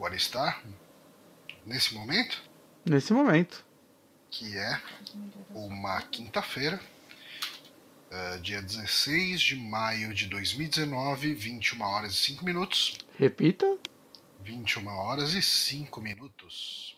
agora está nesse momento, Nesse momento. que é uma quinta-feira, eh, dia 16 de maio de 2019, 21 horas e 5 minutos. Repita. 21 horas e 5 minutos.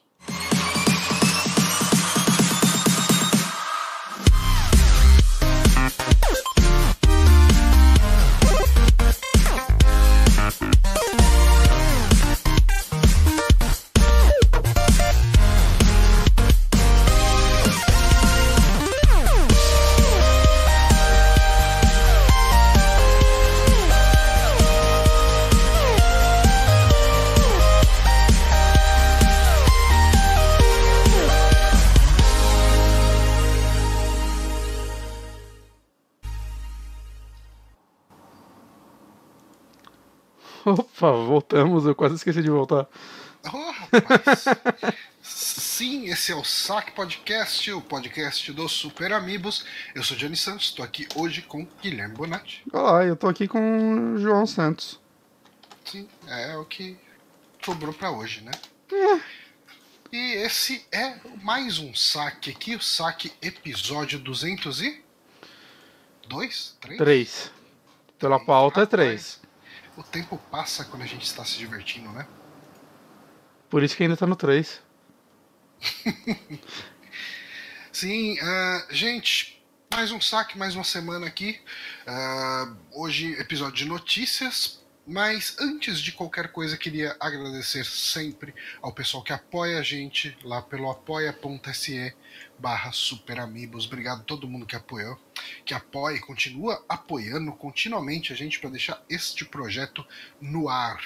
Voltamos. Eu quase esqueci de voltar. Oh, rapaz. Sim, esse é o Saque Podcast, o podcast dos Super Amigos. Eu sou Johnny Santos, estou aqui hoje com Guilherme Bonatti. Olá, eu tô aqui com o João Santos. Sim, é o que sobrou para hoje, né? É. E esse é mais um saque aqui, o saque episódio 202? 3? Três. Pela pauta é três. O tempo passa quando a gente está se divertindo, né? Por isso que ainda tá no três. Sim, ah, gente, mais um saque, mais uma semana aqui. Ah, hoje, episódio de notícias. Mas antes de qualquer coisa, queria agradecer sempre ao pessoal que apoia a gente lá pelo apoia.se barra superamigos. Obrigado a todo mundo que apoiou, que apoia e continua apoiando continuamente a gente para deixar este projeto no ar.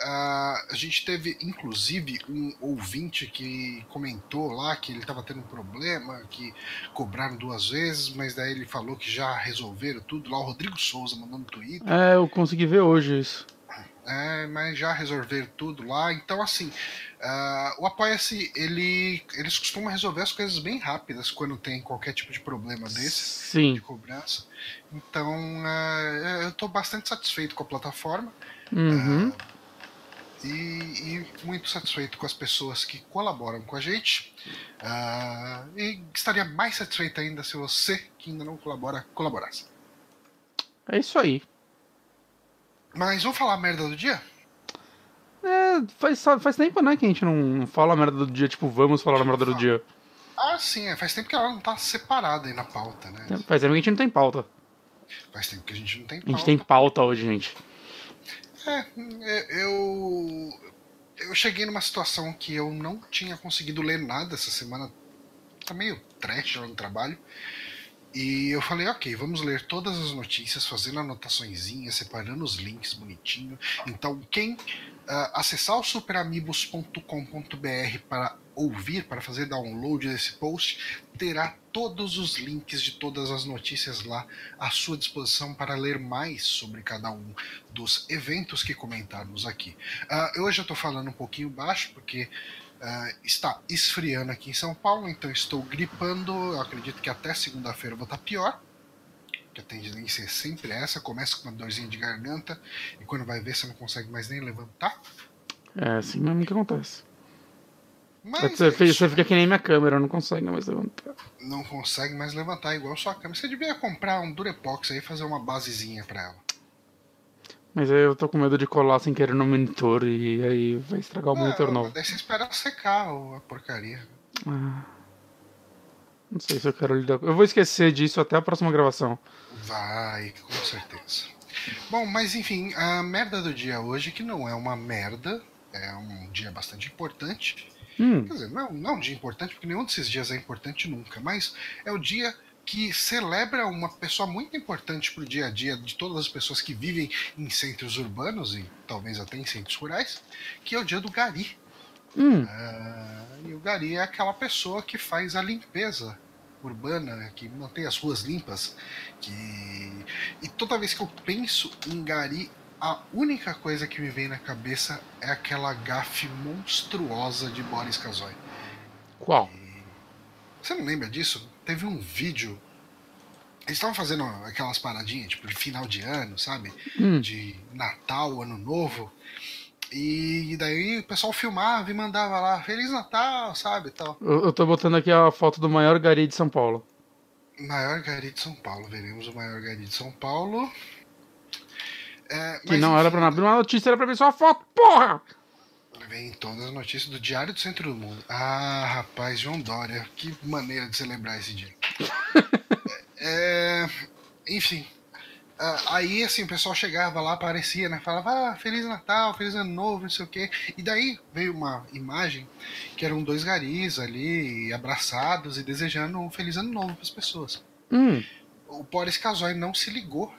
Ah, a gente teve inclusive um ouvinte que comentou lá que ele estava tendo um problema, que cobraram duas vezes, mas daí ele falou que já resolveram tudo lá. O Rodrigo Souza mandando no Twitter. É, eu consegui ver hoje isso. É, mas já resolveram tudo lá. Então, assim, ah, o Apoia-se, ele, eles costumam resolver as coisas bem rápidas quando tem qualquer tipo de problema desses, de Sim. cobrança. Então, ah, eu estou bastante satisfeito com a plataforma Uhum. E, e muito satisfeito com as pessoas que colaboram com a gente. Ah, e estaria mais satisfeito ainda se você, que ainda não colabora, colaborasse. É isso aí. Mas vamos falar a merda do dia? É, faz, faz tempo, né, que a gente não fala a merda do dia, tipo, vamos falar a merda do dia. Ah, sim, é, faz tempo que ela não tá separada aí na pauta, né? Faz tempo que a gente não tem pauta. Faz tempo que a gente não tem A pauta. gente tem pauta hoje, gente. É, é, eu. Eu cheguei numa situação que eu não tinha conseguido ler nada essa semana. Tá meio trash lá no trabalho. E eu falei, ok, vamos ler todas as notícias, fazendo anotaçõezinhas, separando os links bonitinho. Então, quem ah, acessar o superamigos.com.br para ouvir, para fazer download desse post, terá todos os links de todas as notícias lá à sua disposição para ler mais sobre cada um dos eventos que comentarmos aqui. Ah, eu estou falando um pouquinho baixo porque ah, está esfriando aqui em São Paulo, então estou gripando. Eu acredito que até segunda-feira vou estar pior. Que a tendência é sempre essa: começa com uma dorzinha de garganta e quando vai ver você não consegue mais nem levantar. É assim mesmo que acontece. Mas Você, é você né? fica que nem minha câmera, não consegue mais levantar. não consegue mais levantar igual sua câmera. Você devia comprar um Durepox aí e fazer uma basezinha para ela. Mas aí eu tô com medo de colar sem querer no monitor e aí vai estragar o monitor novo. Daí você espera secar a porcaria. Ah, não sei se eu quero lidar com. Eu vou esquecer disso até a próxima gravação. Vai, com certeza. Bom, mas enfim, a merda do dia hoje, que não é uma merda, é um dia bastante importante. Hum, Quer dizer, não, não é um dia importante, porque nenhum desses dias é importante nunca, mas é o dia que celebra uma pessoa muito importante para o dia a dia de todas as pessoas que vivem em centros urbanos e talvez até em centros rurais, que é o dia do Gari. hum, Ah, e o Gari é aquela pessoa que faz a limpeza urbana, que mantém as ruas limpas. Que... E toda vez que eu penso em Gari, a única coisa que me vem na cabeça é aquela gafe monstruosa de Boris Kazoy. qual? Você não lembra disso? Teve um vídeo. Eles estavam fazendo aquelas paradinhas, tipo, de final de ano, sabe? Hum, De Natal, Ano Novo. E daí o pessoal filmava e mandava lá, Feliz Natal, sabe? Tal. Eu, eu tô botando aqui a foto do maior gari de São Paulo. Maior gari de São Paulo, veremos o maior gari de São Paulo. É, Que não era enfim, pra abrir uma notícia, era pra ver só a foto, porra! Vem todas as notícias do Diário do Centro do Mundo. Ah, rapaz, João Dória, que maneira de celebrar esse dia. É, enfim, ah, aí assim, o pessoal chegava lá, aparecia, né? Falava, ah, Feliz Natal, Feliz Ano Novo, não sei o quê. E daí veio uma imagem que eram dois garis ali, abraçados e desejando um Feliz Ano Novo para as pessoas. Hum, O Boris Casoy não se ligou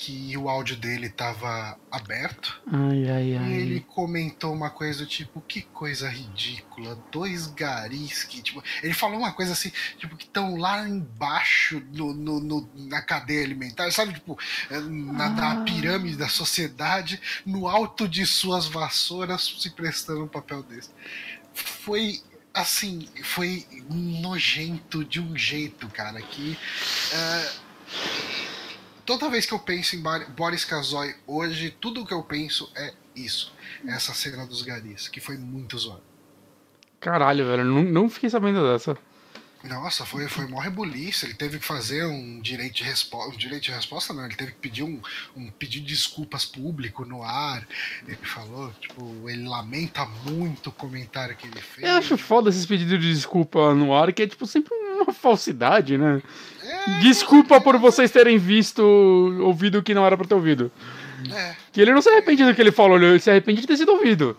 que o áudio dele estava aberto. ai, ai, E ai. ele comentou uma coisa do tipo, que coisa ridícula, dois garis que, tipo, ele falou uma coisa assim, tipo, que estão lá embaixo no, no- no- na cadeia alimentar, sabe, tipo, na, na Ah. pirâmide da sociedade, no alto de suas vassouras, se prestando um papel desse. Foi, assim, foi nojento de um jeito, cara, que... eh, toda vez que eu penso em Boris Kazoy hoje, tudo que eu penso é isso. Essa cena dos garis, que foi muito zoada. Caralho, velho, não, não fiquei sabendo dessa. Nossa, foi, foi mó rebuliço. Ele teve que fazer um direito de resposta. Um direito de resposta, não. Ele teve que pedir um, um pedido de desculpas público no ar. Ele falou, tipo, ele lamenta muito o comentário que ele fez. Eu acho foda esses pedidos de desculpa no ar, que é tipo sempre uma falsidade, né? É, Desculpa por vocês terem visto, ouvido o que não era pra ter ouvido. é, Que ele não se arrepende do que ele falou, ele se arrepende de ter sido ouvido.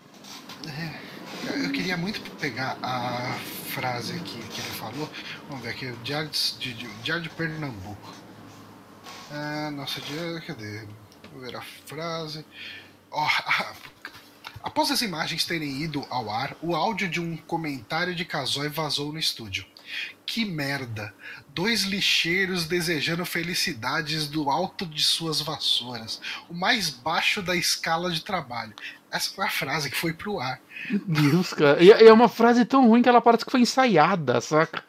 eu queria muito pegar a frase aqui que ele falou. Vamos ver aqui, o Diário de, de, Diário de Pernambuco. Ah, nossa, diário, cadê? Vamos ver a frase. Ó, após as imagens terem ido ao ar, o áudio de um comentário de Casoy vazou no estúdio. Que merda! Dois lixeiros desejando felicidades do alto de suas vassouras, o mais baixo da escala de trabalho. Essa foi a frase que foi pro ar. Meu Deus, cara. E e é uma frase tão ruim que ela parece que foi ensaiada, saca?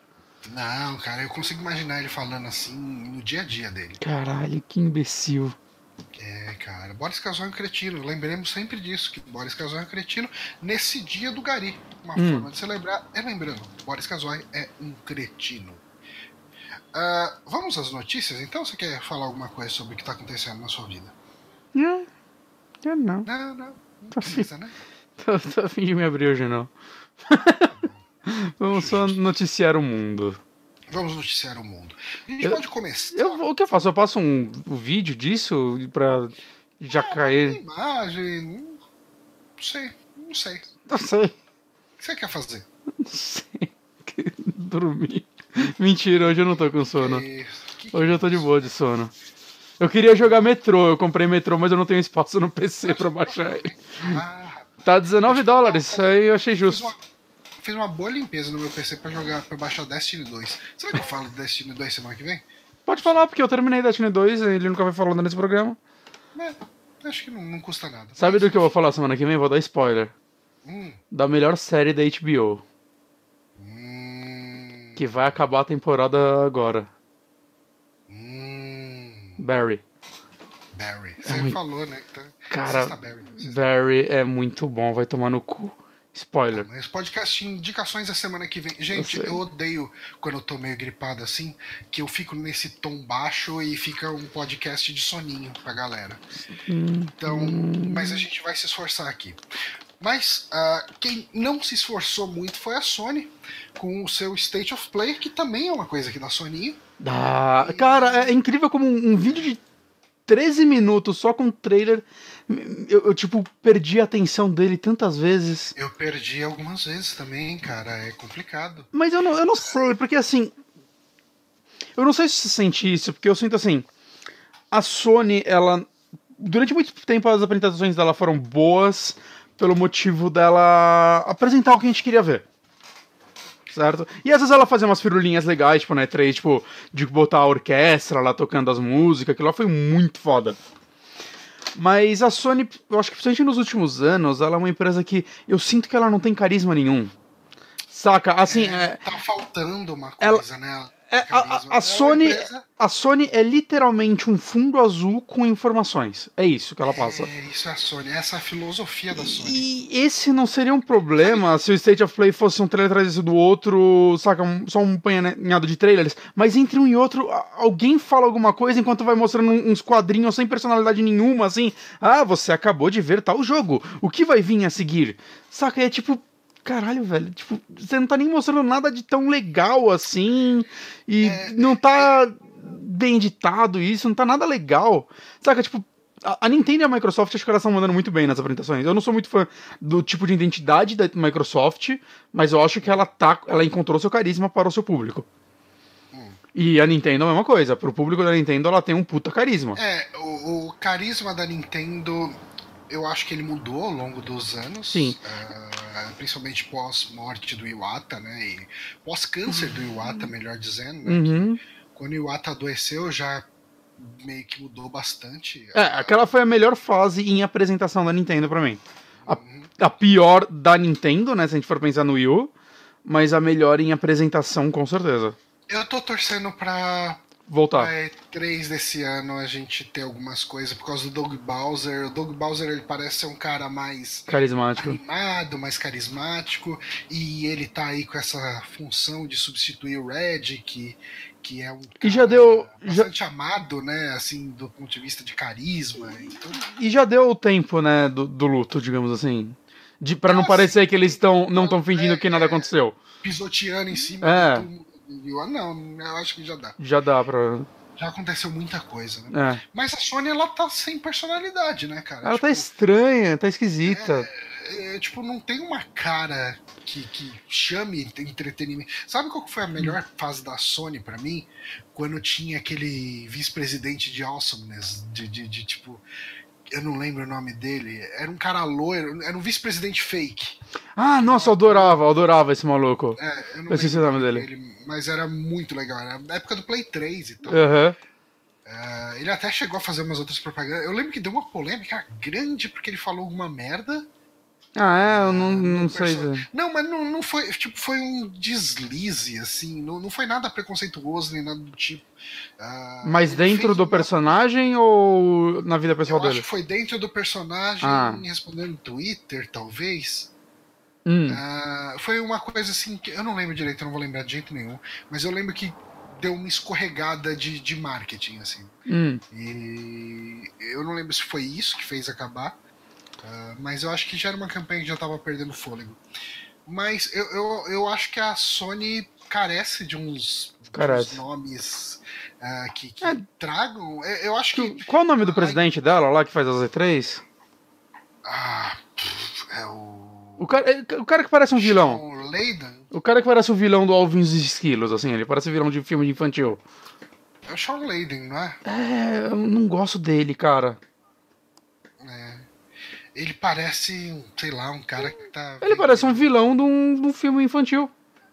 Não, cara, eu consigo imaginar ele falando assim no dia a dia dele. Caralho, que imbecil. É, cara, Boris Casoy é um cretino. Lembremos sempre disso, que Boris Casoy é um cretino nesse dia do Gari. Uma Hum. forma de celebrar é lembrando, Boris Casoy é um cretino. Ah, vamos às notícias, então? Você quer falar alguma coisa sobre o que está acontecendo na sua vida? Não, eu não. Não, não, não Tá precisa, né? Tô, tô a fim de me abrir hoje, não. Vamos só noticiar o mundo. Vamos noticiar o mundo. A gente Eu- pode começar. Eu, o que eu faço? Eu passo um, um vídeo disso pra já cair. Imagem. Não sei, não sei. Não sei. O que você quer fazer? Não sei. Dormir. Mentira, hoje eu não tô com sono. Isso. Que- Hoje eu tô de boa de sono. Eu queria jogar metrô, eu comprei metrô, mas eu não tenho espaço no PC pra baixar ele. Ah, Tá 19 dólares, isso aí eu achei justo. Fiz uma boa limpeza no meu PC pra jogar, pra baixar Destiny 2. Será que eu falo de Destiny 2 semana que vem? Pode falar, porque eu terminei Destiny 2, ele nunca vai falando nesse programa. É, acho que não, não custa nada. Sabe Mas, do que eu vou falar semana que vem? Vou dar spoiler. Hum, Da melhor série da HBO, hum, que vai acabar a temporada agora. hum, Barry. Barry. Você É falou, né? tá- Cara, Barry. Barry é muito bom, vai tomar no cu. Spoiler. Mas podcast indicações da semana que vem. Gente, Eu eu, odeio quando eu tô meio gripado assim, que eu fico nesse tom baixo e fica um podcast de soninho pra galera. Então, mas a gente vai se esforçar aqui. Mas ah, quem não se esforçou muito foi a Sony, com o seu State of Play, que também é uma coisa aqui da Soninho. Ah, cara, é incrível como um, um vídeo de 13 minutos só com trailer. Eu, eu, tipo, perdi a atenção dele tantas vezes. Eu perdi algumas vezes também, cara. É complicado. Mas eu não, eu não sei, porque assim. Eu não sei se você sente isso, porque eu sinto assim. A Sony, ela. Durante muito tempo as apresentações dela foram boas pelo motivo dela apresentar o que a gente queria ver. Certo? E às vezes ela fazia umas firulinhas legais, tipo, né, três, tipo, de botar a orquestra lá tocando as músicas, aquilo lá foi muito foda. Mas a Sony, eu acho que principalmente nos últimos anos, ela é uma empresa que eu sinto que ela não tem carisma nenhum. Saca? Assim, é, Tá faltando uma Ela- coisa, né? É, a, a, É Sony, a Sony é literalmente um fundo azul com informações. É isso que ela passa. É, isso é a Sony, essa é a filosofia da Sony. E esse não seria um problema se o State of Play fosse um trailer atrás do outro, saca? Um- só um panhado de trailers. Mas entre um e outro, alguém fala alguma coisa enquanto vai mostrando uns quadrinhos sem personalidade nenhuma, assim. Ah, você acabou de ver tal jogo. O que vai vir a seguir? Saca? É tipo. Caralho, velho. Tipo, você não tá nem mostrando nada de tão legal assim. E É, não tá bem editado isso, não tá nada legal. Saca? Tipo, a a Nintendo e a Microsoft acho que elas estão mandando muito bem nas apresentações. Eu não sou muito fã do tipo de identidade da Microsoft, mas eu acho que ela tá, ela encontrou seu carisma para o seu público. E a Nintendo é a mesma coisa. Pro público da Nintendo ela tem um puta carisma. É, o, o carisma da Nintendo, eu acho que ele mudou ao longo dos anos. Sim. ah, principalmente pós-morte do Iwata, né? E pós-câncer do Iwata, melhor dizendo, né? Uhum. Quando o Iwata adoeceu, já meio que mudou bastante. É, aquela foi a melhor fase em apresentação da Nintendo pra mim. A, Uhum. a pior da Nintendo, né? Se a gente for pensar no Wii U, mas a melhor em apresentação, com certeza. Eu tô torcendo pra Voltar. pra E3 desse ano a gente ter algumas coisas por causa do Doug Bowser. O Doug Bowser ele parece ser um cara mais Carismático. animado, mais carismático, e ele tá aí com essa função de substituir o Red, que, que é um E já deu- já- bastante amado, né, assim, do ponto de vista de carisma e tudo. E já deu o tempo, né, do, do luto, digamos assim. De, pra não parecer que eles estão não estão fingindo é, que nada é. aconteceu. Pisoteando em cima É. de ah, não, eu acho que já dá. Já dá pra. Já aconteceu muita coisa, né? É. Mas a Sony, ela tá sem personalidade, né, cara? Ela tá Tipo, estranha, tá esquisita. é, tipo, não tem uma cara que, que chame entretenimento. Sabe qual foi a melhor fase da Sony pra mim? Quando tinha aquele vice-presidente de Awesomeness, de, de, de, tipo. Eu não lembro o nome dele. Era um cara loiro, era um vice-presidente fake. Ah, nossa, eu adorava, eu adorava esse maluco. É, eu não Eu lembro o nome dele. Mas era muito legal. Era da época do Play 3 e tal. Aham. É, ele até chegou a fazer umas outras propagandas. Eu lembro que deu uma polêmica grande porque ele falou alguma merda. Ah, é, eu não, não sei. dizer. Não, mas não, não foi. Tipo, foi um deslize, assim. Não, não foi nada preconceituoso nem nada do tipo. Ah, Mas dentro do uma- personagem ou na vida pessoal Eu acho dele? que foi dentro do personagem, Ah. respondendo no Twitter, talvez. Hum. Ah, foi uma coisa assim que eu não lembro direito, eu não vou lembrar de jeito nenhum. Mas eu lembro que deu uma escorregada de, de marketing, assim. Hum. E eu não lembro se foi isso que fez acabar, ah, mas eu acho que já era uma campanha que já estava perdendo fôlego. Mas eu, eu, eu acho que a Sony carece de uns, de uns Carece. nomes ah, que, que É. tragam. Eu, eu acho que. Qual o nome do presidente dela lá que faz as E3? Ah, é o. O cara, é- o cara que parece um vilão. Sean Layden? O cara que parece o vilão do Alvin e os Esquilos, assim, ele parece vilão de filme infantil. É o Sean Layden, não é? É, eu não gosto dele, cara. Ele parece, um, sei lá, um cara que tá. Ele parece um vilão de um, de um filme infantil.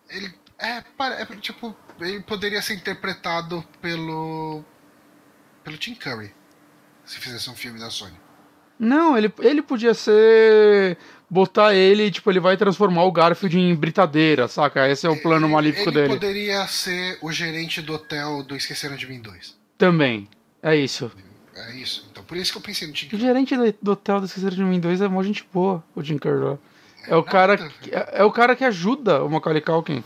Ele é, é, tipo, ele poderia ser interpretado pelo pelo Tim Curry se fizesse um filme da Sony. Não, ele, ele podia ser. Botar ele, tipo, ele vai transformar o Garfield em britadeira, saca? Esse é o plano maléfico ele dele. poderia ser o gerente do hotel do Esqueceram de Mim 2. Também. É isso. É isso. Então por isso que eu pensei no Tim O gerente do, hotel do Esqueceram de Mim 2 é mó gente boa, o Jim Carrey. lá. É o nada, cara que, é, é o cara que ajuda o Macaulay Culkin.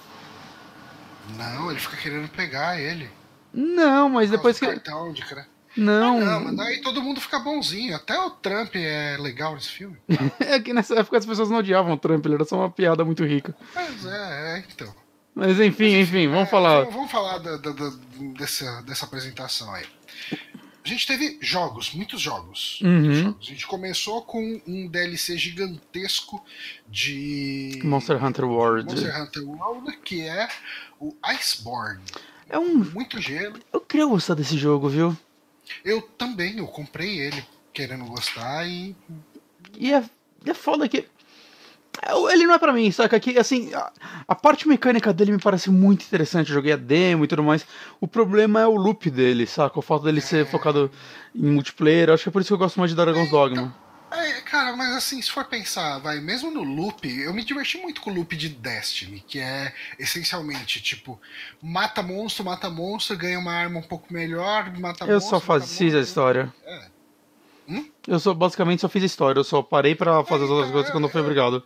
Não, ele fica querendo pegar ele. Não, mas depois que. Cartão de cre- Não, Ah, não, mas daí todo mundo fica bonzinho. Até o Trump é legal nesse filme. é que nessa época as pessoas não odiavam o Trump, ele era só uma piada muito rica. Mas é, é então. Mas enfim, enfim, vamos É, falar. Vamos, vamos falar da- da- da- dessa, dessa apresentação aí. A gente teve jogos, muitos jogos, Uhum. muitos jogos. A gente começou com um DLC gigantesco de Monster Hunter World. Monster Hunter World, que é o Iceborne. É um. Muito gelo. Eu queria gostar desse jogo, viu? Eu também, eu comprei ele querendo gostar e E é, é foda que. É, Ele não é pra mim, saca? Que, assim, a, a parte mecânica dele me parece muito interessante. Eu joguei a demo e tudo mais. O problema é o loop dele, saca? O fato dele ser focado em multiplayer. Eu acho que é por isso que eu gosto mais de Dragon's Dogma. É, cara, mas assim, se for pensar, vai, mesmo no loop, eu me diverti muito com o loop de Destiny, que é essencialmente, tipo, mata monstro, mata monstro, ganha uma arma um pouco melhor, mata Eu monstro. só mata fiz monstro. a história. É. Hum? Eu só, basicamente só fiz história, eu só parei pra fazer as outras então, coisas quando fui obrigado.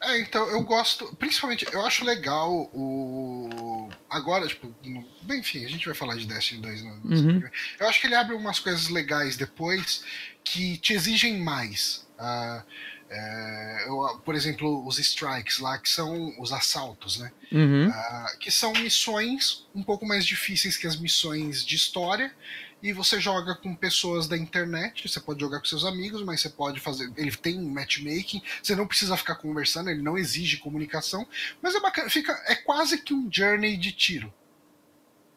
É, então eu gosto, principalmente, eu acho legal o. Agora, tipo, no- bem, enfim, a gente vai falar de Destiny 2 no, no Uhum. Eu acho que ele abre umas coisas legais depois que te exigem mais. Ah, é, eu, por exemplo, os strikes lá, que são os assaltos, né? Uhum. Ah, que são missões um pouco mais difíceis que as missões de história. E você joga com pessoas da internet, você pode jogar com seus amigos, mas você pode fazer. Ele tem matchmaking, você não precisa ficar conversando, ele não exige comunicação, mas é bacana, fica, é quase que um journey de tiro.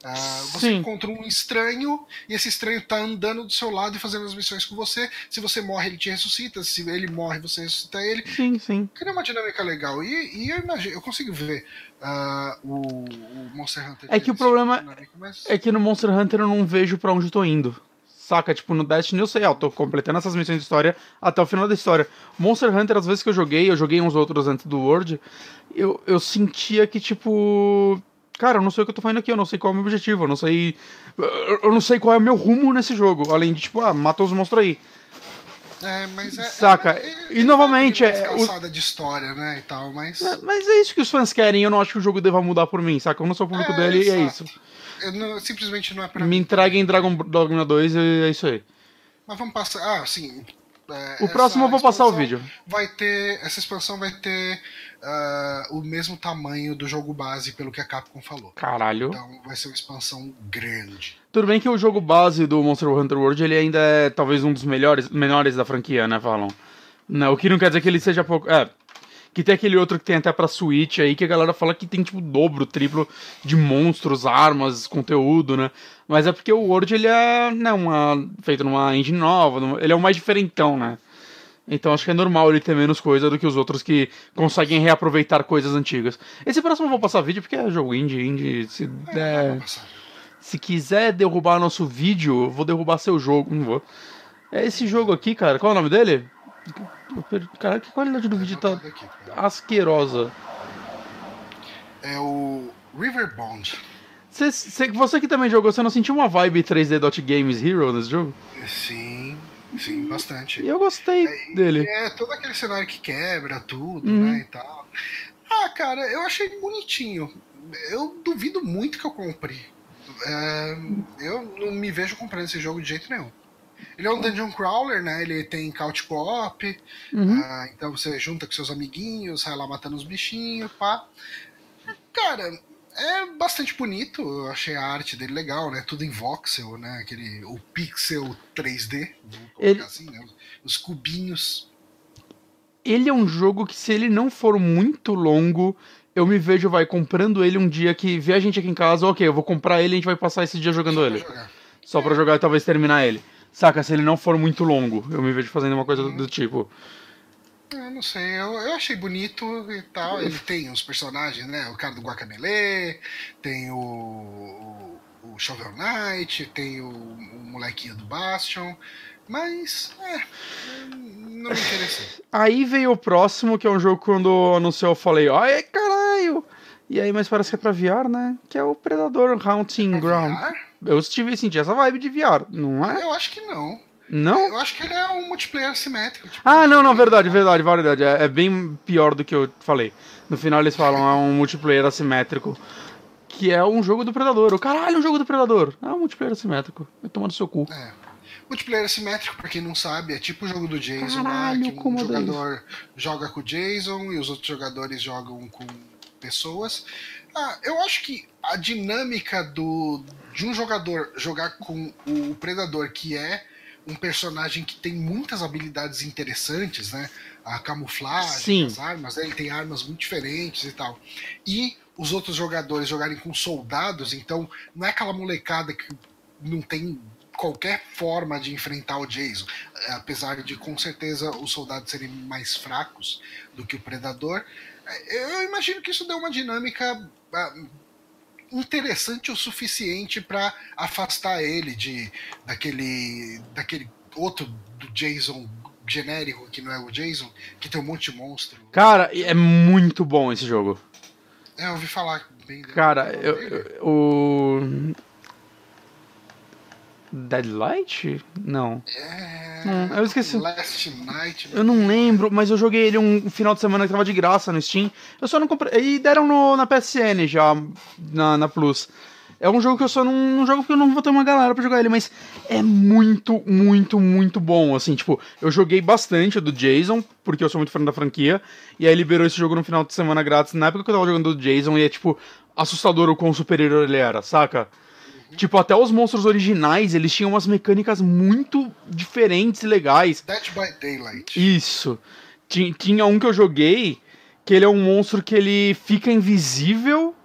Ah, você Sim. encontra um estranho e esse estranho tá andando do seu lado e fazendo as missões com você. Se você morre, ele te ressuscita. Se ele morre, você ressuscita ele Sim, sim. cria uma dinâmica legal. E, e eu imagino, eu consigo ver ah, o, o Monster Hunter. É que o problema dinâmica, mas- É que no Monster Hunter eu não vejo pra onde eu tô indo. Saca? Tipo, no Destiny eu sei, ó, tô completando essas missões de história até o final da história. Monster Hunter, às vezes que eu joguei, eu joguei uns outros antes do World, eu, eu sentia que, tipo. Cara, eu não sei o que eu tô fazendo aqui, eu não sei qual é o meu objetivo, eu não sei. Eu não sei qual é o meu rumo nesse jogo. Além de, tipo, ah, mata os monstros aí. É, mas é, Saca? é- é- E novamente, é. é, Calçada de história, né? E tal, mas. É, Mas é isso que os fãs querem, eu não acho que o jogo deva mudar por mim, saca? Eu não sou o público É, dele e é isso. não- simplesmente não é pra Me mim. entreguem Dragon Dogma 2 e é isso aí. Mas vamos passar. Ah, sim. é, O próximo eu vou passar o vídeo. Vai ter. Essa expansão vai ter ah, o mesmo tamanho do jogo base, pelo que a Capcom falou. Caralho. Então vai ser uma expansão grande. Tudo bem que o jogo base do Monster Hunter World ele ainda é talvez um dos melhores, menores da franquia, né, falam. Não, o que não quer dizer que ele seja pouco. É. Que tem aquele outro que tem até pra Switch aí, que a galera fala que tem tipo dobro, triplo de monstros, armas, conteúdo, né? Mas é porque o World ele é né, uma, feito numa engine nova, ele é o mais diferentão, né? Então acho que é normal ele ter menos coisa do que os outros que conseguem reaproveitar coisas antigas. Esse próximo eu vou passar vídeo porque é jogo indie, indie. Se, passar. se quiser derrubar nosso vídeo, eu vou derrubar seu jogo. Não vou. É esse jogo aqui, cara. Qual é o nome dele? Caralho, que qualidade do vídeo tá cara. asquerosa. É o Riverbond. Cê, cê- você que também jogou, você não sentiu uma vibe 3D Dot Games Hero nesse jogo? Sim, sim, bastante. E eu gostei dele. É todo aquele cenário que quebra tudo, Uhum. né, e tal. Ah, cara, eu achei bonitinho. Eu duvido muito que eu compre. É, eu não me vejo comprando esse jogo de jeito nenhum. Ele é um dungeon crawler, né? Ele tem couch co-op. Uhum. ah, então você junta com seus amiguinhos, sai lá matando os bichinhos, pá. Cara, é bastante bonito. Eu achei a arte dele legal, né? Tudo em voxel, né? Aquele, o pixel 3D, vamos colocar Ele- assim, né? Os cubinhos. Ele é um jogo que, se ele não for muito longo, eu me vejo, vai, comprando ele um dia que vê a gente aqui em casa, ok, eu vou comprar ele e a gente vai passar esse dia jogando Só ele. pra jogar. Só pra jogar e talvez terminar ele. Saca, se ele não for muito longo, eu me vejo fazendo uma coisa do, do tipo. Eu não sei, eu, eu achei bonito e tal. Ele tem os personagens, né? O cara do Guacamele, tem o, o, o Shovel Knight, tem o, o molequinho do Bastion. Mas, é, não me interessei. Aí veio o próximo, que é um jogo quando anunciou eu falei, ai caralho! E aí, mas parece que é pra VR, né? Que é o Predador Haunting Ground. VR? Eu tive, senti essa vibe de VR, não é? Eu acho que não. Não? Eu acho que ele é um multiplayer simétrico. tipo, Ah, não, não, verdade, verdade, verdade. É, é bem pior do que eu falei. No final eles falam, é um multiplayer assimétrico. Que é um jogo do Predador. O caralho, um jogo do Predador. É um multiplayer assimétrico. Vai tomar no seu cu. É. Multiplayer assimétrico, pra quem não sabe, é tipo o jogo do Jason Caralho, lá, que um jogador joga com o Jason e os outros jogadores jogam com pessoas. Ah, eu acho que a dinâmica do, de um jogador jogar com o Predador, que é um personagem que tem muitas habilidades interessantes, né? A camuflagem, Sim. as armas, né? ele tem armas muito diferentes e tal. E os outros jogadores jogarem com soldados, então não é aquela molecada que não tem qualquer forma de enfrentar o Jason, apesar de com certeza os soldados serem mais fracos do que o Predador. Eu imagino que isso deu uma dinâmica ah, interessante o suficiente para afastar ele de daquele daquele outro do Jason genérico, que não é o Jason, que tem um monte de monstro. Cara, é muito bom esse jogo. É, eu ouvi falar bem Cara, eu, eu, o. Deadlight? Não. É. Não, eu esqueci. Last Night. Eu não lembro, mas eu joguei ele um final de semana que tava de graça no Steam. Eu só não comprei. E deram no, na PSN já, na, na Plus. É um jogo que eu só não, não jogo porque eu não vou ter uma galera pra jogar ele, mas é muito, muito, muito bom. Assim, tipo, eu joguei bastante do Jason, porque eu sou muito fã da franquia, e aí liberou esse jogo no final de semana grátis, na época que eu tava jogando do Jason, e é, tipo, assustador o quão superior ele era, saca? Tipo, até os monstros originais, eles tinham umas mecânicas muito diferentes e legais. Dead by Daylight. Isso. Ti- Tinha um que eu joguei, que ele é um monstro que ele fica invisível,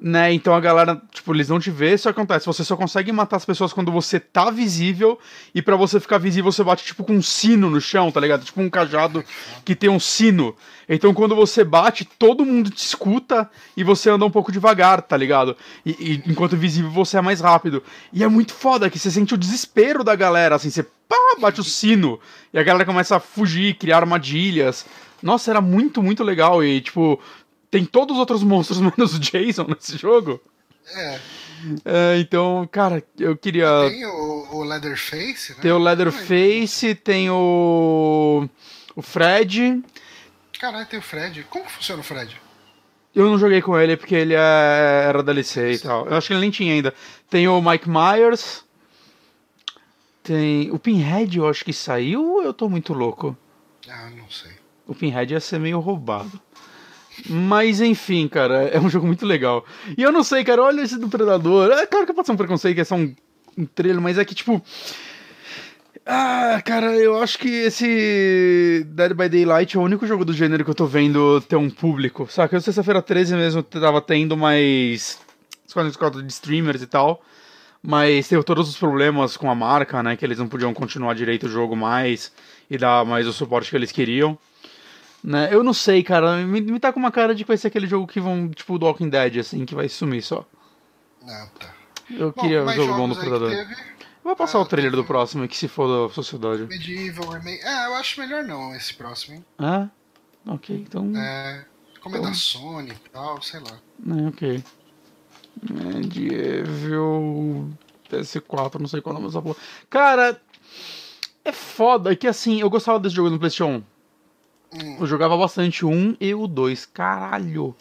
né? Então a galera, tipo, eles não te vê, isso acontece. Você só consegue matar as pessoas quando você tá visível, e pra você ficar visível você bate tipo com um sino no chão, tá ligado? Tipo um cajado que tem um sino. Então quando você bate, todo mundo te escuta e você anda um pouco devagar, tá ligado? E, e enquanto visível você é mais rápido. E é muito foda que você sente o desespero da galera, assim, você pá, bate o sino, e a galera começa a fugir, criar armadilhas. Nossa, era muito, muito legal. E, tipo, tem todos os outros monstros menos o Jason nesse jogo. É. É, então, cara, eu queria. Tem o, o Leatherface, né? Tem o Leatherface, tem o. O Fred. Caralho, tem o Fred. Como que funciona o Fred? Eu não joguei com ele porque ele é- era DLC e tal. Eu acho que ele nem tinha ainda. Tem o Mike Myers. Tem. O Pinhead, eu acho que saiu ou eu tô muito louco? Ah, não sei. O Pinhead ia ser meio roubado. Mas enfim, cara, é um jogo muito legal. E eu não sei, cara, olha esse do Predador. É claro que pode ser um preconceito, que é só um, um trailer, mas é que tipo. Ah, cara, eu acho que esse Dead by Daylight é o único jogo do gênero que eu tô vendo ter um público. Saca? Eu sexta-feira 13 mesmo tava tendo mais. Escolha de streamers e tal. Mas teve todos os problemas com a marca, né? Que eles não podiam continuar direito o jogo mais e dar mais o suporte que eles queriam. Né? Eu não sei, cara. Me, me tá com uma cara de que vai ser aquele jogo que vão, tipo, do Walking Dead, assim, que vai sumir só. Não, tá. Eu Bom, queria um jogo bom do Predador. vou passar Ah, o trailer do teve- próximo, que se for da sociedade. Medieval Remake. É, eu acho melhor não esse próximo, hein? Ah, ok, então. É. Como é da Sony e tal, sei lá. É, ok. Medieval PS4, não sei qual é nome dessa porra. Cara, é foda que assim, eu gostava desse jogo no PlayStation 1. Eu jogava bastante o 1 e o 2, caralho.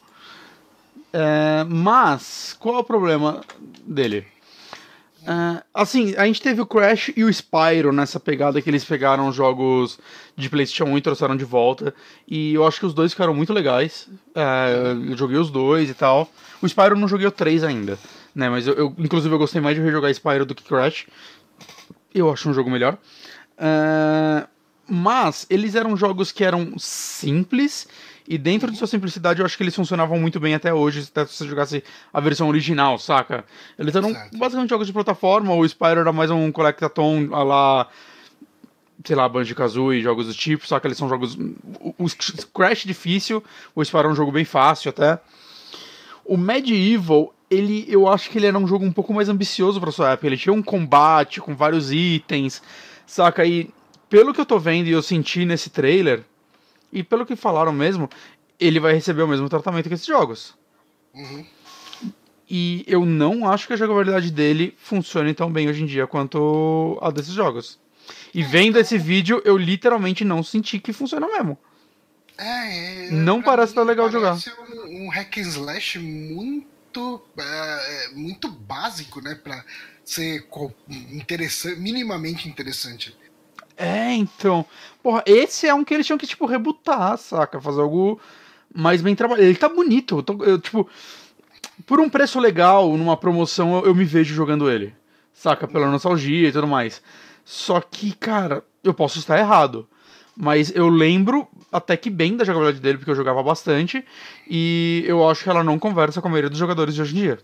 É, mas, qual é o problema dele? É, assim, a gente teve o Crash e o Spyro nessa pegada que eles pegaram jogos de PlayStation 1 e trouxeram de volta. E eu acho que os dois ficaram muito legais. É, eu joguei os dois e tal. O Spyro não joguei o 3 ainda, né? Mas eu, eu- inclusive, eu gostei mais de rejogar Spyro do que Crash. Eu acho um jogo melhor. É, mas eles eram jogos que eram simples. E dentro de sua simplicidade, eu acho que eles funcionavam muito bem até hoje, até se você jogasse a versão original, saca? Eles eram Certo. basicamente jogos de plataforma, o Spyro era mais um collectathon a lá, sei lá, Banjo-Kazooie, jogos do tipo, só que eles são jogos... O, o Crash difícil, o Spyro é um jogo bem fácil até. O Medieval, ele, eu acho que ele era um jogo um pouco mais ambicioso pra sua época. Ele tinha um combate com vários itens, saca? E pelo que eu tô vendo e eu senti nesse trailer, e pelo que falaram mesmo, ele vai receber o mesmo tratamento que esses jogos. Uhum. E eu não acho que a jogabilidade dele funcione tão bem hoje em dia quanto a desses jogos. E vendo esse vídeo, eu literalmente não senti que funciona mesmo. É, é, Não parece tá legal parece Um, um hack and slash muito, é, é, muito básico, né? Pra ser co- interessante, minimamente interessante. É, então. Porra, esse é um que eles tinham que, tipo, rebutar, saca? Fazer algo mais bem trabalhado. Ele tá bonito. Eu tô- eu, tipo, por um preço legal, numa promoção, eu, eu me vejo jogando ele. Saca? Pela nostalgia e tudo mais. Só que, cara, eu posso estar errado. Mas eu lembro até que bem da jogabilidade dele, porque eu jogava bastante. E eu acho que ela não conversa com a maioria dos jogadores de hoje em dia.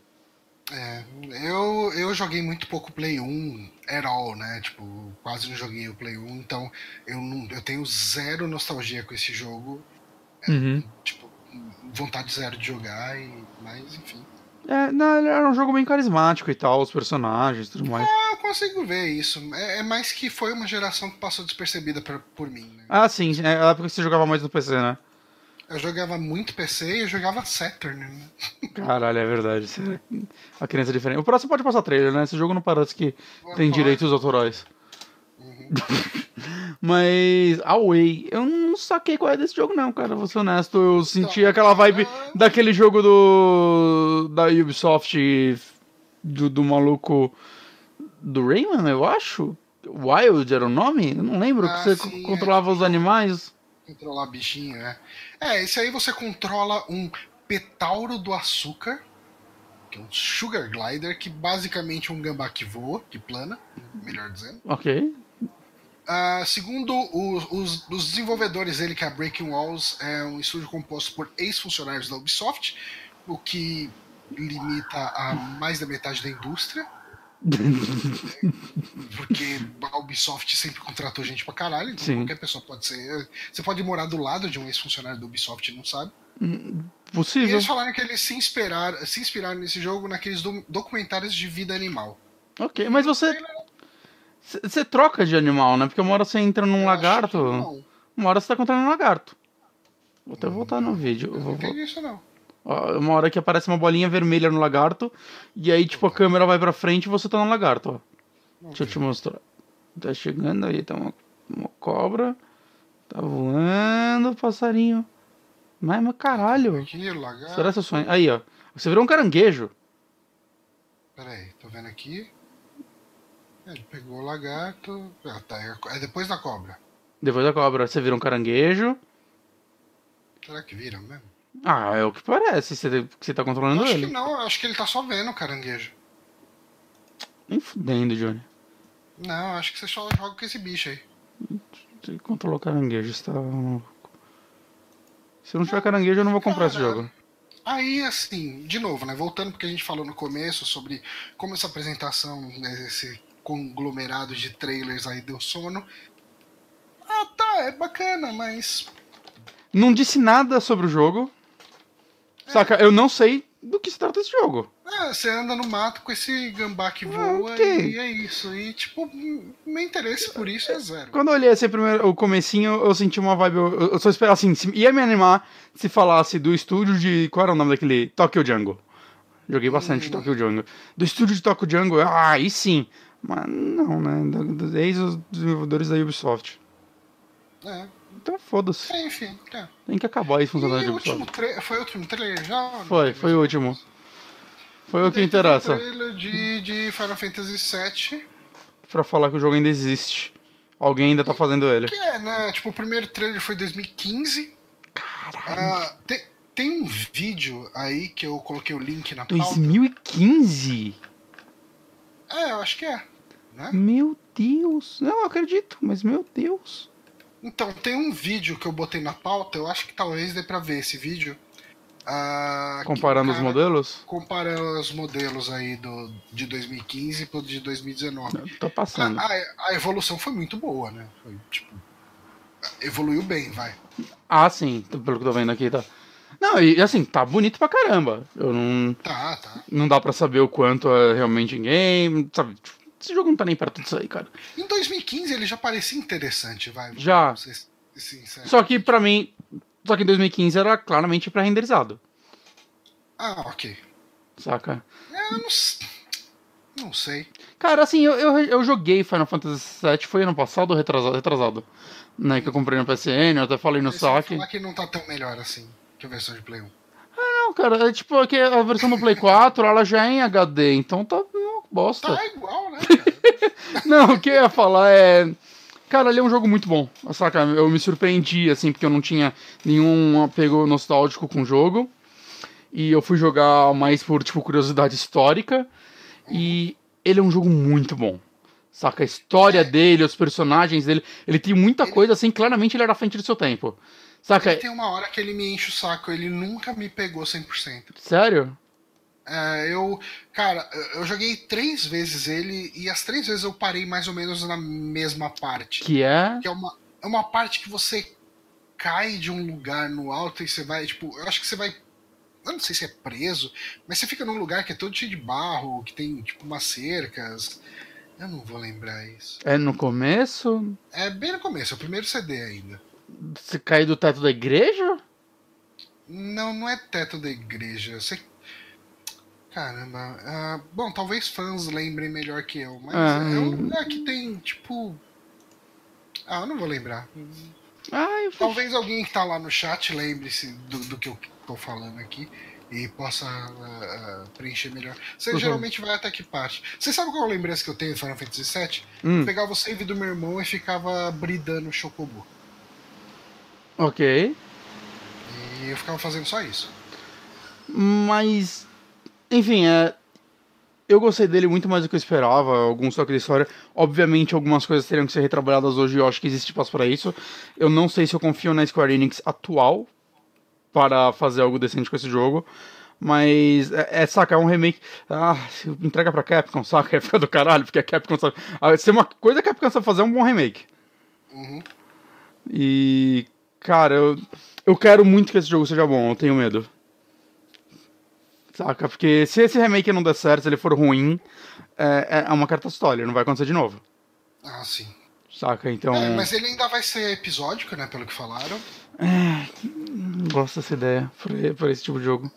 É, eu, eu joguei muito pouco Play 1 at all, né? Tipo, quase não joguei o Play 1, então eu, não, eu tenho zero nostalgia com esse jogo. Uhum. Tipo, vontade zero de jogar, e, mas enfim. É, não, ele era um jogo bem carismático e tal, os personagens e tudo mais. Ah, consigo ver isso. É, é mais que foi uma geração que passou despercebida pra, por mim. Né? Ah, sim. É a época que você jogava mais no PC, né? Eu jogava muito PC e eu jogava Saturn. Né? Caralho, é verdade. Você- A criança é diferente. O próximo pode passar trailer, né? Esse jogo não parece que tem direitos autorais. Mas a Way, eu não saquei qual é desse jogo, não, cara. Vou ser honesto. Eu senti aquela vibe daquele jogo do. da Ubisoft do, do maluco do Rayman, eu acho. Wild era o nome? Eu não lembro. Ah, que você sim, é. controlava os animais. Controlar bichinho, né? É, esse aí você controla um petauro do açúcar, que é um sugar glider, que basicamente é um gambá que voa, que plana, melhor dizendo. Ok. Ah, segundo os, os- os desenvolvedores dele, que é a Breaking Walls, é um estúdio composto por ex-funcionários da Ubisoft, o que limita a mais da metade da indústria. Porque a Ubisoft sempre contratou gente pra caralho, então Sim. qualquer pessoa pode ser. Você pode morar do lado de um ex-funcionário da Ubisoft e não sabe. E Possível. eles falaram que eles se inspiraram, se inspiraram nesse jogo naqueles do- documentários de vida animal. Ok, mas você. Você troca de animal, né? Porque uma hora você entra num Eu lagarto. Uma hora você tá controlando um lagarto. Vou até voltar no vídeo. Eu vou- não entendi isso não. Uma hora que aparece uma bolinha vermelha no lagarto. E aí, tipo, a câmera vai pra frente e você tá no lagarto, ó. Deixa eu te mostrar. Tá chegando aí, tá uma, uma cobra. Tá voando, passarinho. Mas, mas caralho. Aqui, lagarto. Será que eu sonho? Aí, ó. Você virou um caranguejo. Peraí, tô vendo aqui. Ele pegou o lagarto. Ah, tá, é é depois da cobra. Depois da cobra, você vira um caranguejo. Será que viram mesmo? Ah, é o que parece. Você, você tá controlando acho ele. que não, acho que ele tá só vendo o caranguejo. Nem fudendo, Johnny. Não, acho que você só joga com esse bicho aí. Você controlou caranguejo, você tá maluco. Se não tiver caranguejo, eu não vou comprar esse Cara, jogo. Aí, assim, de novo, né? Voltando porque a gente falou no começo sobre como essa apresentação, né, esse conglomerado de trailers aí deu sono. Ah, tá, é bacana, mas. Não disse nada sobre o jogo. Saca? Eu não sei do que se trata esse jogo. É, você anda no mato com esse gambá que voa Ah, ok. e é isso. E, tipo, meu interesse por isso é zero. Quando eu olhei assim, primeiro, o comecinho, eu senti uma vibe. Eu, eu só esperava assim, se- ia me animar se falasse do estúdio de. Qual era o nome daquele? Tokyo Jungle. Joguei bastante Tokyo Jungle. Do estúdio de Tokyo Jungle, ah, aí sim. Mas não, né? Do- Dos ex-desenvolvedores da Ubisoft. É, Então foda-se. é, enfim. É. Tem que acabar isso E funcionando o da último Ubisoft. tra- foi o último trailer já? Foi, foi o último. Foi o que interessa. um trailer de, de Final Fantasy VII. Pra falar que o jogo ainda existe. Alguém ainda tá fazendo ele. Que é, né? Tipo, o primeiro trailer foi em 2015. Ah, tem, tem um vídeo aí que eu coloquei o link na pauta. 2015? É, eu acho que é. Né? Meu Deus. Não, eu acredito, mas meu Deus. Então, tem um vídeo que eu botei na pauta, eu acho que talvez dê pra ver esse vídeo. Ah, que Comparando o os cara- modelos? Comparando os modelos aí do, de 2015 pro de 2019. Tô passando. A, a- a evolução foi muito boa, né? Foi, tipo, evoluiu bem, vai. Ah, sim, pelo que eu tô vendo aqui, tá. Não, e assim, tá bonito pra caramba. Eu não. Tá, tá. Não dá pra saber o quanto é realmente em game, sabe? Tipo, Esse jogo não tá nem perto disso aí, cara. Em 2015 ele já parecia interessante, vai. Já. Ser. Só que pra mim. Só que em 2015 era claramente pré-renderizado. Ah, ok. Saca? É, Eu não, não sei. Cara, assim, eu, eu, eu joguei Final Fantasy VII, foi ano passado ou retrasado? Retrasado. Né, que eu comprei no PSN, eu até falei no saque. falar que não tá tão melhor assim que a versão de Play 1. Não, cara, é tipo é que a versão do Play 4, ela já é em HD, então tá bosta. Tá igual, né? Não, o que eu ia falar é. Cara, ele é um jogo muito bom, saca? Eu me surpreendi, assim, porque eu não tinha nenhum apego nostálgico com o jogo. E eu fui jogar mais por, tipo, curiosidade histórica. E ele é um jogo muito bom. Saca? A história dele, os personagens dele. Ele tem muita coisa, assim, claramente ele era à frente do seu tempo. Saca? Ele tem uma hora que ele me enche o saco, ele nunca me pegou 100%. Sério? É, eu, cara, eu- eu joguei três vezes ele e as três vezes eu parei mais ou menos na mesma parte. Que é. Que é uma, é uma parte que você cai de um lugar no alto e você vai, tipo, eu acho que você vai. Eu não sei se é preso, mas você fica num lugar que é todo cheio de barro, que tem, tipo, umas cercas. Eu não vou lembrar isso. É no começo? É bem no começo, é o primeiro CD ainda. Você caiu do teto da igreja? Não, não é teto da igreja. Você... Caramba. ah, bom, talvez fãs lembrem melhor que eu, mas Ah, é um hum. lugar que tem, tipo. Ah, eu não vou lembrar. Eu fui... Talvez alguém que tá lá no chat lembre-se do, do que eu tô falando aqui e possa ah, ah, preencher melhor. Você Uhum. geralmente vai até que parte? Você sabe qual a lembrança que eu tenho do Final Fantasy VII? Hum, Pegava o save do meu irmão e ficava bridando o Chocobo. ok. E eu ficava fazendo só isso. Mas, enfim, é, eu gostei dele muito mais do que eu esperava. Alguns toques de história. Obviamente, algumas coisas teriam que ser retrabalhadas hoje. Eu acho que existe espaço para isso. Eu não sei se eu confio na Square Enix atual para fazer algo decente com esse jogo. Mas, é, é, saca, é um remake. Ah, entrega pra Capcom, saca? É fica do caralho, porque a Capcom sabe. Ah, se uma coisa que a Capcom sabe fazer é um bom remake. Uhum. E, cara, eu, eu quero muito que esse jogo seja bom, eu tenho medo. Saca? Porque se esse remake não der certo, se ele for ruim, é, é uma carta história, não vai acontecer de novo. Ah, sim. Saca? Então. É, mas ele ainda vai ser episódico, né? Pelo que falaram. Não gosto dessa ideia por esse tipo de jogo.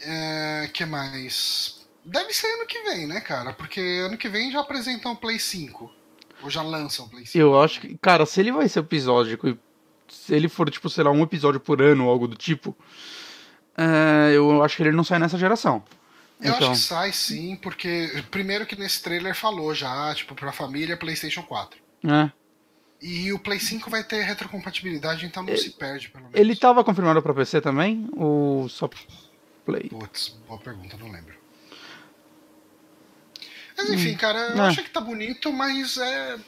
É, que mais? Deve ser ano que vem, né, cara? Porque ano que vem já apresentam o Play 5. Ou já lançam o Play 5. Eu acho que. Cara, se ele vai ser episódico e se ele for, tipo, sei lá, um episódio por ano ou algo do tipo. É, eu acho que ele não sai nessa geração. Eu então, acho que sai sim, porque primeiro que nesse trailer falou já, tipo, pra família PlayStation 4. é. E o Play 5 vai ter retrocompatibilidade, então não se perde, pelo menos. Ele tava confirmado pra PC também? Ou só Play? Putz, boa pergunta, não lembro. Mas enfim, cara, eu É. acho que tá bonito, mas é.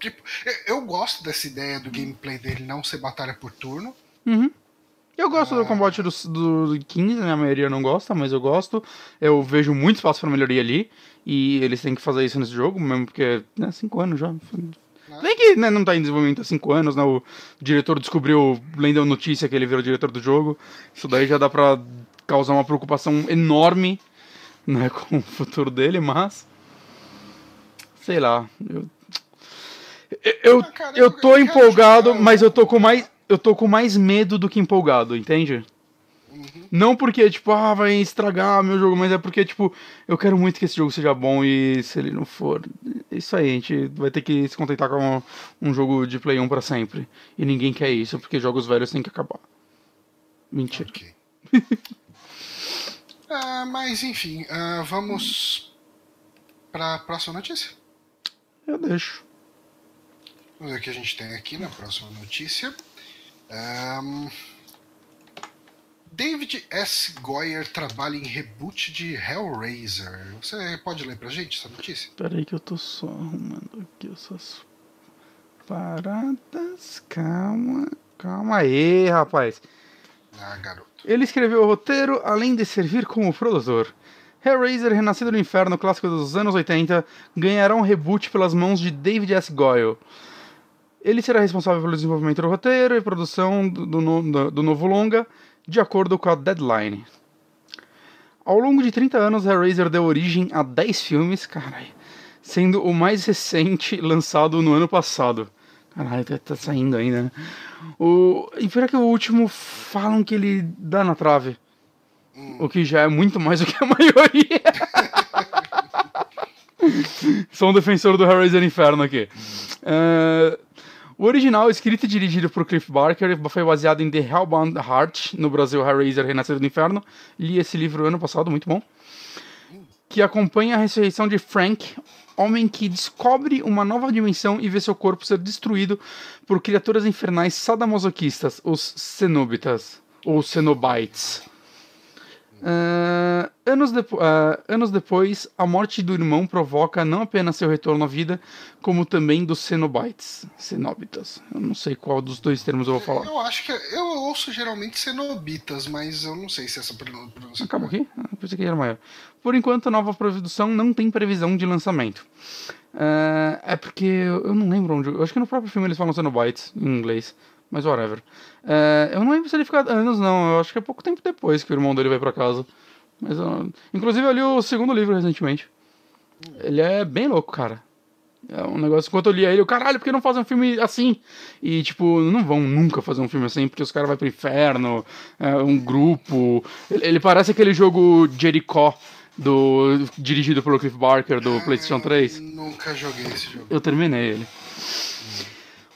Tipo, eu- eu gosto dessa ideia do gameplay dele não ser batalha por turno. Uhum. Eu gosto Ah. do combate do, do 15, né? A maioria não gosta, mas eu gosto. Eu vejo muito espaço pra melhoria ali. E eles têm que fazer isso nesse jogo, mesmo porque, né, 5 anos já. Nem que né, não tá em desenvolvimento há 5 anos, né? O diretor descobriu, lendo a notícia que ele virou diretor do jogo. Isso daí já dá pra causar uma preocupação enorme, né, com o futuro dele, mas. Sei lá. Eu, eu, Ah, eu eu- tô empolgado, mas eu tô com mais. Eu tô com mais medo do que empolgado, entende? Uhum. Não porque, tipo, ah, vai estragar meu jogo, mas é porque, tipo, eu quero muito que esse jogo seja bom e se ele não for. é Isso aí, a gente vai ter que se contentar com um jogo de Play 1 pra sempre. E ninguém quer isso, porque jogos velhos têm que acabar. Mentira. Ok. Ah, mas enfim, ah, vamos pra próxima notícia. Eu deixo. Vamos ver o que a gente tem aqui na próxima notícia. Ahn, David S. Goyer trabalha em reboot de Hellraiser. Você pode ler pra gente essa notícia? Pera aí que eu tô só arrumando aqui essas paradas. Calma. Calma aí, rapaz. Ah, garoto. Ele escreveu o roteiro, além de servir como produtor. Hellraiser, Renascido do Inferno, clássico dos anos 80, ganhará um reboot pelas mãos de David S. Goyle. Ele será responsável pelo desenvolvimento do roteiro e produção do, do do- novo longa, de acordo com a Deadline. Ao longo de 30 anos, Hellraiser deu origem a 10 filmes, caralho, sendo o mais recente lançado no ano passado. Caralho, tá, tá saindo ainda, né? O... E pior que o último falam que ele dá na trave. O que já é muito mais do que a maioria. Sou um defensor do Hellraiser Inferno aqui. É, O original, escrito e dirigido por Cliff Barker, foi baseado em The Hellbound Heart, no Brasil Hellraiser Renascido do Inferno. Li esse livro ano passado, muito bom. Que acompanha a ressurreição de Frank, homem que descobre uma nova dimensão e vê seu corpo ser destruído por criaturas infernais sadomasoquistas, os Cenobitas, ou Cenobites. Ah, anos, depo- ah, anos depois, a morte do irmão provoca não apenas seu retorno à vida, como também dos Cenobites. Cenobitas. Eu não sei qual dos dois termos eu vou falar. Eu acho que eu ouço geralmente cenobitas, mas eu não sei se essa pron- pronúncia. é Acabou aqui? Ah, pensei que era maior. Por enquanto, a nova produção não tem previsão de lançamento. Ah, é porque eu eu não lembro onde. Eu acho que no próprio filme eles falam Cenobites em inglês. Mas whatever. Ah, eu não lembro se ele fica anos, não. Eu acho que é pouco tempo depois que o irmão dele vai pra casa. Mas eu- Inclusive, eu li o segundo livro recentemente. Ele é bem louco, cara. É um negócio, enquanto eu li ele, eu, caralho, por que não fazem um filme assim? E, tipo, não vão nunca fazer um filme assim, porque os caras vão pro inferno, é um grupo. Ele, ele parece aquele jogo Jericho, do, dirigido pelo Cliff Barker, do PlayStation 3. Nunca joguei esse jogo. Eu terminei ele.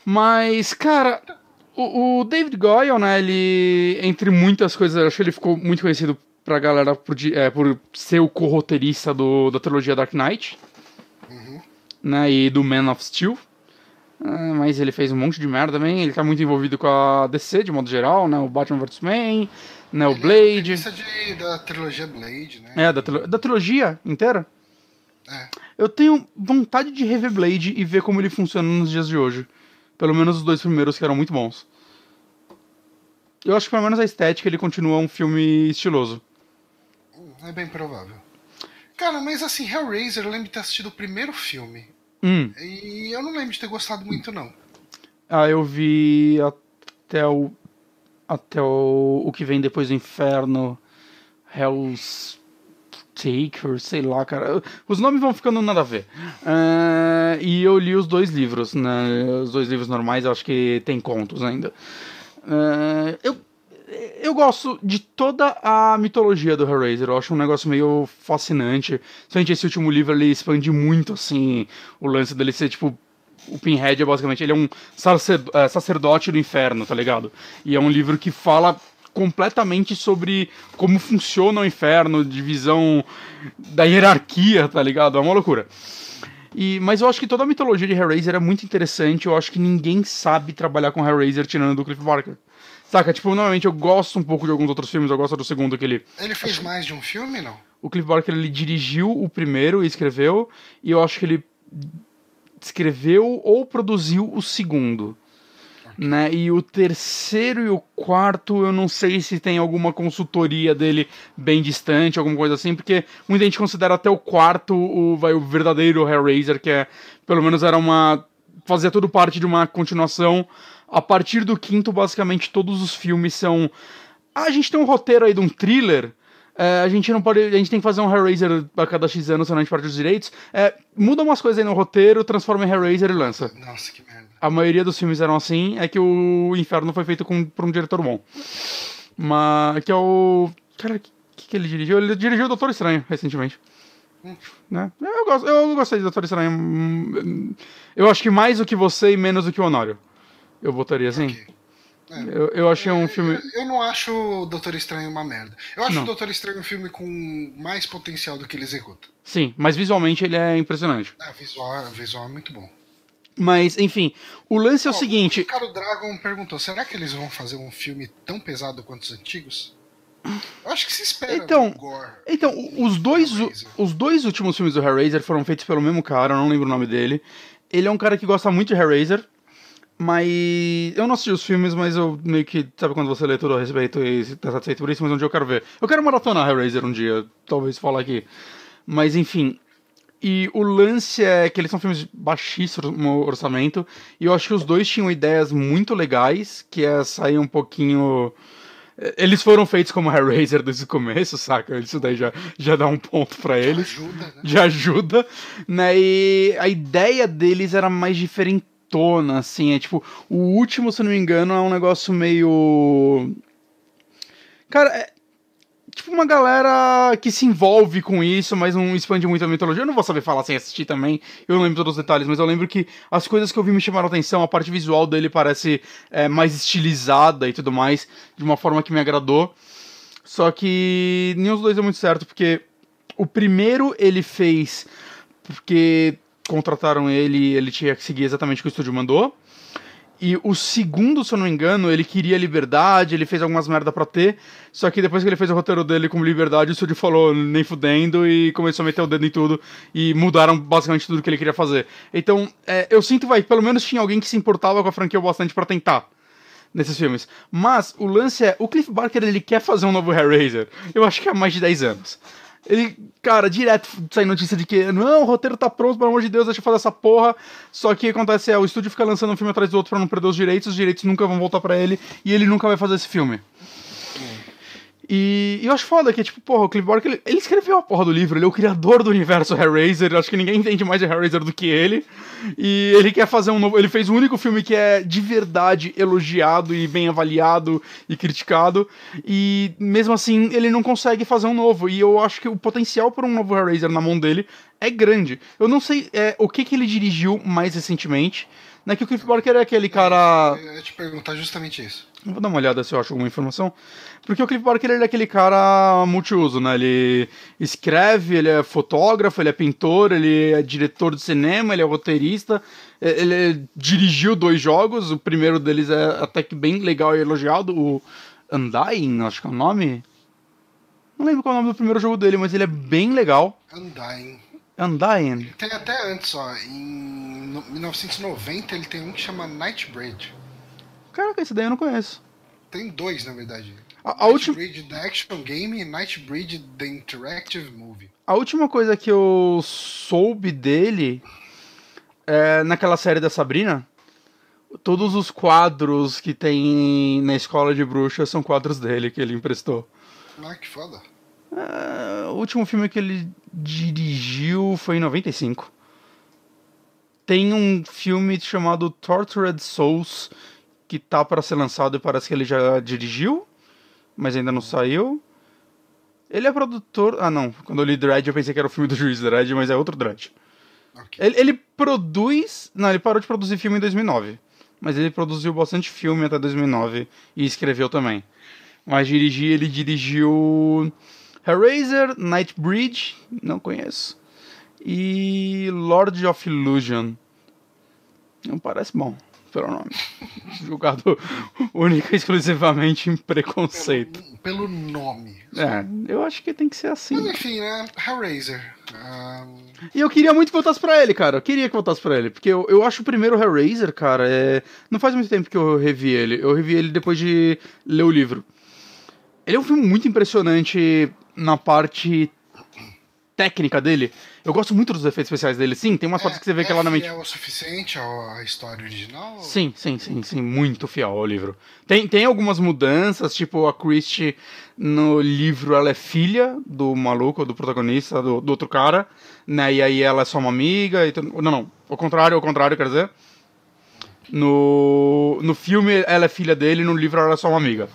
Mas, cara, o, o David Goyle, né, ele, entre muitas coisas, acho que ele ficou muito conhecido pra galera por, é, por ser o co-roteirista do- da trilogia Dark Knight, né, e do Man of Steel. Ah, mas ele fez um monte de merda também, ele tá muito envolvido com a DC, de modo geral, né, o Batman vs Superman, né, o Blade... Isso é de, da trilogia Blade, né? É, da, da trilogia inteira. É. Eu tenho vontade de rever Blade e ver como ele funciona nos dias de hoje. Pelo menos os dois primeiros que eram muito bons. Eu acho que pelo menos a estética ele continua um filme estiloso. É bem provável. Cara, mas assim, Hellraiser, eu lembro de ter assistido o primeiro filme. Hum. E eu não lembro de ter gostado muito, não. Ah, eu vi até o. Até o, o que vem depois do inferno. Hell's Taker, sei lá, cara. Os nomes vão ficando nada a ver. Ah, e eu li os dois livros, né? Os dois livros normais, acho que tem contos ainda. Ah, eu, eu gosto de toda a mitologia do Hellraiser. Eu acho um negócio meio fascinante. Principalmente esse último livro, ele expande muito, assim, o lance dele ser, tipo, o Pinhead é basicamente, ele é um é, sacerdote do inferno, tá ligado? E é um livro que fala completamente sobre como funciona o inferno, divisão da hierarquia, tá ligado? É uma loucura. E, mas eu acho que toda a mitologia de Hellraiser é muito interessante. Eu acho que ninguém sabe trabalhar com Hellraiser tirando do Cliff Barker. Saca? Tipo, normalmente eu gosto um pouco de alguns outros filmes. Eu gosto do segundo que ele. Ele fez mais de um filme, não? O Cliff Barker ele dirigiu o primeiro e escreveu. E eu acho que ele escreveu ou produziu o segundo. Né? E o terceiro e o quarto, eu não sei se tem alguma consultoria dele bem distante, alguma coisa assim, porque muita gente considera até o quarto o, vai, o verdadeiro Hellraiser, que é, pelo menos era uma. fazia tudo parte de uma continuação. A partir do quinto, basicamente, todos os filmes são. Ah, a gente tem um roteiro aí de um thriller. é, a gente não pode. A gente tem que fazer um Hellraiser a cada X anos, senão a gente perde os direitos. É, muda umas coisas aí no roteiro, transforma em Hellraiser e lança. Nossa, que merda. A maioria dos filmes eram assim, é que o Inferno foi feito com, por um diretor bom. Mas que é o. Cara, o que, que ele dirigiu? Ele dirigiu o Doutor Estranho recentemente. Né? Eu, gosto, eu gostei de Doutor Estranho. Hum, Eu acho que mais do que você e menos do que o Honório. Eu botaria assim. Ok. É. Eu, eu achei um filme. Eu não acho o Doutor Estranho uma merda. Eu acho Não. o Doutor Estranho um filme com mais potencial do que ele executa. Sim, mas visualmente ele é impressionante. Ah, visual, visual é muito bom. Mas, enfim, o lance é o Ó, seguinte. O Caro Dragon perguntou: será que eles vão fazer um filme tão pesado quanto os antigos? Eu acho que se espera. Então. Então, os dois, Hellraiser. os dois últimos filmes do Hellraiser foram feitos pelo mesmo cara, eu não lembro o nome dele. Ele é um cara que gosta muito de Hellraiser, mas eu não assisti os filmes, mas eu meio que, sabe quando você lê tudo a respeito e tá satisfeito por isso, mas um dia eu quero ver. Eu quero maratonar Hellraiser um dia, talvez falar aqui. Mas enfim, e o lance é que eles são filmes de baixíssimo orçamento, e eu acho que os dois tinham ideias muito legais, que é sair um pouquinho... Eles foram feitos como Hellraiser desde o começo, saca? Isso daí já, já dá um ponto pra eles. Ajuda, né? Já ajuda, né? E a ideia deles era mais diferentona, assim. É tipo, o último, se não me engano, é um negócio meio. Cara, é uma galera que se envolve com isso, mas não expande muito a mitologia. Eu não vou saber falar sem assistir também, eu não lembro todos os detalhes, mas eu lembro que as coisas que eu vi me chamaram atenção, a parte visual dele parece é, mais estilizada e tudo mais, de uma forma que me agradou. Só que nenhum dos dois deu muito certo, porque o primeiro ele fez porque contrataram ele ele tinha que seguir exatamente o que o estúdio mandou. E o segundo, se eu não me engano, ele queria liberdade, ele fez algumas merda pra ter. Só que depois que ele fez o roteiro dele com liberdade, o estúdio falou nem fudendo e começou a meter o dedo em tudo. E mudaram basicamente tudo que ele queria fazer. Então, é, eu sinto, vai, pelo menos tinha alguém que se importava com a franquia o bastante pra tentar nesses filmes. Mas o lance é, o Cliff Barker ele quer fazer um novo Hellraiser. Eu acho que há mais de 10 anos. Ele, cara, direto sai notícia de que não, o roteiro tá pronto, pelo amor de Deus, deixa eu fazer essa porra. Só que o que acontece é, o estúdio fica lançando um filme atrás do outro pra não perder os direitos, os direitos nunca vão voltar pra ele e ele nunca vai fazer esse filme. E, e eu acho foda que, tipo, porra, o Cliff Barker, ele, ele escreveu a porra do livro, ele é o criador do universo Hellraiser, acho que ninguém entende mais de Hellraiser do que ele. E ele quer fazer um novo. Ele fez o único filme que é de verdade elogiado e bem avaliado e criticado. E mesmo assim, ele não consegue fazer um novo. E eu acho que o potencial para um novo Hellraiser na mão dele é grande. Eu não sei é, o que, que ele dirigiu mais recentemente. Né, que o Cliff Barker é aquele cara. Eu ia te perguntar justamente isso. Vou dar uma olhada se eu acho alguma informação. Porque o Cliff Barker ele é aquele cara multiuso, né? Ele escreve, ele é fotógrafo, ele é pintor, ele é diretor de cinema, ele é roteirista. Ele dirigiu dois jogos, o primeiro deles é até que bem legal e elogiado, o Undying, acho que é o nome. Não lembro qual é o nome do primeiro jogo dele, mas ele é bem legal. Undying. Undying. Tem até antes, ó. Em 1990 ele tem um que chama Nightbreed. Caraca, esse daí eu não conheço. Tem dois, na verdade. A, a última... The Action Game e Nightbreed The Interactive Movie. A última coisa que eu soube dele é naquela série da Sabrina. Todos os quadros que tem na escola de bruxas são quadros dele que ele emprestou. Ah, que foda. É, o último filme que ele dirigiu foi em 95. Tem um filme chamado Tortured Souls que tá para ser lançado e parece que ele já dirigiu, mas ainda não saiu. Ele é produtor. Ah, não. Quando eu li Dredd, eu pensei que era o filme do Juiz Dredd, mas é outro Dredd. Okay. Ele, ele, produz. Não, ele parou de produzir filme em 2009. Mas ele produziu bastante filme até 2009 e escreveu também. Mas dirigir, ele dirigiu. Hellraiser, Nightbreed, não conheço. E Lord of Illusion. Não parece bom, pelo nome. Julgado única e exclusivamente em preconceito. Pelo, pelo nome. É, eu acho que tem que ser assim. Mas enfim, né? Hellraiser. Um... E eu queria muito que voltasse pra ele, cara. Eu queria que voltasse pra ele. Porque eu, eu acho o primeiro Hellraiser, cara, é... não faz muito tempo que eu revi ele. Eu revi ele depois de ler o livro. Ele é um filme muito impressionante na parte técnica dele. Eu gosto muito dos efeitos especiais dele. Sim, tem umas é, partes que você vê é que ela realmente. É o suficiente à história original? Sim, sim, sim, sim. Muito fiel ao livro. Tem, tem algumas mudanças, tipo a Christie no livro ela é filha do maluco, do protagonista, do, do outro cara, né? E aí ela é só uma amiga. E tudo... Não, não. Ao contrário, ao contrário, quer dizer. No, no filme ela é filha dele, no livro ela é só uma amiga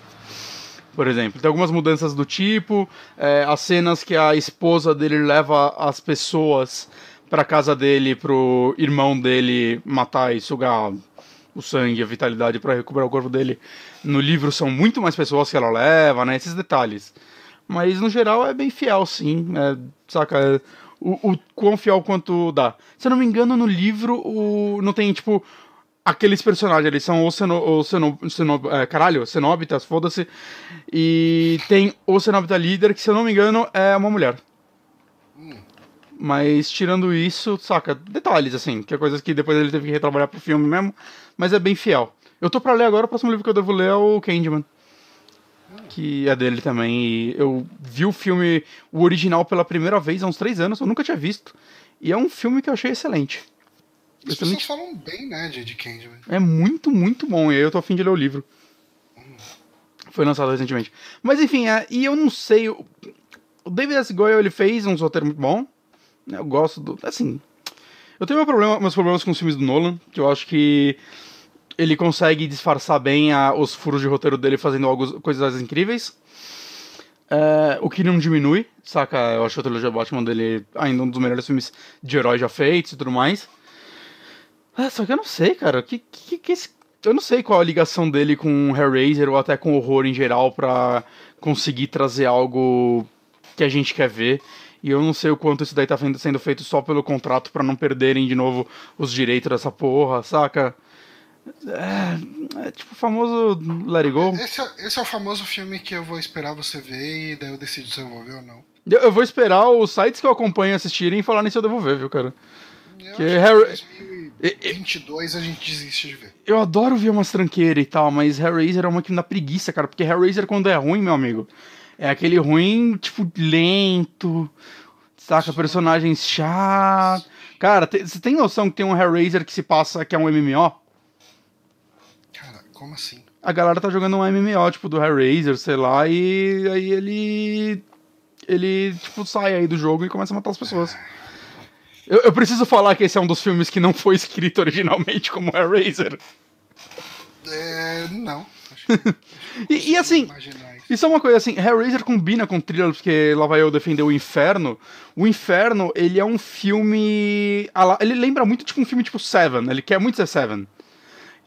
por exemplo. Tem algumas mudanças do tipo, é, as cenas que a esposa dele leva as pessoas para casa dele, pro irmão dele matar e sugar o sangue, a vitalidade para recuperar o corpo dele. No livro são muito mais pessoas que ela leva, né? Esses detalhes. Mas no geral é bem fiel, sim. É, saca? É, o, o quão fiel quanto dá. Se eu não me engano, no livro o, não tem, tipo, aqueles personagens, eles são o, ceno, o ceno, ceno, é, caralho, cenóbitas, foda-se. E tem o cenóbita líder, que se eu não me engano é uma mulher. Mas tirando isso, saca, detalhes assim, que é coisas que depois ele teve que retrabalhar pro filme mesmo, mas é bem fiel. Eu tô pra ler agora, o próximo livro que eu devo ler é o Candyman. Que é dele também. E eu vi o filme, o original, pela primeira vez há uns três anos, eu nunca tinha visto. E é um filme que eu achei excelente. As pessoas falam bem, né, de Ed Candyman. É muito, muito bom. E aí eu tô afim de ler o livro. Hum. Foi lançado recentemente. Mas enfim, é, e eu não sei. O David S. Goyle ele fez um roteiro muito bom. Eu gosto do. Assim. Eu tenho meu problema, meus problemas com os filmes do Nolan, que eu acho que ele consegue disfarçar bem a, os furos de roteiro dele fazendo algo, coisas incríveis. É, o que não diminui, saca? Eu acho a trilogia Batman dele ainda um dos melhores filmes de herói já feitos e tudo mais. Ah, só que eu não sei, cara. Que, que, que esse... Eu não sei qual a ligação dele com Hellraiser ou até com horror em geral pra conseguir trazer algo que a gente quer ver. E eu não sei o quanto isso daí tá sendo feito só pelo contrato para não perderem de novo os direitos dessa porra, saca? É, é tipo o famoso Let It Go. Esse é, esse é, o famoso filme que eu vou esperar você ver e daí eu decido se eu vou ver ou não. Eu, eu vou esperar os sites que eu acompanho assistirem e falarem se eu devo ver, viu, cara? Eu que Harry... 2022 a gente desiste de ver. Eu adoro ver umas tranqueiras e tal, mas Hellraiser é uma que me dá preguiça, cara. Porque Hellraiser, quando é ruim, meu amigo, é aquele ruim, tipo, lento, saca? Personagens chatos. Cara, você tem noção que tem um Hellraiser que se passa, que é um MMO? Cara, como assim? a galera tá jogando um MMO, tipo, do Hellraiser, sei lá, e aí ele. Ele, tipo, sai aí do jogo e começa a matar as pessoas. Eu, eu preciso falar que esse é um dos filmes que não foi escrito originalmente como Hellraiser. É, não. Acho que E, e assim, isso. isso é uma coisa assim, Hellraiser combina com thriller, porque lá vai eu defender o Inferno. O Inferno, ele é um filme. Ele lembra muito tipo um filme tipo Seven, ele quer muito ser Seven.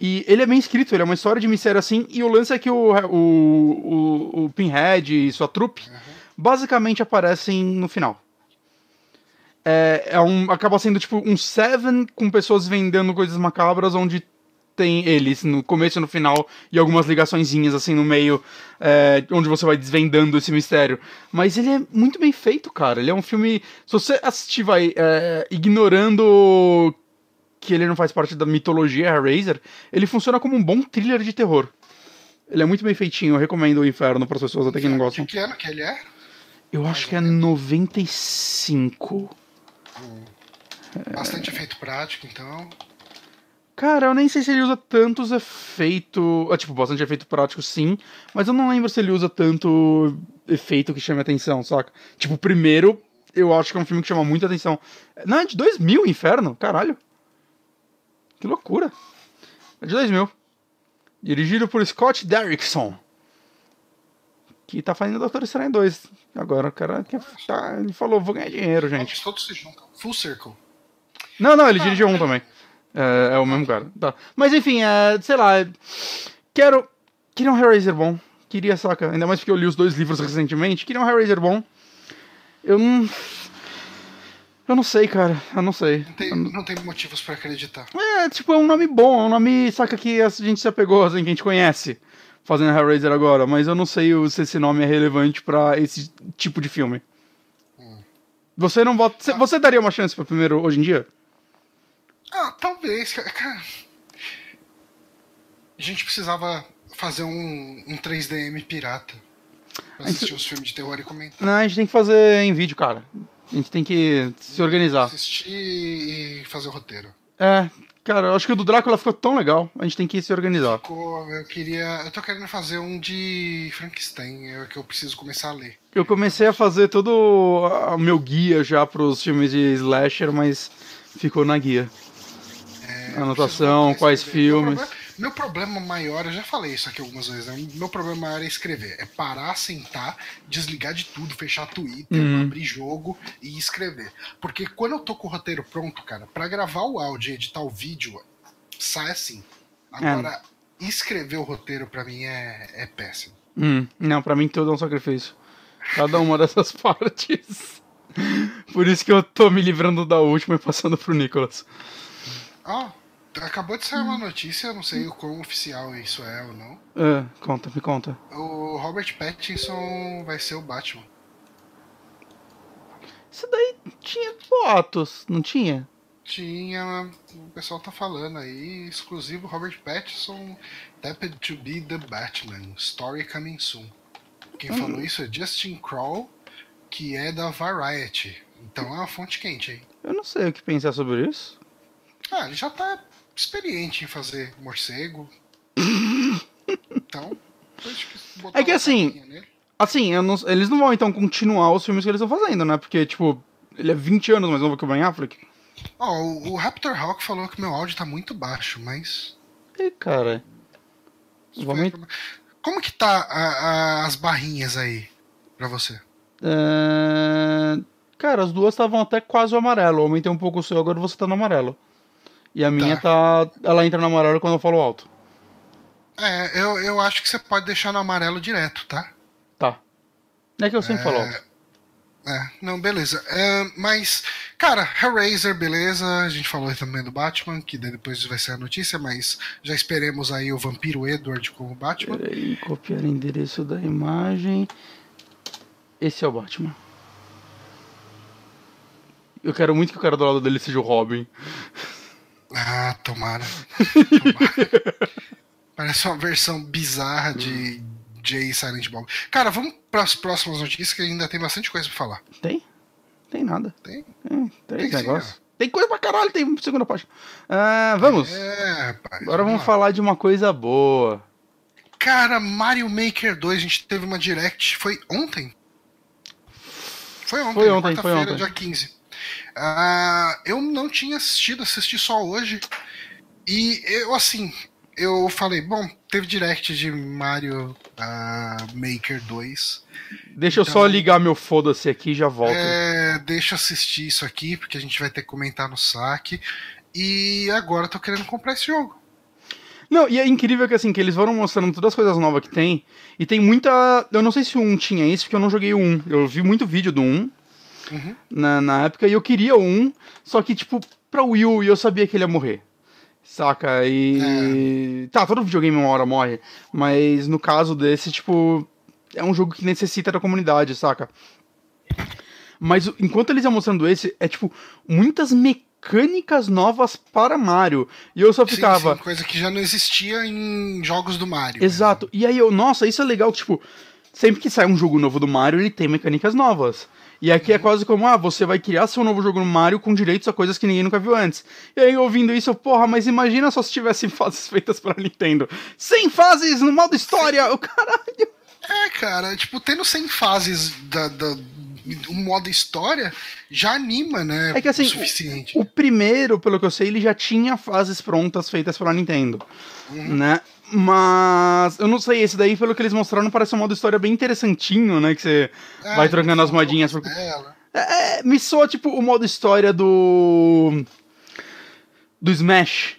E ele é bem escrito, ele é uma história de mistério assim, e o lance é que o, o, o, o Pinhead e sua trupe basicamente aparecem no final. É, é um, acaba sendo tipo um Seven com pessoas vendendo coisas macabras, onde tem eles no começo e no final, e algumas ligaçõezinhas assim no meio, é, onde você vai desvendando esse mistério. Mas ele é muito bem feito, cara. Ele é um filme. Se você assistir, vai, é, ignorando que ele não faz parte da mitologia Hellraiser, ele funciona como um bom thriller de terror. Ele é muito bem feitinho, eu recomendo o Inferno para as pessoas até que não gostam. De que ano que ele é? Eu acho que é 95. Bastante efeito prático, então. Cara, eu nem sei se ele usa tantos efeitos. Ah, tipo, bastante efeito prático, sim. Mas eu não lembro se ele usa tanto efeito que chame atenção, saca? Tipo, primeiro, eu acho que é um filme que chama muita atenção. Não, é de 2000, Inferno? Caralho. Que loucura. É de 2000. Dirigido por Scott Derrickson. Que tá fazendo Doutor Estranho 2. Agora, o cara quer tá, ele falou, vou ganhar dinheiro, gente. Todos se juntam. Full circle. Não, não, ele dirigiu um também. É, é o mesmo cara. Tá. Mas enfim, é, sei lá. Quero. Queria um Hellraiser bom. Queria, saca? Ainda mais porque eu li os dois livros recentemente. Queria um Hellraiser bom. Eu não. Eu não sei, cara. Eu não sei. Não tem, não tem motivos pra acreditar. É, tipo, é um nome bom. É um nome, saca, que a gente se apegou, assim, que a gente conhece. Fazendo Hellraiser agora. Mas eu não sei se esse nome é relevante pra esse tipo de filme. Você não bota. Você, você daria uma chance pro primeiro hoje em dia? Talvez, ca- cara. A gente precisava fazer um, um 3DM pirata. Pra assistir os filmes de terror e comentar. Não, a gente tem que fazer em vídeo, cara. A gente tem que se organizar. Assistir e fazer o roteiro. É, cara, eu acho que o do Drácula ficou tão legal. A gente tem que se organizar. Ficou- Eu queria. Eu tô querendo fazer um de Frankenstein, é que eu preciso começar a ler. Eu comecei a fazer todo o meu guia já pros filmes de slasher, mas ficou na guia. É, Anotação, quais escrever. Meu filmes. problema- Meu problema maior, eu já falei isso aqui algumas vezes, né? Meu problema maior é escrever. É parar, sentar, desligar de tudo, fechar Twitter, Uhum. abrir jogo e escrever. Porque quando eu tô com o roteiro pronto, cara, pra gravar o áudio e editar o vídeo, sai assim. Agora, escrever o roteiro pra mim é, é péssimo. Hum, não, pra mim tudo é um sacrifício. Cada uma dessas partes. Por isso que eu tô me livrando da última e passando pro Nicholas. Ó, acabou de sair uma notícia, eu não sei o quão oficial isso é ou não. É, conta, me conta. O Robert Pattinson vai ser o Batman. Isso daí tinha boatos, não tinha? Tinha. O pessoal tá falando aí, exclusivo Robert Pattinson, tapped to be the Batman, story coming soon. Quem falou isso é Justin Kroll, que é da Variety. Então é uma fonte quente aí. Eu não sei o que pensar sobre isso. Ah, ele já tá experiente em fazer morcego. Então, É que assim. Assim, não- eles não vão então continuar os filmes que eles estão fazendo, né? Porque, tipo, ele é 20 anos mais novo que o Ben Affleck. Ó, o, o Raptor Hawk falou que meu áudio tá muito baixo, mas. E, cara. Vamos. Como que tá a- a- as barrinhas aí pra você? É, Cara, as duas estavam até quase o amarelo. Eu aumentei um pouco o seu, agora você tá no amarelo. E a minha tá. Ela entra no amarelo quando eu falo alto. É, eu, eu acho que você pode deixar no amarelo direto, tá? Tá. É que eu sempre falo alto. É, não, beleza. É, mas, cara, Hellraiser, beleza. A gente falou também do Batman, que depois vai ser a notícia, mas já esperemos aí o Vampiro Edward como Batman. Peraí, copiar endereço da imagem. Esse é o Batman. Eu quero muito que o cara do lado dele seja o Robin. Ah, tomara. Tomara. Parece uma versão bizarra de Jay Silent Bob. Cara, vamos para as próximas notícias que ainda tem bastante coisa pra falar. Tem? Tem nada. Tem? Tem, três Tem sim, negócios. Tem coisa pra caralho, tem segunda página. Ah, vamos. É, rapaz. Agora vamos falar de uma coisa boa. Cara, Mario Maker 2, a gente teve uma direct, foi ontem? Foi ontem, Foi ontem, foi ontem. dia 15. Ah, eu não tinha assistido, assisti só hoje. E eu, assim, eu falei, bom, teve direct de Mario ah, Maker 2. Deixa eu Então- só ligar meu foda-se aqui e já volto. É, deixa eu assistir isso aqui, porque a gente vai ter que comentar no saque. E agora eu tô querendo comprar esse jogo. Não, e é incrível que assim, que eles foram mostrando todas as coisas novas que tem. E tem muita. Eu não sei se o 1 tinha isso, porque eu não joguei o 1. Eu vi muito vídeo do 1 Uhum. na, na época e eu queria 1, só que, tipo, pra Wii U eu sabia que ele ia morrer. Saca? E. Tá, todo videogame uma hora morre. Mas no caso desse, tipo. É um jogo que necessita da comunidade, saca? Mas enquanto eles iam mostrando esse, é tipo, muitas mecânicas novas para Mario. E eu só Sim, ficava. sim, coisa que já não existia em jogos do Mario. Exato. E aí eu, nossa, isso é legal, tipo, sempre que sai um jogo novo do Mario, ele tem mecânicas novas. E aqui é quase como, ah, você vai criar seu novo jogo no Mario com direitos a coisas que ninguém nunca viu antes. E aí, ouvindo isso, eu, porra, mas imagina só se tivessem fases feitas pra Nintendo. 100 fases no modo história, o caralho. É, cara, tipo, tendo 100 fases da, da um modo história já anima, né? É que assim, o suficiente. O primeiro, pelo que eu sei, ele já tinha fases prontas feitas pela Nintendo, né? Mas eu não sei, esse daí, pelo que eles mostraram, parece um modo história bem interessantinho, né? Que você É, vai trocando as poucas Por... dela. É, me soa tipo o modo história do. do Smash,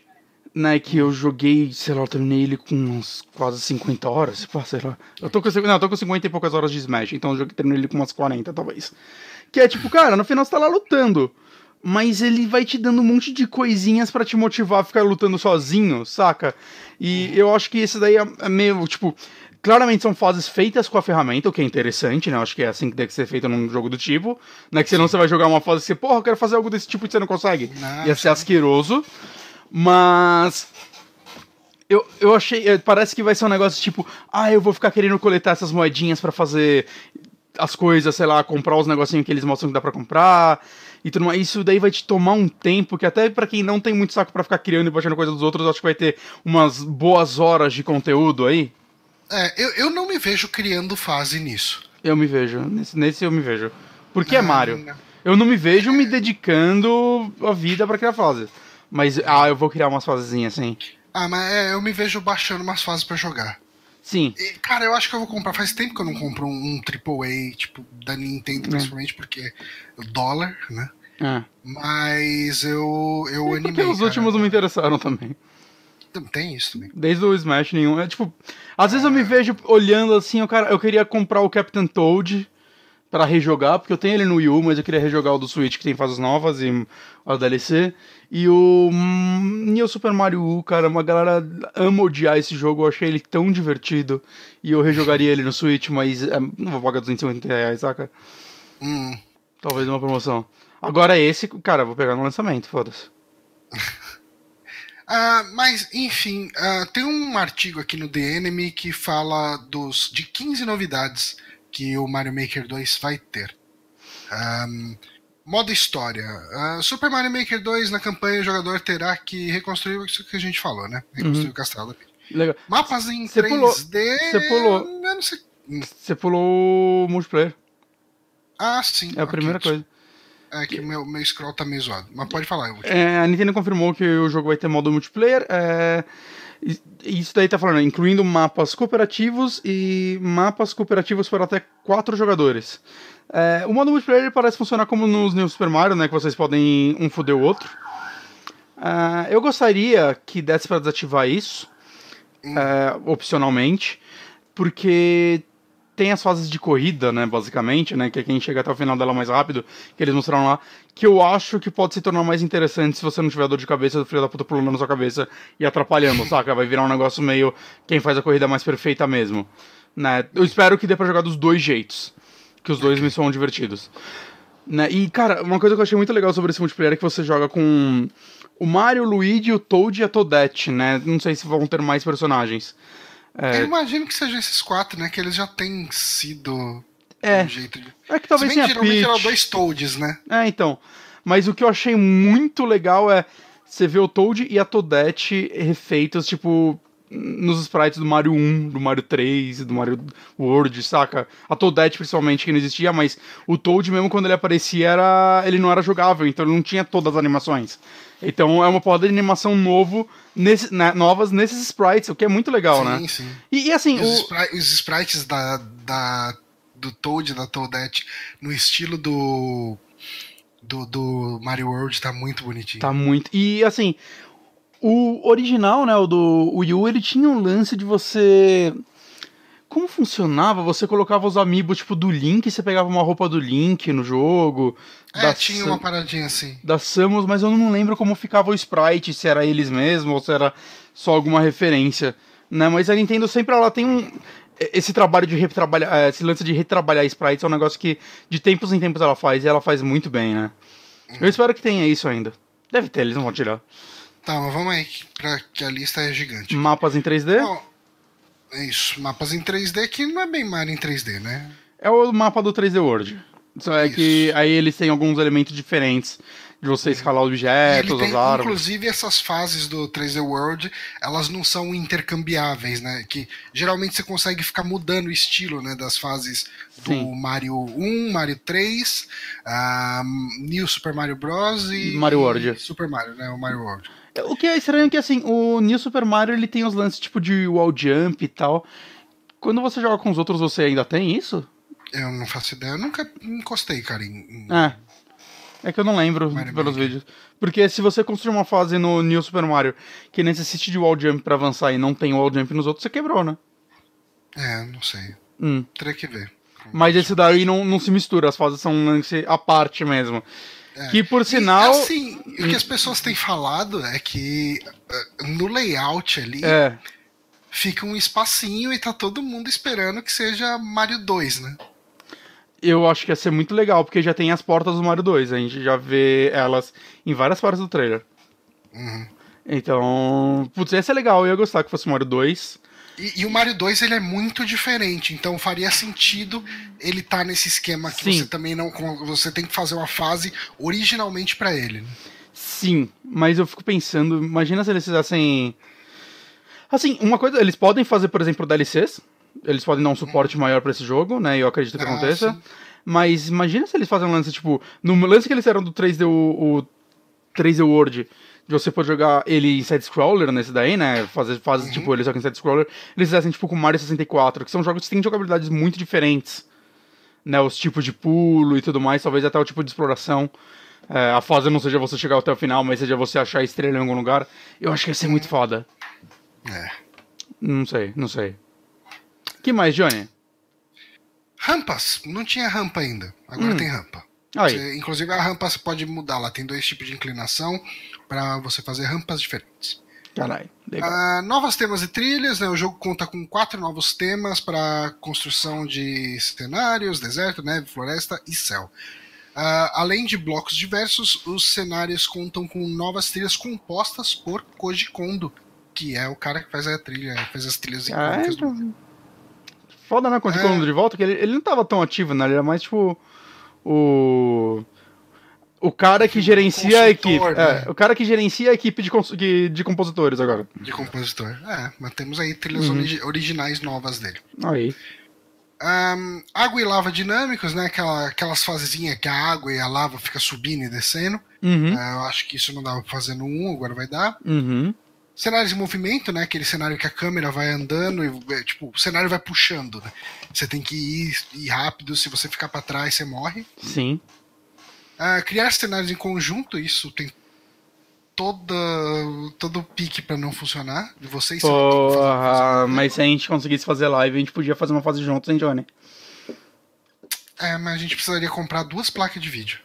né? Que eu joguei, sei lá, eu terminei ele com uns quase 50 horas. Sei lá. Eu tô com, não, eu tô com 50 e poucas horas de Smash, então eu joguei, terminei ele com umas 40, talvez. Que é tipo, cara, no final você tá lá lutando. Mas ele vai te dando um monte de coisinhas pra te motivar a ficar lutando sozinho, saca? E eu acho que esse daí é é meio, tipo. Claramente são fases feitas com a ferramenta, o que é interessante, né? Eu acho que é assim que deve ser feito num jogo do tipo. Né? Que senão você vai jogar uma fase e você, porra, eu quero fazer algo desse tipo e você não consegue. Não, Ia ser asqueroso. Mas. Eu, eu achei. eh, Parece que vai ser um negócio tipo, ah, eu vou ficar querendo coletar essas moedinhas pra fazer as coisas, sei lá, comprar os negocinhos que eles mostram que dá pra comprar e tudo mais. Isso daí vai te tomar um tempo que até pra quem não tem muito saco pra ficar criando e baixando coisa dos outros, eu acho que vai ter umas boas horas de conteúdo aí. É, eu, eu não me vejo criando fase nisso. Eu me vejo. Nesse, nesse eu me vejo. Porque é Ah, Mario. não. Eu não me vejo me dedicando a vida pra criar fases. Mas, ah, eu vou criar umas fasezinhas assim. Ah, mas é, eu me vejo baixando umas fases pra jogar. Sim. E, cara, eu acho que eu vou comprar. Faz tempo que eu não compro um, um AAA, tipo, da Nintendo, Hum. principalmente porque o dólar, né? É. Mas eu, eu animei. Porque os cara. últimos não me interessaram também. Tem isso também. Desde o Smash nenhum. É tipo. Às vezes eu me vejo olhando assim, o cara, eu queria comprar o Captain Toad pra rejogar, porque eu tenho ele no Wii U, mas eu queria rejogar o do Switch que tem fases novas e a DLC. E o. hum, E o Super Mario U, cara, uma galera ama odiar esse jogo, eu achei ele tão divertido. E eu rejogaria ele no Switch, mas é, não vou pagar 250 reais, saca? Hum. Talvez uma promoção. Agora esse, cara, vou pegar no lançamento, foda-se. Ah, mas, enfim, ah, tem um artigo aqui no The Enemy que fala dos, de 15 novidades que o Mario Maker 2 vai ter. Ahm, modo história. Ah, Super Mario Maker 2, na campanha, o jogador terá que reconstruir isso que a gente falou, né? Reconstruir o castelo. Legal. Mapas em Você 3D. pulou- você pulou. Você pulou o multiplayer. Ah, sim. É a ok. primeira coisa. É que o meu, meu scroll tá meio zoado. Mas pode falar, É, a Nintendo confirmou que o jogo vai ter modo multiplayer. É, isso daí tá falando, incluindo mapas cooperativos e mapas cooperativos para até quatro jogadores. É, o modo multiplayer parece funcionar como nos New Super Mario, né? Que vocês podem um foder o outro. Ah, eu gostaria que desse para desativar isso, é, opcionalmente, porque tem as fases de corrida, né, basicamente, né, que é quem chega até o final dela mais rápido, que eles mostraram lá, que eu acho que pode se tornar mais interessante se você não tiver dor de cabeça do filho da puta pulando na sua cabeça e atrapalhando, saca? Vai virar um negócio meio quem faz a corrida mais perfeita mesmo, né? Eu espero que dê pra jogar dos dois jeitos, que os dois me são divertidos. Né? E, cara, uma coisa que eu achei muito legal sobre esse multiplayer é que você joga com o Mario, o Luigi, o Toad e a Toadette, né? Não sei se vão ter mais personagens. Eu imagino que sejam esses quatro, né? Que eles já têm sido É. um jeito de. É que talvez tenha que geralmente eram Peach. dois Toads, né? É, então. Mas o que eu achei muito legal é você ver o Toad e a Toadette refeitos, tipo, nos sprites do Mario 1, do Mario 3, do Mario World, saca? A Toadette, principalmente, que não existia, mas o Toad, mesmo quando ele aparecia, era... ele não era jogável, então ele não tinha todas as animações. Então é uma porrada de animação novo, nesse, né, novas nesses sprites, o que é muito legal, sim, né? sim. E, e assim, os, o... spri- os sprites da, da, do Toad, da Toadette, no estilo do, do, do Mario World, tá muito bonitinho. Tá muito. E assim, o original, né, o do Wii U, ele tinha um lance de você. Como funcionava? Você colocava os amigos tipo do Link, você pegava uma roupa do Link no jogo. É, tinha Sam- uma paradinha assim. Da Samus, mas eu não lembro como ficava o sprite, se era eles mesmos ou se era só alguma referência. Né? Mas a Nintendo sempre ela tem um. Esse trabalho de retrabalhar. eh, Esse lance de retrabalhar sprites é um negócio que de tempos em tempos ela faz e ela faz muito bem, né? Eu espero que tenha isso ainda. Deve ter, eles não vão tirar. Tá, mas vamos aí, pra, que a lista é gigante. Mapas em 3D? Bom, é isso. Mapas em 3D que não é bem Mario em 3D, né? É o mapa do 3D World. Só é Isso. que aí eles têm alguns elementos diferentes de você escalar objetos, tem, as árvores. inclusive, essas fases do 3D World, elas não são intercambiáveis, né? Que geralmente você consegue ficar mudando o estilo, né? Das fases do Sim. Mario 1, Mario 3, ah, New Super Mario Bros. e Mario World. e Super Mario, né? O Mario World. O que é estranho é que assim, o New Super Mario ele tem os lances tipo de wall jump e tal. Quando você joga com os outros, você ainda tem isso? Eu não faço ideia, eu nunca encostei, cara, em, É. É que eu não lembro Mario pelos Maker. vídeos. Porque se você construir uma fase no New Super Mario que necessite de wall jump pra avançar e não tem wall jump nos outros, você quebrou, né? É, não sei. Hum. Teria que ver. Mas esse daí não, não se mistura, as fases são um lance à parte mesmo. Que por sinal. E, assim, o que as pessoas têm falado é que ah, no layout ali É. fica um espacinho e tá todo mundo esperando que seja Mario 2, né? Eu acho que ia ser muito legal, porque já tem as portas do Mario 2. A gente já vê elas em várias partes do trailer. Uhum. Então, putz, ia ser legal. Eu ia gostar que fosse o Mario 2. E, e o Mario 2 ele é muito diferente, então faria sentido ele tá nesse esquema que Sim. você também não você tem que fazer uma fase originalmente pra ele. né? Sim, mas eu fico pensando, imagina se eles fizessem. Assim, uma coisa, eles podem fazer, por exemplo, DLCs. Eles podem dar um suporte maior pra esse jogo, né? E eu acredito que Ah, aconteça. sim. Mas imagina se eles fazem um lance, tipo, no lance que eles fizeram do 3D, o, o 3D World, você pode jogar ele em side-scroller nesse daí, né? Fazer fases, Uhum. tipo, ele só que em side-scroller. Eles fizessem, tipo, com Mario 64, que são jogos que têm jogabilidades muito diferentes. Né? Os tipos de pulo e tudo mais, talvez até o tipo de exploração. É, a fase não seja você chegar até o final, mas seja você achar a estrela em algum lugar. Eu acho que ia ser muito foda. É. Não sei, não sei. que mais, Johnny? Rampas, não tinha rampa ainda. Agora Hum. tem rampa. Você- inclusive a rampa você pode mudar, lá tem dois tipos de inclinação pra você fazer rampas diferentes. Caralho, legal. Ah, novos temas e trilhas, né? O jogo conta com quatro novos temas para construção de cenários, deserto, neve, floresta e céu. Ah, além de blocos diversos, os cenários contam com novas trilhas compostas por Koji Kondo, que é o cara que faz a trilha, faz as trilhas Ah, icônicas. do- então... Foda, né? Quando É. ficou de volta, que ele, ele não tava tão ativo, né? Ele era mais tipo. O. O cara que gerencia a equipe. Consultor, É, né? o cara que gerencia a equipe de, de, de compositores agora. de compositor. É, mas temos aí trilhas Uhum. origi- originais novas dele. Aí. Ahn, água e lava dinâmicos, né? Aquela, aquelas fasezinhas que a água e a lava fica subindo e descendo. Uhum. Ah, eu acho que isso não dava pra fazer no 1, agora vai dar. Uhum. Cenários em movimento, né? Aquele cenário que a câmera vai andando e é, tipo, o cenário vai puxando, né? Você tem que ir, ir rápido, se você ficar pra trás, você morre. Sim. Ah, criar cenários em conjunto, isso tem toda, todo o pique pra não funcionar. De vocês Porra, mas se a gente conseguisse fazer live, a gente podia fazer uma fase juntos, hein, Johnny? É, mas a gente precisaria comprar duas placas de vídeo.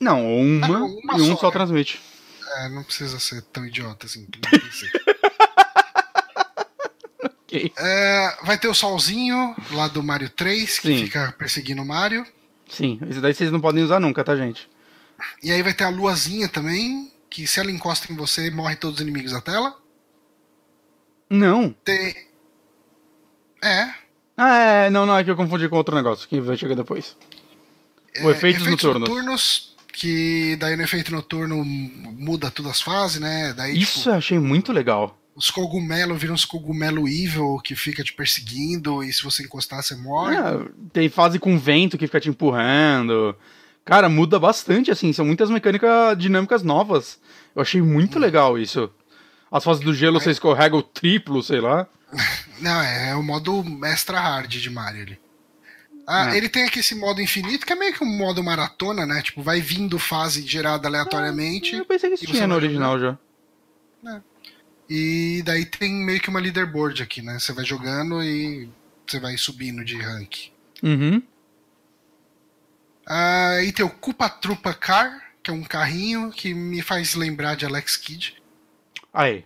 Não, uma, Não, uma e um só, só né? transmite. É, não precisa ser tão idiota assim. que não precisa. Ok. É, vai ter o solzinho lá do Mario 3, que Sim. fica perseguindo o Mario. Sim, esse daí vocês não podem usar nunca, tá, gente? E aí vai ter a luazinha também, que se ela encosta em você, morre todos os inimigos da tela. Não. Tem. É. Ah, é, não, não, é que eu confundi com outro negócio, que vai chegar depois. O é, efeitos noturnos. noturnos, que daí no efeito noturno muda todas as fases, né? Daí, Isso tipo, eu achei muito legal. os cogumelos viram uns cogumelo evil que fica te perseguindo e se você encostar você morre. É, tem fase com vento que fica te empurrando. Cara, muda bastante, assim, são muitas mecânicas dinâmicas novas. Eu achei muito legal isso. As fases do gelo você escorrega o triplo, sei lá. Não, é, é o modo extra hard de Mario ali. Ah, É. Ele tem aqui esse modo infinito, que é meio que um modo maratona, né? Tipo, vai vindo fase gerada aleatoriamente. Eu pensei que isso tinha no original já. E daí tem meio que uma leaderboard aqui, né? Você vai jogando e você vai subindo de rank. Uhum. Ah, aí tem o Koopa Trupa Car, que é um carrinho que me faz lembrar de Alex Kidd. Aí.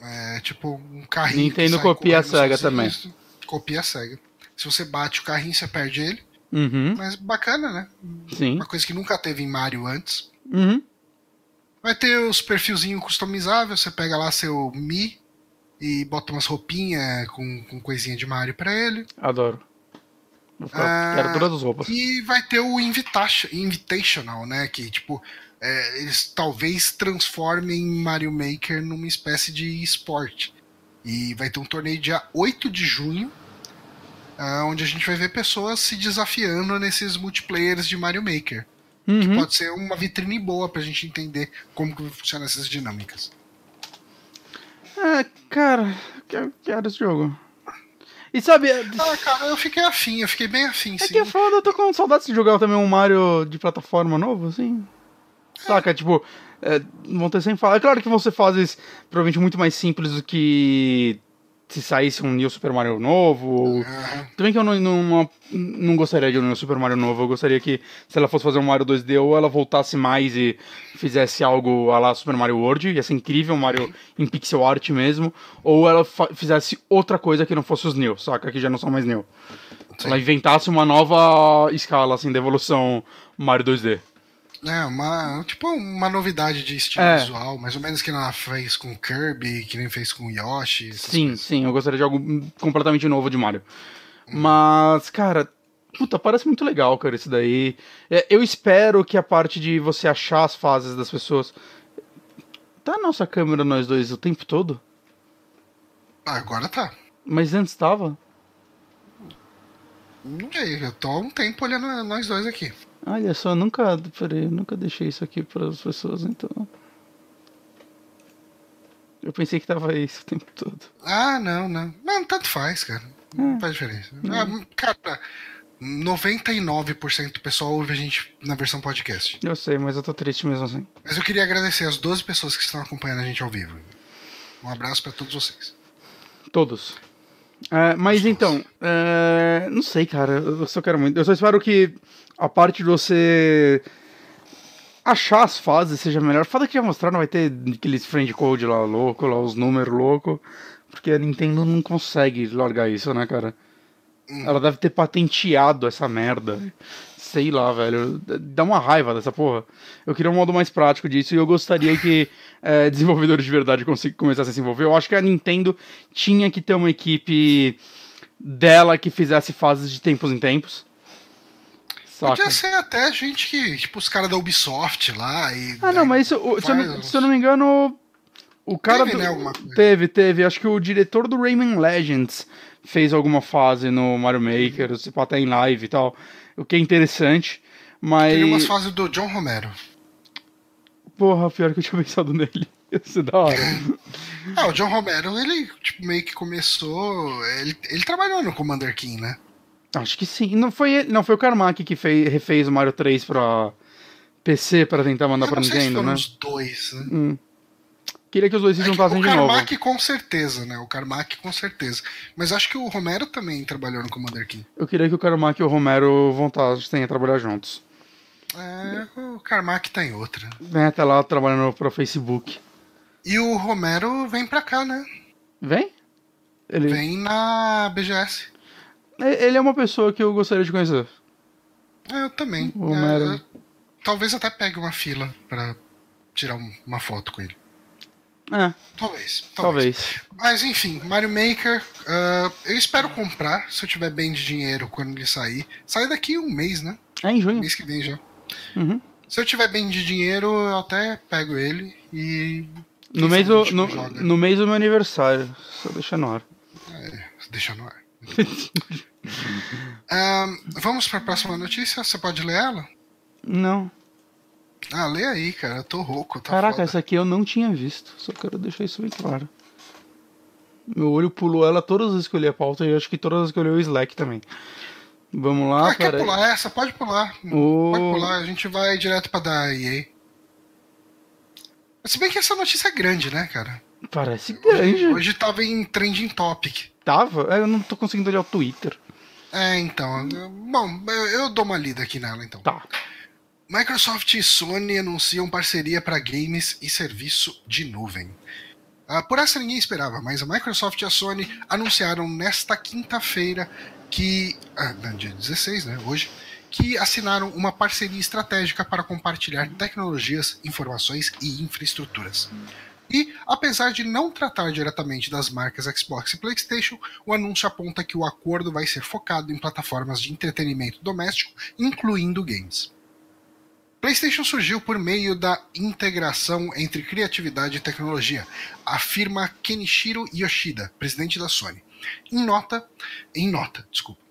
É tipo um carrinho. Nintendo copia a SEGA também. Copia a SEGA. Se você bate o carrinho, você perde ele. Uhum. Mas bacana, né? Sim. Uma coisa que nunca teve em Mario antes. Uhum. Vai ter os perfilzinhos customizáveis, você pega lá seu Mi e bota umas roupinhas com, com coisinha de Mario pra ele. Adoro. Ah, Quero todas as roupas. E vai ter o Invitation, Invitational, né? Que, tipo, é, eles talvez transformem Mario Maker numa espécie de esporte. E vai ter um torneio dia 8 de junho, ah, onde a gente vai ver pessoas se desafiando nesses multiplayers de Mario Maker. Uhum. Pode ser uma vitrine boa pra gente entender como que funcionam essas dinâmicas. É, cara, quero, quero esse jogo. E sabe, é Ah, cara, eu fiquei afim, eu fiquei bem afim, é sim. que é foda, eu tô com saudades de jogar também um Mario de plataforma novo, assim. Saca, tipo, é, vão ter sempre falar. É claro que vão ser fases provavelmente muito mais simples do que se saísse um New Super Mario novo. Ou... Aham. Também que eu não, não, não, gostaria de um New Super Mario novo. Eu gostaria que, se ela fosse fazer um Mario 2D, ou ela voltasse mais e fizesse algo a lá Super Mario World, ia ser incrível, um Mario em pixel art mesmo. Ou ela fizesse outra coisa que não fosse os New, saca? Que já não são mais New. Sim. Ela inventasse uma nova escala, assim, de evolução Mario 2D. É, uma, tipo uma novidade de estilo É. visual, mais ou menos que ela fez com Kirby, que nem fez com Yoshi. Sim, coisas. sim, eu gostaria de algo completamente novo de Mario. Mas, cara, puta, parece muito legal, cara, isso daí. É, eu espero que a parte de você achar as fases das pessoas. Tá a nossa câmera, nós dois, o tempo todo? Agora tá. Mas antes tava? Não sei, eu tô há um tempo olhando nós dois aqui. Olha só, nunca. Peraí, nunca deixei isso aqui para as pessoas, então. Eu pensei que tava isso o tempo todo. Ah, não, não. Não, tanto faz, cara. Não faz diferença. Ah, cara, 99% do pessoal ouve a gente na versão podcast. Eu sei, mas eu tô triste mesmo assim. Mas eu queria agradecer as 12 pessoas que estão acompanhando a gente ao vivo. Um abraço pra todos vocês. Todos. É, mas então, é, não sei, cara. Eu só quero muito. Eu só espero que a parte de você achar as fases seja melhor. Foda que já mostraram, vai ter aqueles friend code lá louco, lá os números louco. Porque a Nintendo não consegue largar isso, né, cara? Ela deve ter patenteado essa merda. Sei lá, velho. Dá uma raiva dessa porra. Eu queria um modo mais prático disso e eu gostaria que é, desenvolvedores de verdade começassem a se envolver. Eu acho que a Nintendo tinha que ter uma equipe dela que fizesse fases de tempos em tempos. Saca? Podia ser até gente que, tipo, os caras da Ubisoft lá e. Ah, não, mas isso, o- se, eu uns- se eu não me engano, o cara. Teve, do- né, alguma coisa. Teve, teve. Acho que o diretor do Rayman Legends fez alguma fase no Mario Maker, se pá, até em live e tal. O que é interessante. Mas. Teve umas fases do John Romero. Porra, pior que eu tinha pensado nele. Ia ser da hora. Ah, o John Romero, ele tipo, meio que começou. Ele, ele trabalhou no Commander King, né? Acho que sim. Não foi não foi o Carmack que fez, refez o Mario 3 pra PC pra tentar mandar Eu pra se Nintendo, foram né? os dois, né? Hum. Queria que os dois se É juntassem o de novo. Carmack com certeza, né? O Carmack com certeza. Mas acho que o Romero também trabalhou no Commander King. Eu queria que o Carmack e o Romero voltassem a trabalhar juntos. É, o Carmack tá em outra. Vem até lá trabalhando pro Facebook. E o Romero vem pra cá, né? Vem? Ele, Vem na BGS. Ele é uma pessoa que eu gostaria de conhecer. É, eu também. O. É, talvez até pegue uma fila pra tirar um- uma foto com ele. É, Talvez. Talvez. talvez. Mas enfim, Mario Maker, ah, eu espero comprar se eu tiver bem de dinheiro quando ele sair. Sai daqui um mês, né? É em junho. Mês que vem já. Uhum. Se eu tiver bem de dinheiro, eu até pego ele e No mês, do, no, no mês do meu aniversário. Só deixa no ar. É, deixa no ar. Ahn, vamos para a próxima notícia? Você pode ler ela? Não. Ah, lê aí, cara. Eu tô rouco. Tá Caraca, foda. essa aqui eu não tinha visto. Só quero deixar isso bem claro. Meu olho pulou ela todas as vezes que eu li a pauta e acho que todas as vezes que eu li o Slack também. Vamos lá, Ah, quer peraí. pular essa? Pode pular. O- Pode pular, a gente vai direto pra da EA. Se bem que essa notícia é grande, né, cara? Parece Hoje, grande. hoje tava em trending topic. Tava? É, Eu não tô conseguindo olhar o Twitter. É, então. Bom, eu, dou uma lida aqui nela, então. Tá. Microsoft e Sony anunciam parceria para games e serviço de nuvem. Ah, por essa ninguém esperava, mas a Microsoft e a Sony anunciaram nesta quinta-feira que. Ah, dia 16, né? Hoje. Que assinaram uma parceria estratégica para compartilhar tecnologias, informações e infraestruturas. E, apesar de não tratar diretamente das marcas Xbox e PlayStation, o anúncio aponta que o acordo vai ser focado em plataformas de entretenimento doméstico, incluindo games. PlayStation surgiu por meio da integração entre criatividade e tecnologia, afirma Kenichiro Yoshida, presidente da Sony. Em nota, em nota, desculpa.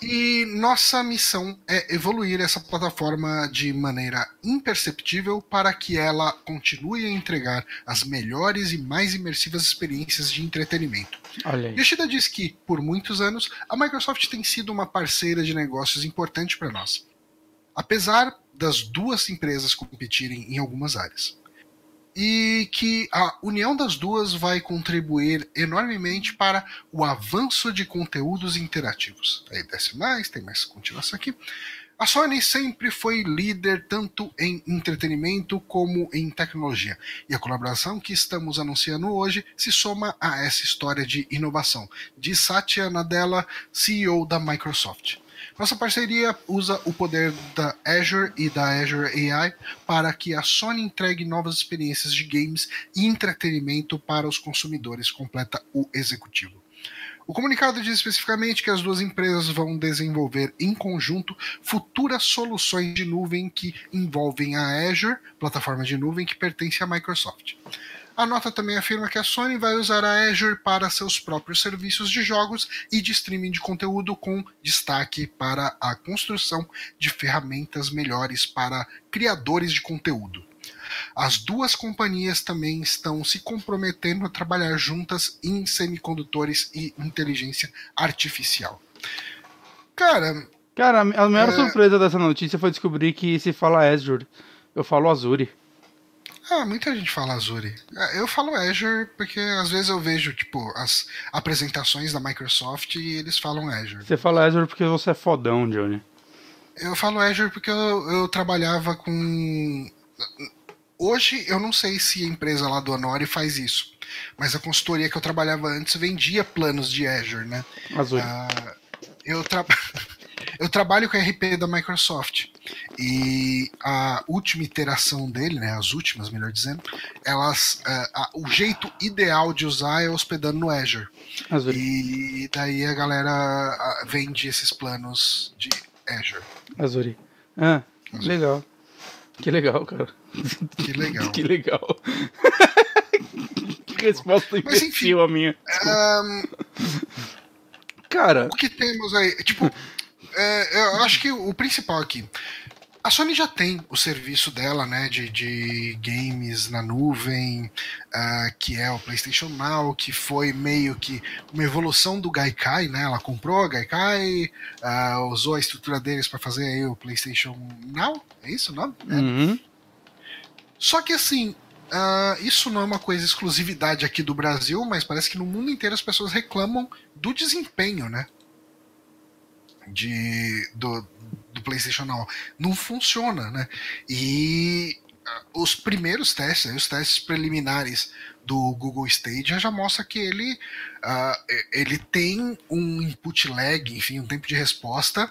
E nossa missão é evoluir essa plataforma de maneira imperceptível para que ela continue a entregar as melhores e mais imersivas experiências de entretenimento. Yoshida diz que, por muitos anos, a Microsoft tem sido uma parceira de negócios importante para nós, apesar das duas empresas competirem em algumas áreas. E que a união das duas vai contribuir enormemente para o avanço de conteúdos interativos. Aí desce mais, tem mais continuação aqui. A Sony sempre foi líder tanto em entretenimento como em tecnologia, e a colaboração que estamos anunciando hoje se soma a essa história de inovação, diz Satya Nadella, CEO da Microsoft. Nossa parceria usa o poder da Azure e da Azure AI para que a Sony entregue novas experiências de games e entretenimento para os consumidores, completa o executivo. O comunicado diz especificamente que as duas empresas vão desenvolver em conjunto futuras soluções de nuvem que envolvem a Azure, plataforma de nuvem que pertence à Microsoft. A nota também afirma que a Sony vai usar a Azure para seus próprios serviços de jogos e de streaming de conteúdo, com destaque para a construção de ferramentas melhores para criadores de conteúdo. As duas companhias também estão se comprometendo a trabalhar juntas em semicondutores e inteligência artificial. Cara, Cara, a maior É. surpresa dessa notícia foi descobrir que se fala Azure. Eu falo Azure. Ah, muita gente fala Azure. Ah, Eu falo Azure porque às vezes eu vejo tipo as apresentações da Microsoft e eles falam Azure. Você fala Azure porque você é fodão, Johnny. Eu falo Azure porque eu, eu trabalhava com. Hoje eu não sei se a empresa lá do Honori faz isso, mas a consultoria que eu trabalhava antes vendia planos de Azure, né? Azure. Ah, eu, tra... eu trabalho com a RP da Microsoft e a última iteração dele, né, as últimas, melhor dizendo, elas, ah, a- o jeito ideal de usar é hospedando no Azure. Azure. E daí a galera vende esses planos de Azure. Azure. Ah, legal. Que legal, cara. Que legal. que legal. que resposta Mas, a minha. Ahn, Cara, o que temos aí? Tipo, é, eu acho que o principal aqui. A Sony já tem o serviço dela, né, de, de games na nuvem, ah, que é o PlayStation Now, que foi meio que uma evolução do Gaikai, né? Ela comprou a Gaikai, ah, usou a estrutura deles para fazer aí o PlayStation Now, é isso o nome? É. uhum. Só que assim, ah, isso não é uma coisa exclusividade aqui do Brasil, mas parece que no mundo inteiro as pessoas reclamam do desempenho, né? De, do, do PlayStation Now. Não funciona, né? E ah, os primeiros testes, os testes preliminares do Google Stadia já mostra que ele, e- ele tem um input lag, enfim, um tempo de resposta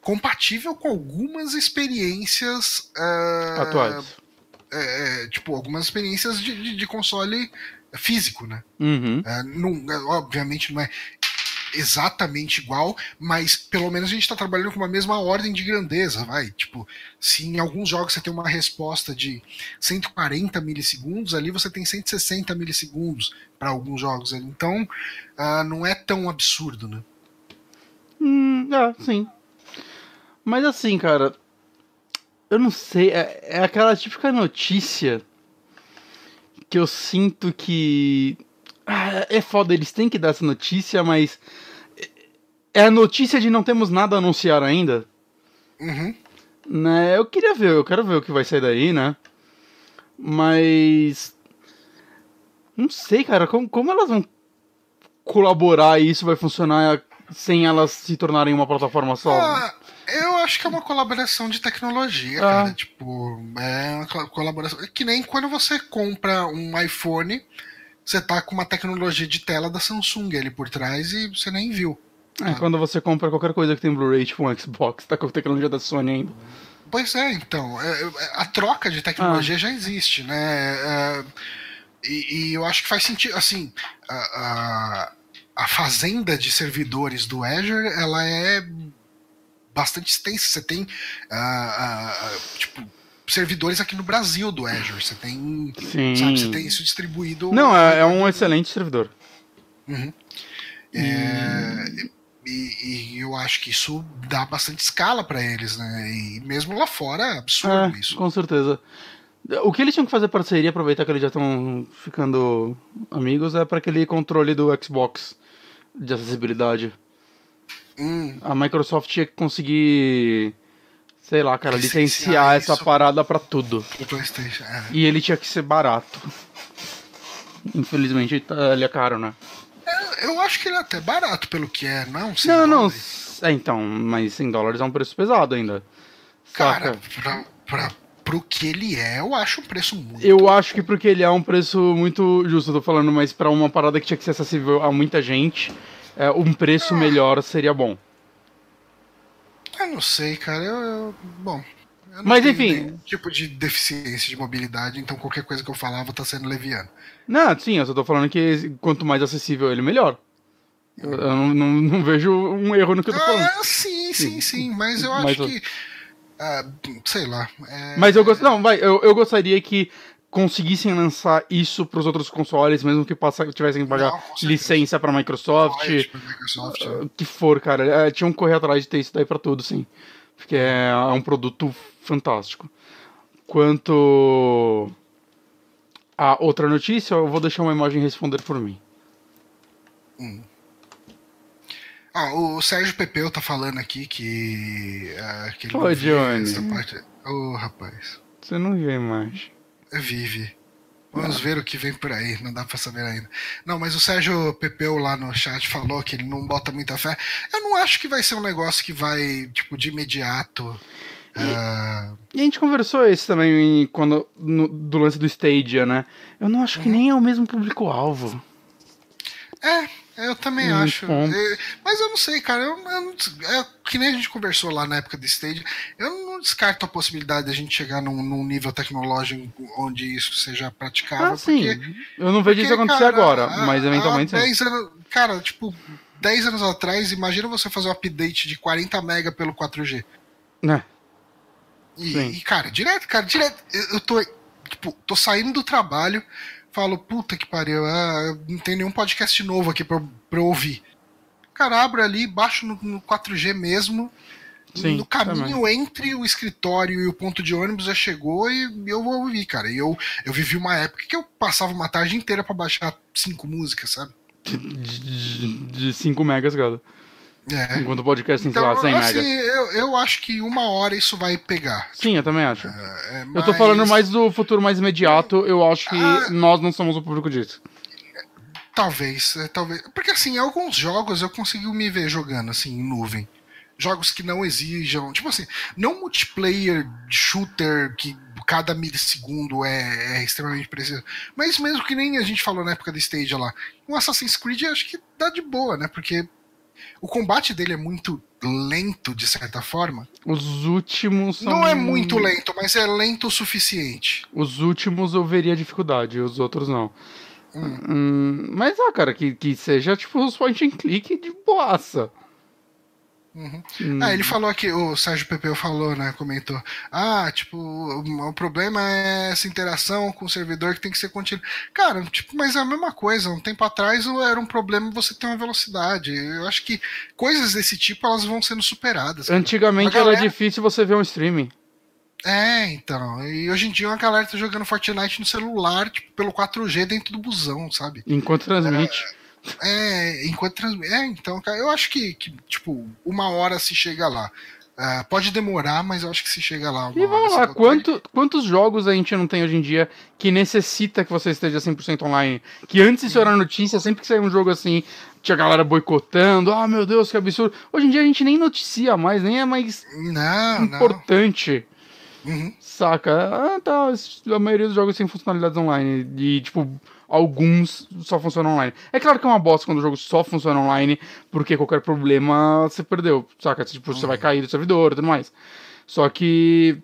compatível com algumas experiências ah, Atuais. é, é, tipo, algumas experiências de, de, de console físico, né? Uhum. É, não, é, obviamente não é exatamente igual, mas pelo menos a gente está trabalhando com uma mesma ordem de grandeza, vai. Tipo, se em alguns jogos você tem uma resposta de 140 milissegundos, ali você tem 160 milissegundos para alguns jogos. Então, uh, não é tão absurdo, né? Hum, é, sim. Mas assim, cara, eu não sei, é, é aquela típica notícia que eu sinto que. Ah, é foda, eles têm que dar essa notícia, mas. É a notícia de não temos nada a anunciar ainda. Uhum. Né? Eu queria ver, eu quero ver o que vai sair daí, né? Mas. Não sei, cara, como, como elas vão colaborar e isso vai funcionar sem elas se tornarem uma plataforma só? Ah, eu acho que é uma colaboração de tecnologia, ah. cara. Tipo, é uma colaboração. É que nem quando você compra um iPhone, você tá com uma tecnologia de tela da Samsung ali por trás e você nem viu. É, quando você compra qualquer coisa que tem Blu-ray, tipo um Xbox, tá com a tecnologia da Sony ainda. Pois é, então. É, é, a troca de tecnologia ah. já existe, né? É, e, e, eu acho que faz sentido. Assim, a, a, a fazenda de servidores do Azure, ela é bastante extensa. Você tem, uh, uh, tipo, servidores aqui no Brasil do Azure. Você tem, Sim. sabe, você tem isso distribuído. Não, é, é um excelente servidor. Uhum. É, e, e, eu acho que isso dá bastante escala para eles, né? E mesmo lá fora é absurdo é, isso. Com certeza. O que eles tinham que fazer parceria, aproveitar que eles já estão ficando amigos, é para aquele controle do Xbox de acessibilidade. Hum. A Microsoft tinha que conseguir, sei lá, cara, licenciar, licenciar essa parada para tudo. É. E ele tinha que ser barato. Infelizmente ele é caro, né? É, eu acho que ele é até barato pelo que é, não? Não, não. É, então, mas 100 dólares é um preço pesado ainda. Cara, pra, pra, pro que ele é, eu acho um preço muito. Eu acho que porque ele é um preço muito justo, eu tô falando, mas para uma parada que tinha que ser acessível a muita gente, é, um preço melhor seria bom. Eu não sei, cara. Eu, eu bom. Eu Mas enfim. tipo de deficiência de mobilidade, então qualquer coisa que eu estar tá sendo leviano. Não, sim, eu só tô falando que quanto mais acessível ele, melhor. Eu, eu não, não, não, vejo um erro no que eu tô falando. Ah, sim, sim, sim, mas eu acho mas, que. Ah, sei lá. É... Mas eu gosto. Não, vai, eu, eu gostaria que conseguissem lançar isso para os outros consoles, mesmo que passa, tivessem que pagar Não, licença para Microsoft, Microsoft uh, que for, cara, é, tinham que correr atrás de ter isso daí para tudo, sim, porque é, é, um produto fantástico. Quanto a outra notícia, eu vou deixar uma imagem responder por mim. Hum. Ah, o Sérgio Pepeu tá falando aqui que. Uh, que ele Ô, Johnny. Ô, oh, rapaz. Você não viu a imagem vive. Vamos ah. ver o que vem por aí, não dá pra saber ainda. Não, mas o Sérgio Pepeu lá no chat falou que ele não bota muita fé. Eu não acho que vai ser um negócio que vai, tipo, de imediato. E, uh... e a gente conversou isso também quando, no, do lance do Stadia, né? Eu não acho que uhum. nem é o mesmo público-alvo. É, eu também acho. É, mas eu não sei, cara. Eu, eu, é, que nem a gente conversou lá na época do Stage, eu não descarto a possibilidade de a gente chegar num, num nível tecnológico onde isso seja praticável. Ah, sim. eu não vejo porque, isso acontecer cara, agora, mas eventualmente sim. Anos, cara, tipo, 10 anos atrás, imagina você fazer um update de 40 mega pelo 4G. Né? E, e, cara, direto, cara, direto. Eu tô, tipo, tô saindo do trabalho falo, puta que pariu, ah, não tem nenhum podcast novo aqui pra, pra eu ouvir. Cara, abro ali, baixo no, no 4G mesmo. Sim, no caminho também. entre o escritório e o ponto de ônibus já chegou e eu vou ouvir, cara. E eu, eu vivi uma época que eu passava uma tarde inteira para baixar cinco músicas, sabe? De 5 megas, cara. É. Enquanto o podcast tem, então, lá, 100 assim. Eu, eu acho que uma hora isso vai pegar. Sim, eu também acho. É, é, mas... Eu tô falando mais do futuro mais imediato, eu acho que ah, nós não somos o público disso. Talvez, é, talvez. Porque assim, alguns jogos eu consegui me ver jogando assim em nuvem. Jogos que não exijam, tipo assim, não multiplayer shooter que cada milissegundo é, é, extremamente preciso. Mas mesmo que nem a gente falou na época do Stage lá, um Assassin's Creed acho que dá de boa, né? Porque o combate dele é muito lento, de certa forma. Os últimos são... Não é muito lento, mas é lento o suficiente. Os últimos eu veria dificuldade, os outros não. Hum, mas, ah, cara, que, que seja tipo os point and click de boaça. Uhum. Ah, ele falou aqui, o Sérgio Pepeu falou, né? Comentou. Ah, tipo, o, o, problema é essa interação com o servidor que tem que ser contínua. Cara, tipo, mas é a mesma coisa. Um tempo atrás era um problema você ter uma velocidade. Eu acho que coisas desse tipo elas vão sendo superadas. Cara. Antigamente galera... era difícil você ver um streaming. É, então. E hoje em dia uma galera tá jogando Fortnite no celular, tipo, pelo 4G dentro do busão, sabe? Enquanto transmite. É... É, enquanto transmite. É, então, cara, eu acho que, que, tipo, uma hora se chega lá. Uh, pode demorar, mas eu acho que se chega lá. E vamos lá, quanto, quantos jogos a gente não tem hoje em dia que necessita que você esteja 100% online? Que antes isso era notícia, sempre que saía um jogo assim, tinha galera boicotando, ah, meu Deus, que absurdo. Hoje em dia a gente nem noticia mais, nem é mais não, importante. Não. Uhum. Saca? Ah, tá, a maioria dos jogos tem funcionalidades online. E, tipo, alguns só funcionam online. É claro que é uma bosta quando o jogo só funciona online, porque qualquer problema você perdeu, saca? Tipo, você vai uhum. cair do servidor e tudo mais. Só que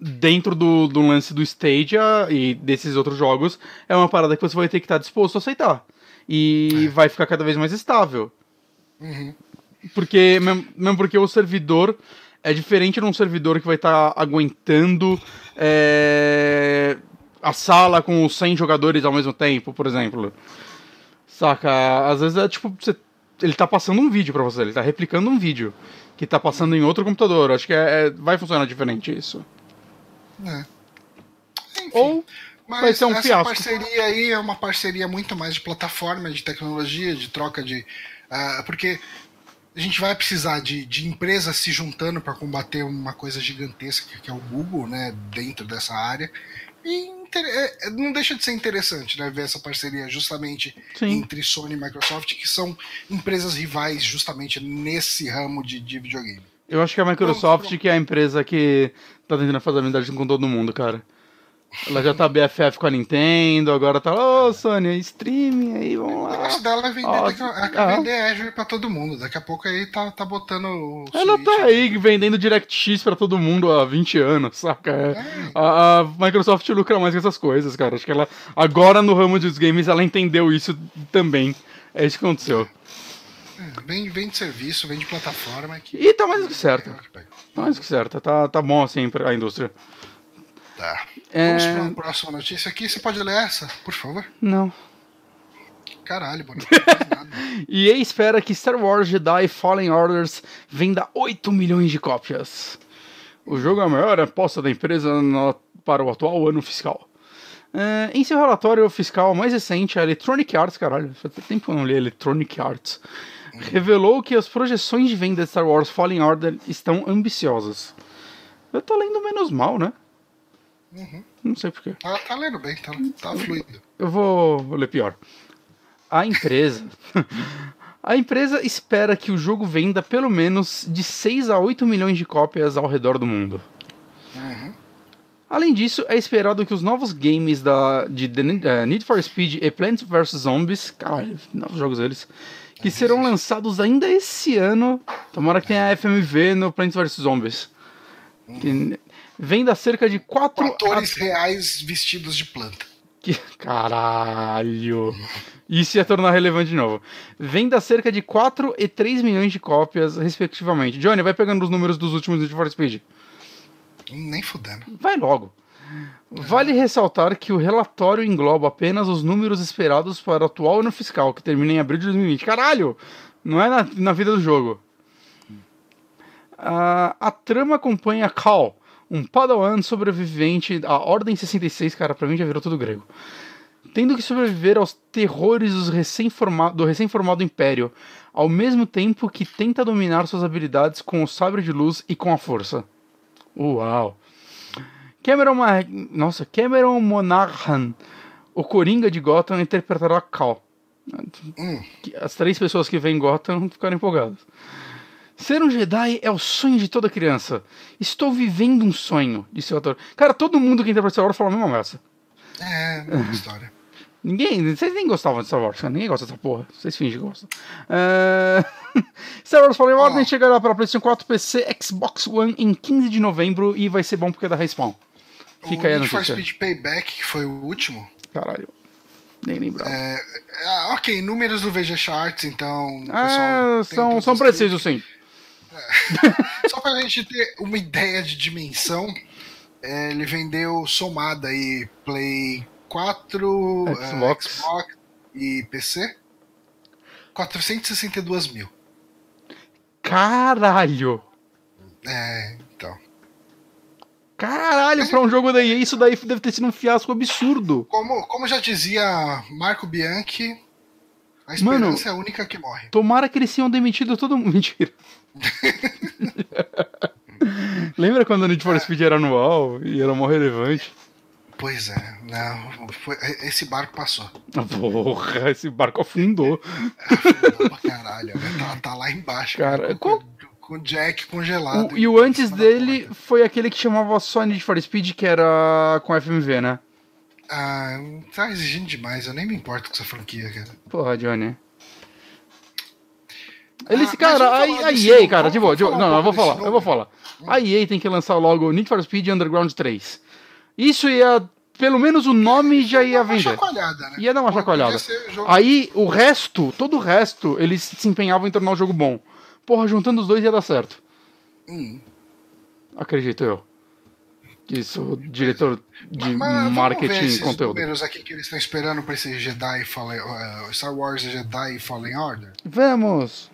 dentro do, do lance do Stadia e desses outros jogos, é uma parada que você vai ter que estar disposto a aceitar. E é. vai ficar cada vez mais estável. Uhum. Porque, mesmo porque o servidor é diferente de um servidor que vai estar aguentando é, a sala com os 100 jogadores ao mesmo tempo, por exemplo. Saca? Às vezes é tipo, você, ele tá passando um vídeo para você, ele tá replicando um vídeo que tá passando em outro computador. Acho que é, é vai funcionar diferente isso. É. Enfim, Ou vai ser um essa fiasco. parceria aí é uma parceria muito mais de plataforma, de tecnologia, de troca de. Uh, porque a gente vai precisar de, de empresas se juntando para combater uma coisa gigantesca que é o Google, né, dentro dessa área. E é, é, não deixa de ser interessante, né, ver essa parceria justamente Sim. entre Sony e Microsoft, que são empresas rivais justamente nesse ramo de, de videogame. Eu acho que a Microsoft que é a empresa que tá tentando fazer amizade com todo mundo, cara. Ela já tá BFF com a Nintendo, agora tá, ô oh, Sony, streaming aí, vamos lá. O negócio dela é vender, oh, ah. vender Azure pra todo mundo. Daqui a pouco aí tá, tá botando o. Ela Switch, tá aí vendendo DirectX pra todo mundo há 20 anos, saca? É. A, a, Microsoft lucra mais com essas coisas, cara. Acho que ela, agora no ramo dos games, ela entendeu isso também. É isso que aconteceu. É, vem, vem de serviço, vem de plataforma. Que... E tá mais do que certo. Tá mais do que certo. Tá, tá bom assim pra indústria. Tá. É... Vamos para a próxima notícia aqui. Você pode ler essa, por favor? Não. Caralho, mano. Nada. EA espera que Star Wars Jedi Fallen Orders venda 8 milhões de cópias. O jogo é a maior aposta da empresa no, para o atual ano fiscal. É, em seu relatório fiscal mais recente, a Electronic Arts, caralho, faz tempo que eu não li Electronic Arts, revelou que as projeções de venda de Star Wars Fallen Order estão ambiciosas. Eu tô lendo menos mal, né? Uhum. Não sei porquê. Ela tá lendo bem, tá, tá fluido. Eu vou, vou ler pior. A empresa. a empresa espera que o jogo venda pelo menos de 6 a 8 milhões de cópias ao redor do mundo. Uhum. Além disso, é esperado que os novos games da, de The, uh, Need for Speed e Plants vs Zombies, caralho, novos jogos deles, que é serão lançados ainda esse ano. Tomara que tenha FMV no Plants vs Zombies. Que, venda cerca de 4 atores a... reais vestidos de planta. Que caralho. Isso ia tornar relevante de novo. Venda cerca de 4 e 3 milhões de cópias, respectivamente. Johnny, vai pegando os números dos últimos Need for Speed. Nem fudendo. Vai logo. Vale ressaltar que o relatório engloba apenas os números esperados para o atual ano fiscal, que termina em abril de 2020. Caralho! Não é na, na vida do jogo. Uh, a trama acompanha Cal, um padawan sobrevivente à Ordem 66, cara, pra mim já virou tudo grego. Tendo que sobreviver aos terrores do recém-formado recém Império, ao mesmo tempo que tenta dominar suas habilidades com o sabre de luz e com a força. Uau! Cameron, Nossa, Cameron Monaghan, o Coringa de Gotham, interpretará Cal. Hum. As três pessoas que vêm Gotham ficaram empolgadas. Ser um Jedi é o sonho de toda criança. Estou vivendo um sonho, disse o ator. Cara, todo mundo que interpreta Star Wars fala a mesma merda. É, uma história. Ninguém, vocês nem gostavam de Star Wars, ninguém gosta dessa porra. Vocês fingem que gostam. Uh... Star Wars Fallen Order oh. chegará para PlayStation 4, PC, Xbox One em 15 de novembro e vai ser bom porque é da Respawn. Fica o aí a notícia. For Speed Payback, que foi o último. Caralho. Nem lembrava. É, ah, ok, números do VG Charts, então. o Ah, são, são os precisos, sim. Só pra gente ter uma ideia de dimensão, é, ele vendeu somada aí Play 4, eh, Xbox. Xbox e PC. 462 mil. Caralho! É, então. Caralho, pra um jogo da EA, isso daí deve ter sido um fiasco absurdo. Como, como já dizia Marco Bianchi, a Mano. esperança é a única que morre. Tomara que eles tenham demitido todo mundo. Mentira. Lembra quando o Need for Speed era anual e era mó relevante? Pois é, não, foi- esse barco passou. Ah, Porra, esse barco afundou. Afundou pra caralho, né? tá, tá lá embaixo. Cara, com, com o Jack congelado. O- e o antes dele foi aquele que chamava só Need for Speed, que era com FMV, né? Ah, tá exigindo demais, eu nem me importo com essa franquia, cara. Porra, Johnny. Eles, Ah, cara, a, a EA, cara, de boa, de boa. Não, não, eu vou falar, eu vou falar. A EA tem que lançar logo Need for Speed Underground 3. Isso ia, pelo menos o nome já ia Dá uma vender. né? Ia dar uma chacoalhada. Aí, o resto, todo o resto, eles se empenhavam em tornar o jogo bom. Porra, juntando os dois ia dar certo. Hum. Acredito eu. Que sou diretor de Mas marketing e conteúdo. números aqui que eles estão esperando pra esse Jedi Fallen, uh, Star Wars Jedi Fallen Order. Vamos!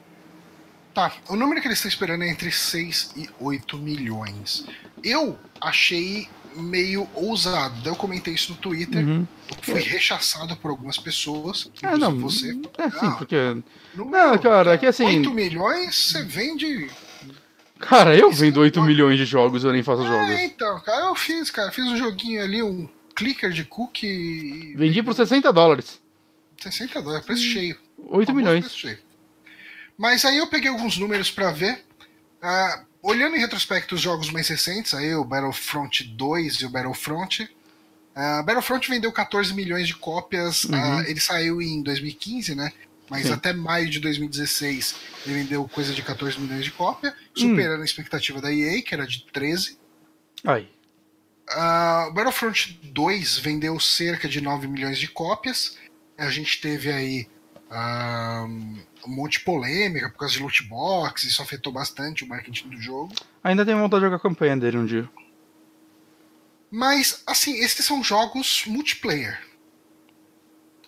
Tá, o número que eles estão esperando é entre 6 e 8 milhões. Eu achei meio ousado. Eu comentei isso no Twitter. Uhum. Fui rechaçado por algumas pessoas. Ah, não. Você. É sim, porque. número, Não, cara, é que assim- 8 milhões você vende. Cara, eu vendo é 8 bom. milhões de jogos, eu nem faço É, jogos. então, cara, eu fiz, cara. Fiz um joguinho ali, um clicker de cookie. e- Vendi por 60 dólares. 60 dólares, preço cheio. 8 Famoso milhões. preço cheio. Mas aí eu peguei alguns números pra ver. Ah, olhando em retrospecto os jogos mais recentes, aí o Battlefront 2 e o Battlefront. ah, Battlefront vendeu 14 milhões de cópias. Uhum. ah, ele saiu em 2015, né? Mas Sim. até maio de 2016 ele vendeu coisa de 14 milhões de cópia, Hum. superando a expectativa da EA, que era de 13. Aí. O Battlefront 2 vendeu cerca de 9 milhões de cópias. A gente teve aí ah, um monte de polêmica por causa de loot box, isso afetou bastante o marketing do jogo. Ainda tenho vontade de jogar a campanha dele um dia. Mas, assim, esses são jogos multiplayer.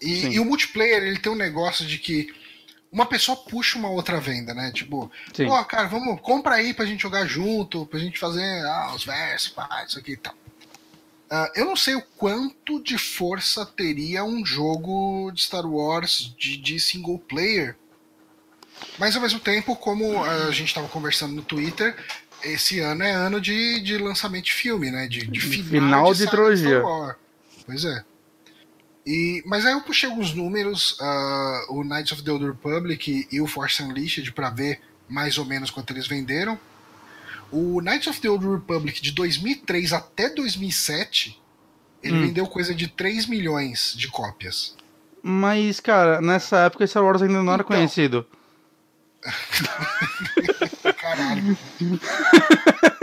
E, e o multiplayer, ele tem um negócio de que uma pessoa puxa uma outra venda, né? Tipo, Sim. pô, cara, vamos, compra aí pra gente jogar junto, pra gente fazer ah, os versos, pá, isso aqui e tal. Ah, eu não sei o quanto de força teria um jogo de Star Wars de, de single player, mas ao mesmo tempo, como a gente estava conversando no Twitter, esse ano é ano de, de lançamento de filme, né? De, de final, Final de saga trilogia. Star Wars. Pois é. E, mas aí eu puxei alguns números, ah, o Knights of the Old Republic e o Force Unleashed para ver mais ou menos quanto eles venderam. O Knights of the Old Republic de 2003 até 2007, ele Hum. vendeu coisa de 3 milhões de cópias. Mas, cara, nessa época Star Wars ainda não era Então. conhecido. Caralho.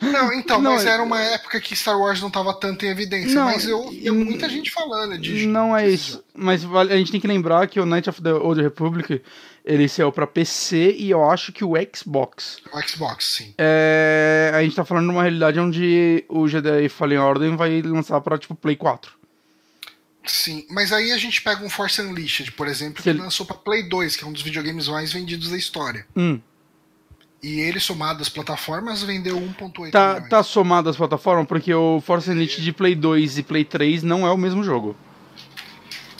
Não, então, Não, mas é- era uma época que Star Wars não tava tanto em evidência. Não, mas eu ouvia e- muita gente falando de. Não é isso. Mas a gente tem que lembrar que o Knight of the Old Republic ele saiu pra PC e eu acho que o Xbox. O Xbox, sim. É, a gente tá falando de uma realidade onde o Jedi Fallen Order vai lançar pra tipo Play 4. Sim, mas aí a gente pega um Force Unleashed, por exemplo, Se que ele- lançou pra Play 2, que é um dos videogames mais vendidos da história. Hum. E ele, somado às plataformas, vendeu 1.8 Tá, milhões. tá somado as plataformas porque o Force Unleashed de Play 2 e Play 3 não é o mesmo jogo.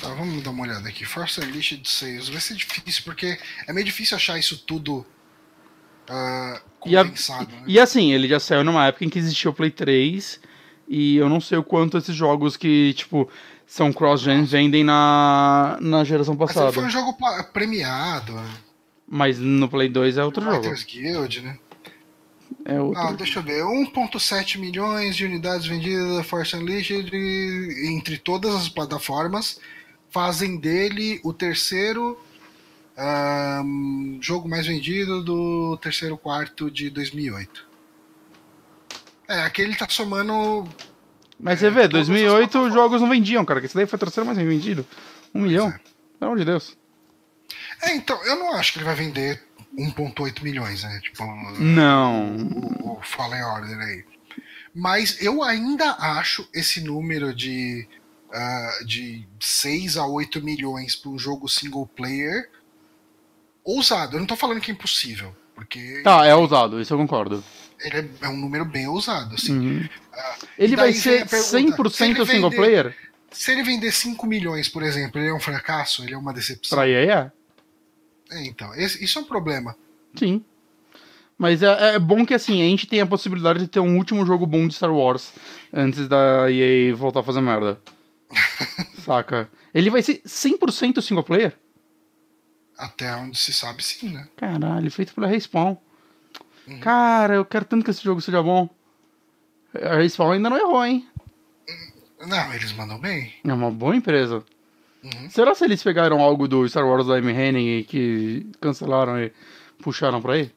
Tá, vamos dar uma olhada aqui. Force Unleashed Sales. Vai ser difícil, porque é meio difícil achar isso tudo ah, E, a- compensado, né? e assim, ele já saiu numa época em que existia o Play 3 e eu não sei o quanto esses jogos que, tipo, são cross-gen vendem na, na geração Mas passada. foi um jogo premiado. né? Mas no Play 2 é outro jogo. Writers Guild, né? É outro. Ah, deixa eu ver. 1.7 milhões de unidades vendidas da Force Unleashed entre todas as plataformas fazem dele o terceiro ahn, jogo mais vendido do terceiro quarto de 2008. É, aqui ele tá somando Mas você vê, todas as 2008 os plataformas. jogos não vendiam, cara. Que esse daí foi o terceiro mais vendido. Um milhão. é. Pelo amor de Deus. É, então, eu não acho que ele vai vender 1.8 milhões, né? Tipo, Não. o, o Fallen Order aí. Mas eu ainda acho esse número de, ah, de 6 a 8 milhões para um jogo single player ousado. Eu não tô falando que é impossível, porque Tá, é ousado, isso eu concordo. ele é, é um número bem ousado. Assim. Uhum. Ah, Ele vai ser pergunta, se 100% ele single vender- player? Se ele vender 5 milhões, por exemplo, ele é um fracasso? Ele é uma decepção? Pra EA é. É, então, esse- isso é um problema. Sim. Mas é, é bom que assim, a gente tem a possibilidade de ter um último jogo bom de Star Wars antes da EA voltar a fazer merda. Saca? Ele vai ser 100% single player? Até onde se sabe, sim, né? Caralho, feito pela Respawn. Uhum. Cara, eu quero tanto que esse jogo seja bom. A Respawn ainda não errou, hein? Não, eles mandam bem. É uma boa empresa. Uhum. Será se eles pegaram algo do Star Wars da Amy Hennig e que cancelaram e puxaram pra aí?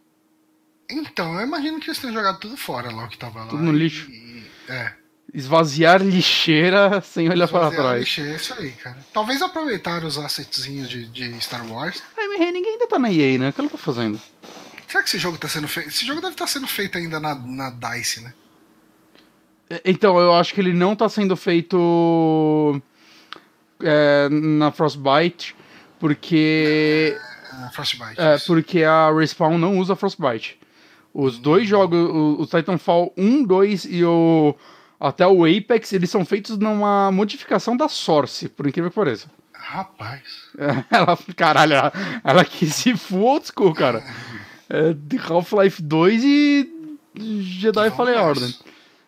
Então, eu imagino que eles tenham jogado tudo fora lá, o que tava lá. Tudo no lixo. e- é. Esvaziar lixeira sem olhar para Fazer a trás. lixa, é isso aí, cara. Talvez aproveitar os assetzinhos de, de Star Wars. A Amy Hennig ainda tá na EA, né? O que ela tá fazendo? Será que esse jogo tá sendo feito? Esse jogo deve estar sendo feito ainda na, na DICE, né? É, Então, eu acho que ele não tá sendo feito é, na Frostbite, porque Ah, Frostbite. é, porque a Respawn não usa Frostbite. Os dois jogos, o, o Titanfall 1, 2 e o até o Apex, eles são feitos numa modificação da Source, por incrível que pareça. Rapaz. Ela, caralho, ela, ela quis ir full old school, cara. É, Half-Life 2 e Jedi Fallen nessa.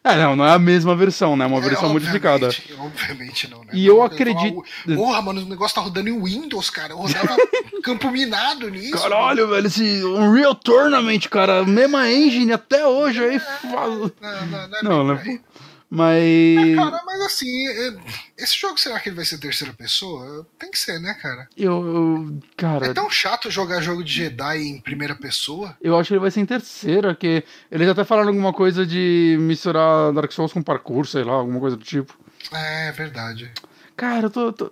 É, não, não é a mesma versão, né? É uma versão É, modificada. obviamente, não, né? E eu acredito- Porra, mano, o negócio tá rodando em Windows, cara. Eu rodava campo minado nisso. Caralho, velho, esse Unreal Tournament, cara, mesma engine até hoje aí. Não, não, não, é Não, não. Mas. Cara, mas assim, é- esse jogo será que ele vai ser terceira pessoa? Tem que ser, né, cara? Eu. eu- cara, É tão chato jogar jogo de Jedi em primeira pessoa. eu acho que ele vai ser em terceira, que eles até falaram alguma coisa de misturar Dark Souls com parkour, sei lá, alguma coisa do tipo. É verdade. Cara, eu tô. tô-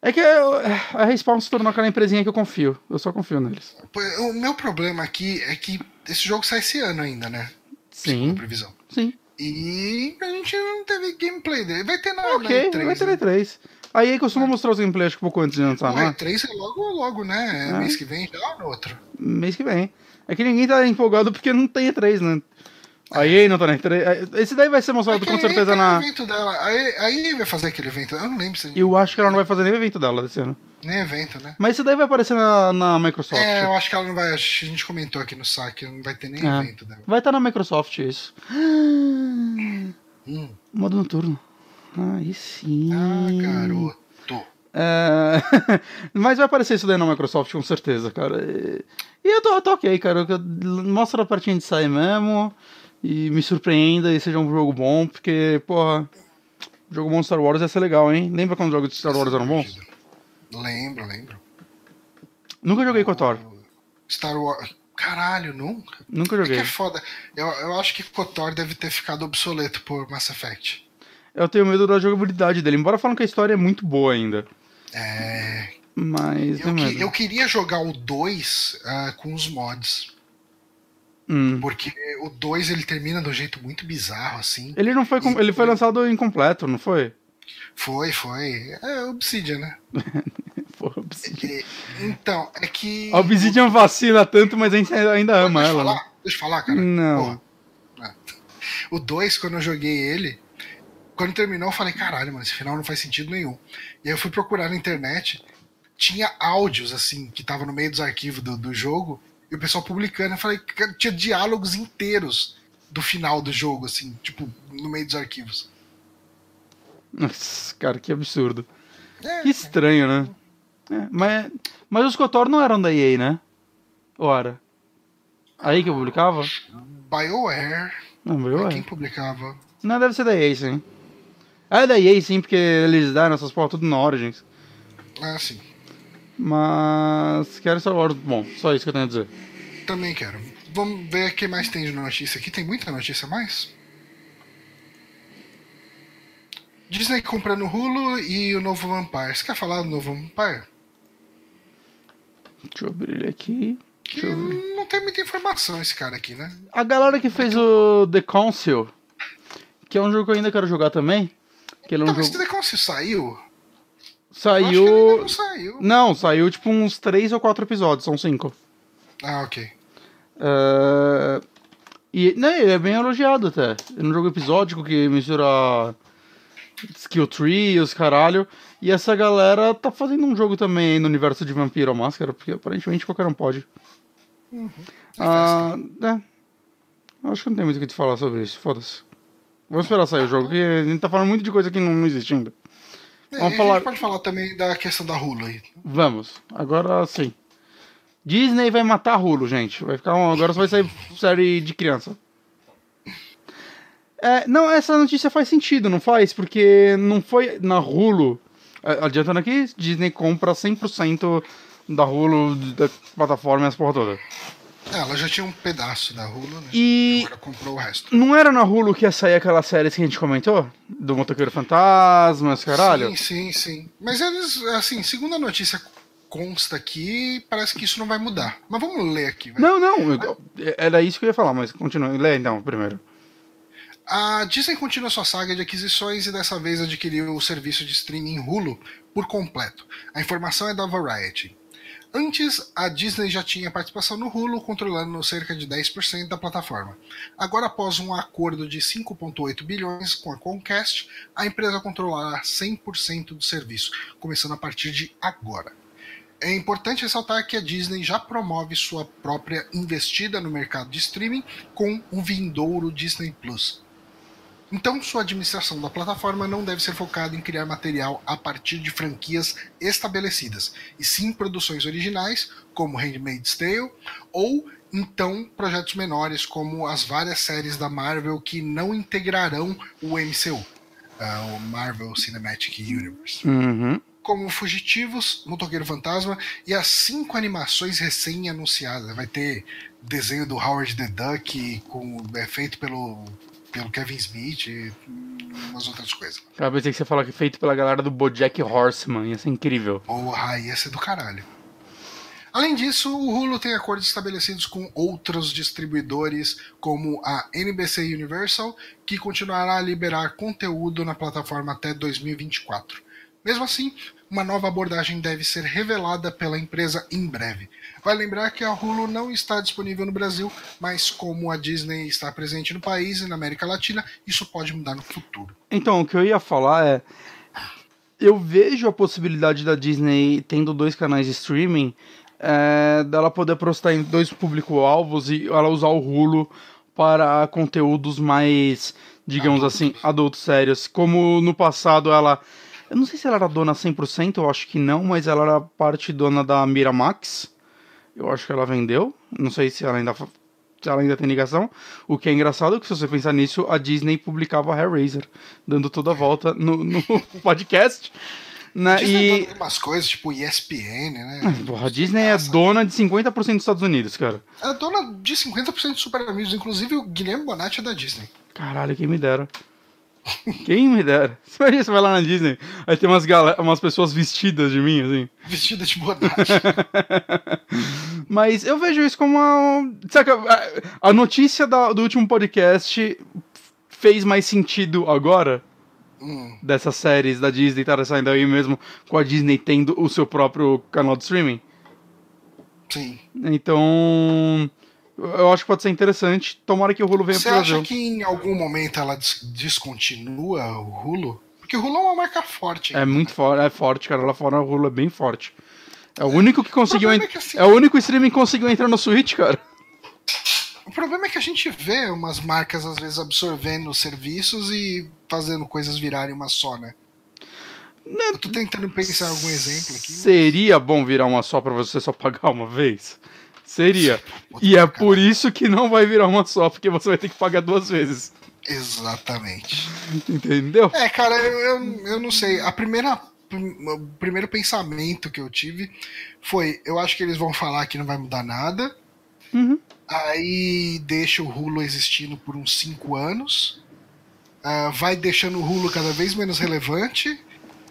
É que a Respawn se tornou aquela empresinha que eu confio. Eu só confio neles. O meu problema aqui é que esse jogo sai esse ano ainda, né? A Sim, previsão. sim. E a gente não teve gameplay dele. Vai ter na, na Ok, E3. vai ter né? E3. Aí aí costuma mostrar os gameplays acho que um pouco antes de lançar, O não é? E3 é logo, logo, né? É É. mês que vem já ou no outro? Mês que vem. É que ninguém tá empolgado porque não tem E3, né? A EA não tá na E3. Esse daí vai ser mostrado com aí certeza na. evento dela. Aí, aí vai fazer aquele evento. Eu não lembro se Eu acho que ela não vai fazer nem o evento dela desse ano. nem evento, né? Mas esse daí vai aparecer na, na Microsoft. É, eu acho que ela não vai. A gente comentou aqui no saque, não vai ter nem É. evento dela. Vai estar na Microsoft isso. Hum. Modo noturno. Aí sim. Ah, garoto. É, Mas vai aparecer isso daí na Microsoft, com certeza, cara. E eu tô, tô ok, cara. Mostra a partinha de sair mesmo. E me surpreenda e seja um jogo bom, porque, porra, jogo bom de Star Wars ia ser legal, hein? Lembra quando os jogos de Star Wars eram bons? Lembro, lembro. Nunca joguei Thor. Star Wars. Caralho, nunca. Nunca É que joguei. é foda. Eu, eu acho que KOTOR deve ter ficado obsoleto por Mass Effect. Eu tenho medo da jogabilidade dele, embora falam que a história é muito boa ainda. É. Mas. Eu, que- eu queria jogar o 2 ah, com os mods. Hum. Porque o 2 ele termina de um jeito muito bizarro, assim. Ele não foi. Ele foi lançado incompleto, não foi? Foi, foi. É Obsidian, né? Porra, Obsidian. E- então, é que. A Obsidian vacila tanto, mas a gente ainda ama deixa ela. né? falar, deixa eu falar, cara. Não. Porra. O 2, quando eu joguei ele, quando terminou, eu falei, caralho, mano, esse final não faz sentido nenhum. E aí eu fui procurar na internet, tinha áudios, assim, que tava no meio dos arquivos do, do jogo, e o pessoal publicando, eu falei, cara, tinha diálogos inteiros do final do jogo, assim, tipo, no meio dos arquivos. Nossa, cara, que absurdo. É, Que estranho, né? É, mas, mas os Kotor não eram da EA, né? Ou era? Aí que eu publicava? BioWare, Não, quem é. publicava? Não, deve ser da EA, sim. É da EA, sim, porque eles deram essas porra tudo na Origins. Ah, sim, Mas. Quero Wars. Bom, só isso que eu tenho a dizer. Também quero. Vamos ver o que mais tem de notícia aqui. Tem muita notícia a mais? Disney comprando o Hulu e o novo Vampire. Você quer falar do novo Vampire? Deixa eu abrir ele aqui. Que não tem muita informação esse cara aqui, né? A galera que fez o The Council, que é um jogo que eu ainda quero jogar também. Que ele é um mas jogo. The Council saiu? Saiu. não saiu. Não, saiu tipo uns três ou quatro episódios, são cinco. Ah, ok. É, E né, ele é bem elogiado até. É um jogo episódico que mistura skill tree, os caralho. E essa galera tá fazendo um jogo também no universo de Vampiro à Máscara, porque aparentemente qualquer um pode. Ah, é. Acho que não tem muito o que te falar sobre isso, foda-se. Vamos esperar sair o jogo, porque a gente tá falando muito de coisa que não, não existe ainda. É, Vamos e falar- A gente pode falar também da questão da Hulu aí. Vamos, agora sim. Disney vai matar Hulu, gente. Vai ficar um, agora só vai sair série de criança. É, não, essa notícia faz sentido, não faz? Porque não foi na é, Adiantando aqui, Disney compra 100% da Hulu, da plataforma e as porra toda. É, ela já tinha um pedaço da Hulu, né? E Agora comprou o resto. não era na Hulu que ia sair aquela série que a gente comentou? Do Motoqueiro Fantasma, esse caralho? Sim, sim, sim. Mas eles, assim, segundo a notícia consta aqui, parece que isso não vai mudar. Mas vamos ler aqui. Não, não, eu- era isso que eu ia falar, mas continua. Lê então, primeiro. A Disney continua sua saga de aquisições e dessa vez adquiriu o serviço de streaming Hulu por completo. A informação é da Variety. Antes, a Disney já tinha participação no Hulu, controlando cerca de 10% da plataforma. Agora, após um acordo de 5,8 bilhões com a Comcast, a empresa controlará 100% do serviço, começando a partir de agora. É importante ressaltar que a Disney já promove sua própria investida no mercado de streaming com o vindouro Disney Plus. Então, sua administração da plataforma não deve ser focada em criar material a partir de franquias estabelecidas, e sim produções originais, como Handmaid's Tale, ou então projetos menores, como as várias séries da Marvel que não integrarão o MCU, ah, o Marvel Cinematic Universe Uhum. Como Fugitivos, Motoqueiro Fantasma e as cinco animações recém-anunciadas. Vai ter desenho do Howard the Duck com, é, feito pelo, pelo Kevin Smith e umas outras coisas. Cara, pensei que você falar que é feito pela galera do Bojack Horseman, ia ser incrível. Porra, ia ser do caralho. Além disso, o Hulu tem acordos estabelecidos com outros distribuidores, como a NBC Universal, que continuará a liberar conteúdo na plataforma até 2024. Mesmo assim, uma nova abordagem deve ser revelada pela empresa em breve. Vai lembrar que a Hulu não está disponível no Brasil, mas como a Disney está presente no país e na América Latina, isso pode mudar no futuro. Então, o que eu ia falar é. Eu vejo a possibilidade da Disney tendo dois canais de streaming, é, dela poder apostar em dois público-alvos e ela usar o Hulu para conteúdos mais, digamos assim, adultos sérios. Como no passado ela. Eu não sei se ela era dona 100%, eu acho que não, mas ela era parte dona da Miramax. Eu acho que ela vendeu. Não sei se ela ainda ela ainda tem ligação. O que é engraçado é que se você pensar nisso, a Disney publicava Hellraiser, dando toda a volta no, no podcast. Né? Disney E. tem umas coisas tipo ESPN, né? Porra, a Disney é dona de 50% dos Estados Unidos, cara. É dona de 50% de Super Amigos, inclusive o Guilherme Bonatti é da Disney. Caralho, quem me dera. Quem me dera. Você imagina, você vai lá na Disney, aí tem umas, galera, umas pessoas vestidas de mim, assim. Vestida de Bonatti. Mas eu vejo isso como uma. Sabe, a, notícia do último podcast fez mais sentido agora? Hum, Dessas séries da Disney estarem saindo aí mesmo com a Disney tendo o seu próprio canal de streaming. sim. Então. Eu acho que pode ser interessante. Tomara que o Hulu venha Você pro acha Brasil. que em algum momento ela des- descontinua o Hulu? Porque o Hulu é uma marca forte. É muito forte, é forte, cara. Lá fora o Hulu é bem forte. É o único que conseguiu. en- é que, assim- É o único streaming que conseguiu entrar no Switch, cara. O problema é que a gente vê umas marcas às vezes absorvendo os serviços e fazendo coisas virarem uma só, né? Eu tô tentando pensar em algum exemplo aqui. Seria bom virar uma só pra você só pagar uma vez? Seria. E é por isso que não vai virar uma só, porque você vai ter que pagar duas vezes. Exatamente. Entendeu? É, cara, eu, eu, eu não sei. A primeira. O primeiro pensamento que eu tive foi: eu acho que eles vão falar que não vai mudar nada. Uhum. Aí deixa o Hulu existindo por uns 5 anos. ah, vai deixando o Hulu cada vez menos relevante.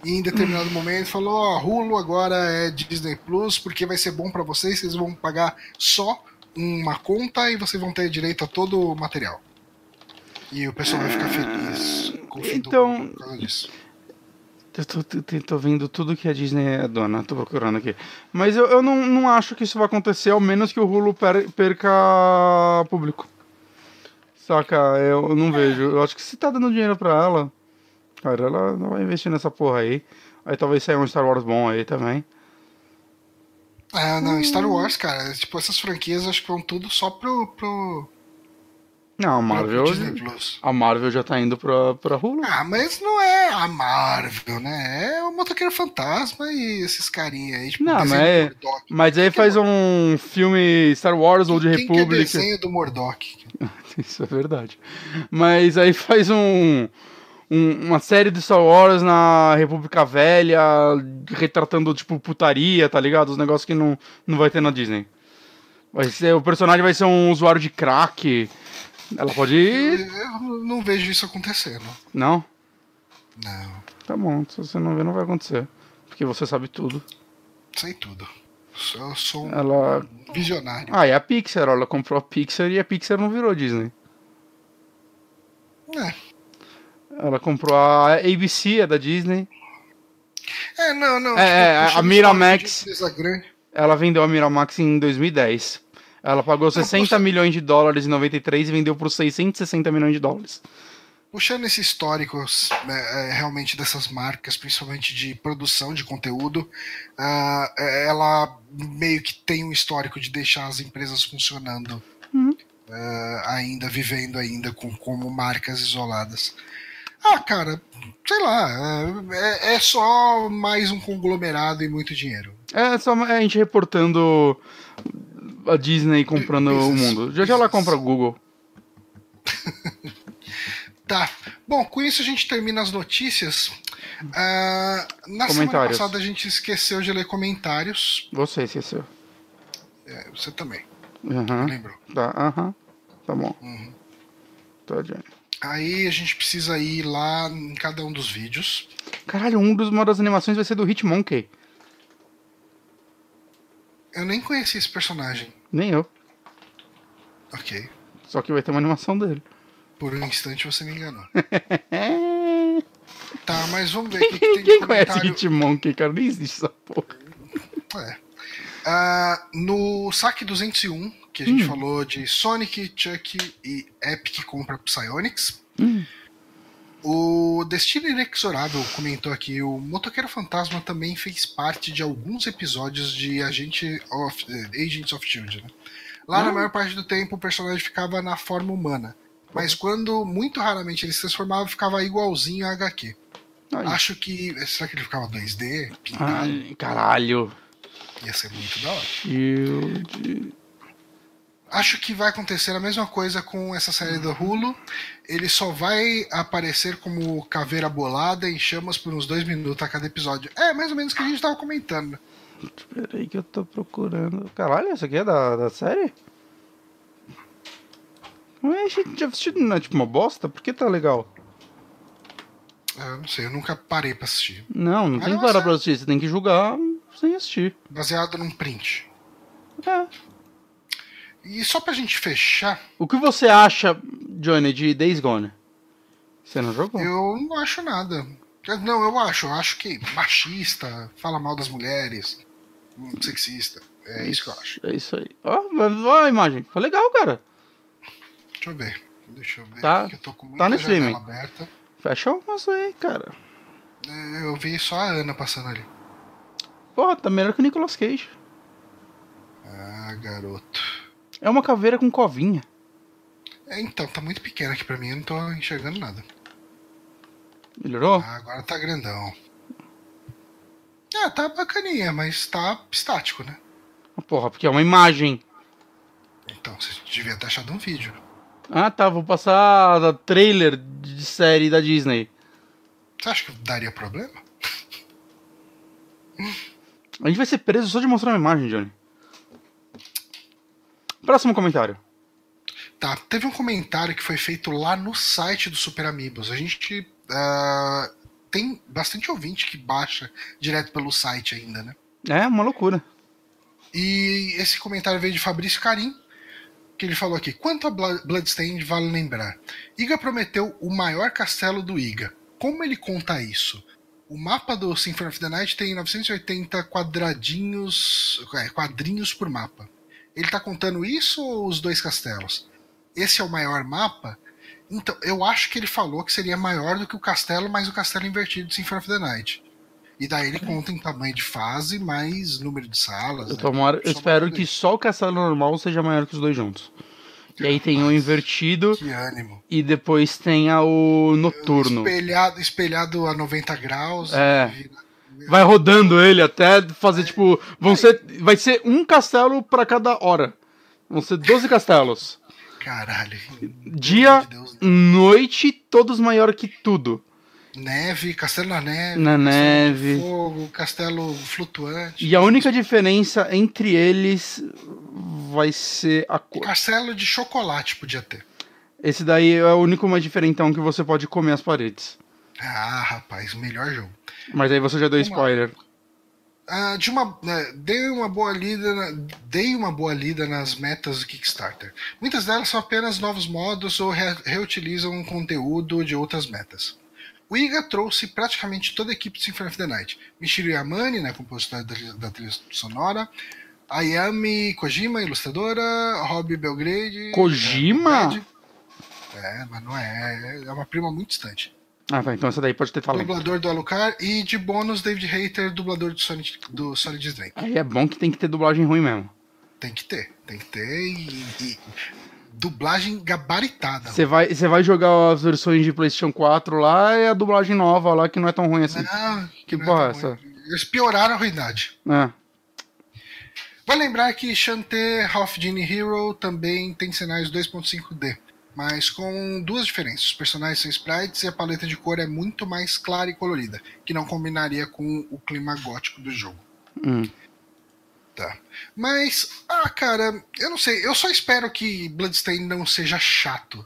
E em determinado momento falou: Ó, Hulu agora é Disney Plus, porque vai ser bom pra vocês, vocês vão pagar só uma conta e vocês vão ter direito a todo o material. E o pessoal vai ficar feliz com Então- Hulu por causa disso. Eu tô, tô, vendo tudo que a Disney é dona, tô procurando aqui. Mas eu, eu não, não acho que isso vai acontecer, ao menos que o Hulu per- perca público. Saca? Eu não vejo. Eu acho que se tá dando dinheiro pra ela, cara, ela não vai investir nessa porra aí. Aí talvez saia um Star Wars bom aí também. Ah, não, Hum. Star Wars, cara, tipo, essas franquias acho que vão tudo só pro, pro, Não, a Marvel. A Marvel já tá indo pra, pra Hulu. Ah, mas não é a Marvel, né? É o Motoqueiro Fantasma e esses carinha aí, tipo, Não, mas é-. Mas aí faz um filme Star Wars ou de Quem que é desenho do Murdoch? Isso é verdade. Mas aí faz um, um- uma série de Star Wars na República Velha, retratando, tipo, putaria, tá ligado? Os negócios que não, não vai ter na Disney. Vai ser, o personagem vai ser um usuário de crack. Ela pode ir. Eu não vejo isso acontecendo. Não? Não, Tá bom, se você não vê, não vai acontecer. Porque você sabe tudo. sei tudo. Eu sou um Ela. visionário. Ah, é a Pixar, ela comprou a Pixar e a Pixar não virou Disney. É. Ela comprou a ABC, é da Disney. É, não, não. É, é, puxando a Miramax. grande. Ela vendeu a Miramax em 2010. Ela pagou 60 poxa. milhões de dólares em 93 e vendeu por 660 milhões de dólares. Puxando esse histórico é, é, realmente dessas marcas, principalmente de produção de conteúdo, ah, é, ela meio que tem um histórico de deixar as empresas funcionando Uhum. ah, ainda, vivendo ainda com, como marcas isoladas. Ah, cara, sei lá, é, é só mais um conglomerado e muito dinheiro. É só a gente reportando a Disney comprando o Business, mundo. Já já ela compra o Google. Tá. Bom, com isso a gente termina as notícias. Ah, na semana passada a gente esqueceu de ler comentários. Você esqueceu. É, você também, Aham. lembrou? Tá, aham. Tá bom. Uhum. Tá, Johnny. Aí a gente precisa ir lá em cada um dos vídeos. Caralho, um dos, uma das animações vai ser do Hitmonkey. Eu nem conheci esse personagem. Nem eu. Ok. Só que vai ter uma animação dele. Por um instante você me enganou. Tá, mas vamos ver o que, que tem de Quem conhece. Hitmonkey, cara? Nem existe essa porra. É. Ah, no saque 201, que a gente Hum. falou de Sonic, Chuck e Epic compra Psyonix, Hum. o Destino Inexorável comentou aqui: o Motoqueiro Fantasma também fez parte de alguns episódios de Agente of, eh, Agents of Shield. Né? Lá, na Ah. maior parte do tempo, o personagem ficava na forma humana. Mas quando muito raramente ele se transformava, ficava igualzinho a HQ. Ai. Acho que. Será que ele ficava 2D? Pintado? Ai, caralho. Ia ser muito da hora. Shield. Acho que vai acontecer a mesma coisa com essa série do Hulu. Ele só vai aparecer como caveira bolada em chamas por uns dois minutos a cada episódio. É mais ou menos o que a gente tava comentando. Peraí que eu tô procurando. Caralho, essa aqui é da, da série? Ué, a gente já assistiu, não é tipo uma bosta? Por que tá legal? É, Eu não sei, eu nunca parei pra assistir. Não, não Mas tem que não parar pra assistir, você tem que julgar sem assistir. Baseado num print. É. E só pra gente fechar, O que você acha, Johnny, de Days Gone? Você não jogou? eu não acho nada. Não, eu acho. Eu acho que machista, fala mal das mulheres, sexista. É isso que eu acho. É isso aí. Ó, ó a imagem. Foi legal, cara. Deixa eu ver. Deixa eu ver. Tá- eu tô com muita tá no streaming. aberta. Fecha o almoço aí, cara. É, Eu vi só a Ana passando ali. Pô, tá melhor que o Nicolas Cage. Ah, garoto. É uma caveira com covinha. É, então, tá muito pequeno aqui pra mim, eu não tô enxergando nada. Melhorou? Ah, agora tá grandão. É, tá bacaninha, mas tá estático, né? Ah, Porra, porque é uma imagem. Então, você devia ter achado um vídeo. Ah, tá. Vou passar trailer de série da Disney. Você acha que daria problema? A gente vai ser preso só de mostrar uma imagem, Johnny. Próximo comentário. Tá, teve um comentário que foi feito lá no site do Super Amigos. A gente uh, tem bastante ouvinte que baixa direto pelo site ainda, né? É, uma loucura. E esse comentário veio de Fabrício Carim, que ele falou aqui: quanto a Bloodstained vale lembrar? Iga prometeu o maior castelo do Iga. Como ele conta isso? O mapa do Symphony of the Night tem 980 quadradinhos, é, quadrinhos por mapa. Ele está contando isso ou os dois castelos? esse é o maior mapa, então eu acho que ele falou que seria maior do que o castelo, mas o castelo invertido de Symphony of the Night. E daí ele conta em tamanho de fase, mais número de salas. Eu, né? tomara, eu espero que só o castelo normal seja maior que os dois juntos. E aí tem o invertido. Que ânimo. E depois tem o noturno. Espelhado, espelhado a 90 graus. É. Vai rodando ele até fazer, tipo. Vão ser, vai ser um castelo para cada hora. Vão ser 12 castelos. Caralho. Dia, de Deus, noite, todos maior que tudo. Neve, castelo na neve. Na neve. Fogo, castelo flutuante. E a única diferença entre eles vai ser a cor. Castelo de chocolate podia ter. Esse daí é o único mais diferentão que você pode comer as paredes. Ah, rapaz, melhor jogo. Mas aí você já deu spoiler. Uh, de uma, né, dei uma boa lida, na, dei uma boa lida nas metas do Kickstarter. Muitas delas são apenas novos modos ou re, reutilizam conteúdo de outras metas. O Iga trouxe praticamente toda a equipe de Symphony of the Night. Michiru Yamane, né, compositor da, da trilha sonora, Ayami Kojima, ilustradora, Rob Belgrade. Kojima? É, é, mas não é. É uma prima muito distante. Ah, vai, então essa daí pode ter falado. Dublador do Alucard e de bônus David Hater, dublador do Sonic, do Solid Snake. Aí é bom que tem que ter dublagem ruim mesmo. Tem que ter, tem que ter e, e dublagem gabaritada. Você vai, você vai jogar as versões de PlayStation 4 lá e a dublagem nova lá que não é tão ruim assim. Não, que, que porra é essa? Eles pioraram a ruindade. É. Vai lembrar que Shantae Half Genie Hero também tem sinais 2.5D mas com duas diferenças. Os personagens são sprites e a paleta de cor é muito mais clara e colorida, que não combinaria com o clima gótico do jogo. Hum. Tá. Mas, ah, cara, eu não sei. Eu só espero que Bloodstain não seja chato.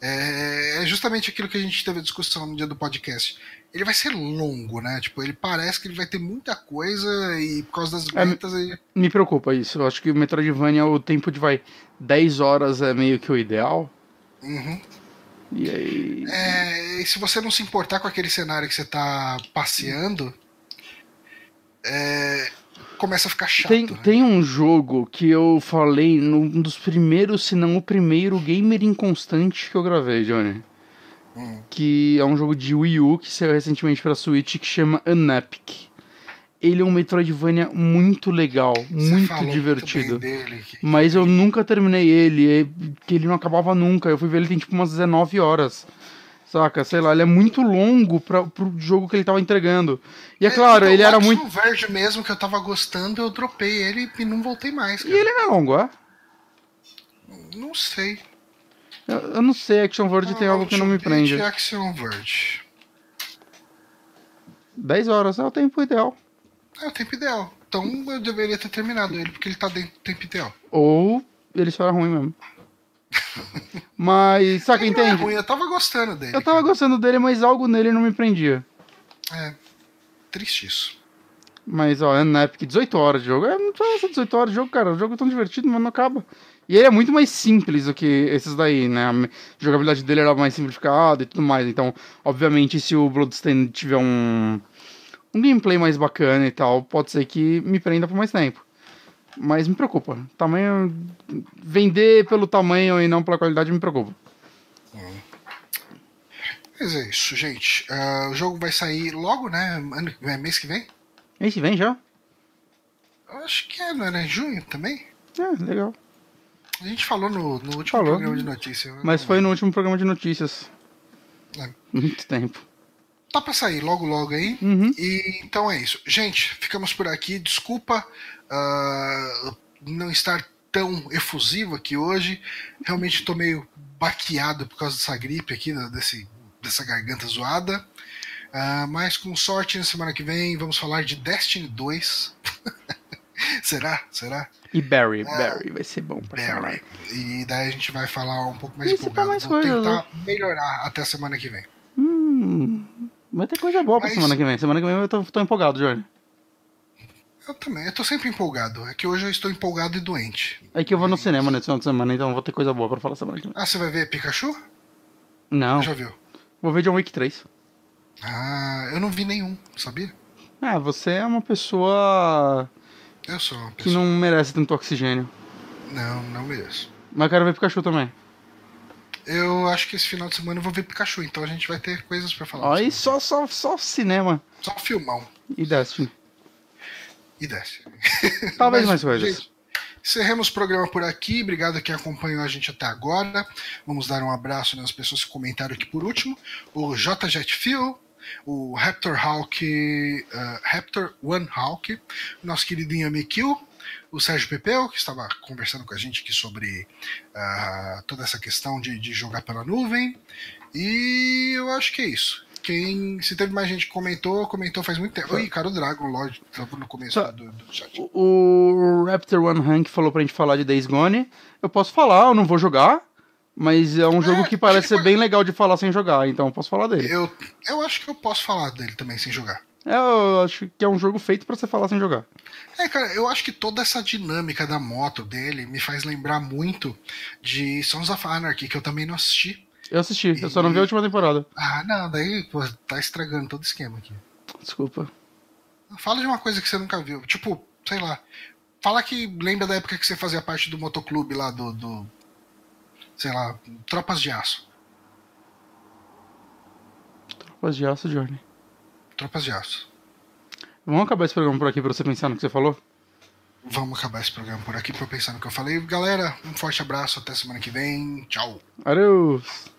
É, é justamente aquilo que a gente teve a discussão no dia do podcast ele vai ser longo, né? Tipo, ele parece que ele vai ter muita coisa e por causa das metas. É, ele... Me preocupa isso. Eu acho que o Metroidvania, o tempo de vai 10 horas é meio que o ideal. Uhum. E aí. É, e se você não se importar com aquele cenário que você tá passeando, é, começa a ficar chato. Tem, né? tem um jogo que eu falei num dos primeiros, se não o primeiro gamer inconstante que eu gravei, Johnny. Que é um jogo de Wii U que saiu recentemente pra Switch que chama Unepic. Ele é um Metroidvania muito legal, Você muito divertido. Muito dele, que... Mas eu nunca terminei ele, que ele não acabava nunca. Eu fui ver ele tem tipo umas 19 horas. Saca? Sei lá, ele é muito longo para pro jogo que ele tava entregando. E é, é claro, então, ele era muito. O verde mesmo que eu tava gostando, eu dropei ele e não voltei mais. Cara. E ele não é longo, é? Não sei. Eu, eu não sei, Action Verge ah, tem algo que não me prende. Action Verge. 10 horas é o tempo ideal. É o tempo ideal. Então eu deveria ter terminado ele, porque ele tá dentro do tempo ideal. Ou ele só era ruim mesmo. mas, sabe quem é entende? Ruim, eu tava gostando dele. Eu tava cara. gostando dele, mas algo nele não me prendia. É, triste isso. Mas, ó, é na Epic 18 horas de jogo. É, não 18 horas de jogo, cara. O jogo é tão divertido, mas não acaba. E ele é muito mais simples do que esses daí, né? A jogabilidade dele era mais simplificada e tudo mais. Então, obviamente, se o Bloodstained tiver um, um gameplay mais bacana e tal, pode ser que me prenda por mais tempo. Mas me preocupa. Tamanho. Vender pelo tamanho e não pela qualidade me preocupa. Hum. Mas é isso, gente. Uh, o jogo vai sair logo, né? Ano, mês que vem? Mês que vem já? Acho que é, não é? Junho também? É, legal. A gente falou no, no último falou, programa de notícias. Mas foi no último programa de notícias. É. Muito tempo. Tá pra sair logo, logo aí. Uhum. E então é isso. Gente, ficamos por aqui. Desculpa uh, não estar tão efusivo aqui hoje. Realmente tô meio baqueado por causa dessa gripe aqui, né, desse, dessa garganta zoada. Uh, mas com sorte na semana que vem vamos falar de Destiny 2. Será? Será? E Barry, Barry, vai ser bom pra. Barry. E daí a gente vai falar um pouco mais empolgado. mais Vou coisas, tentar melhorar até a semana que vem. Hum, vai ter coisa boa pra Mas- semana que vem. Semana que vem eu tô, tô empolgado, Johnny. Eu também, eu tô sempre empolgado. É que hoje eu estou empolgado e doente. É que eu vou no cinema nesse final de semana, então eu vou ter coisa boa pra falar semana que vem. Ah, você vai ver Pikachu? Não, Já viu? vou ver John Wick 3. Ah, eu não vi nenhum, sabia? Ah, você é uma pessoa Eu sou uma que pessoa. não merece tanto oxigênio. Não, não mereço. Mas quero ver Pikachu também. Eu acho que esse final de semana eu vou ver Pikachu, então a gente vai ter coisas pra falar. E só, só, só cinema Só filmão. e Destiny. E desce. Talvez Mas, mais coisas. gente, encerremos o programa por aqui. Obrigado a quem acompanhou a gente até agora. Vamos dar um abraço nas pessoas que comentaram aqui por último. O J Jet Phil, o Raptor Hawk, uh, Raptor One Hawk, o nosso querido Inhame Kill, o Sérgio Pepeu, que estava conversando com a gente aqui sobre ah, toda essa questão de, de jogar pela nuvem. E eu acho que é isso. Quem, se teve mais gente que comentou, comentou faz muito tempo. Oi, cara, o Dragon, lógico, estava no começo Só- do, do chat. O Raptor One Hank falou pra gente falar de Days Gone. Eu posso falar, eu não vou jogar. Mas é um jogo que parece ser bem legal de falar sem jogar, então eu posso falar dele. Eu, eu acho que eu posso falar dele também sem jogar. É, eu acho que é um jogo feito pra você falar sem jogar. É, cara, eu acho que toda essa dinâmica da moto dele me faz lembrar muito de Sons of Anarchy, que eu também não assisti. Eu assisti, eu só não vi a última temporada. Ah, não, daí pô, tá estragando todo o esquema aqui. Desculpa. Fala de uma coisa que você nunca viu. Tipo, sei lá. Fala que lembra da época que você fazia parte do motoclube lá do. do sei lá, Tropas de Aço. Tropas de aço, Johnny. Tropas de Aço. Vamos acabar esse programa por aqui pra você pensar no que você falou? Vamos acabar esse programa por aqui pra eu pensar no que eu falei. Galera, um forte abraço, até semana que vem. Tchau. Adeus!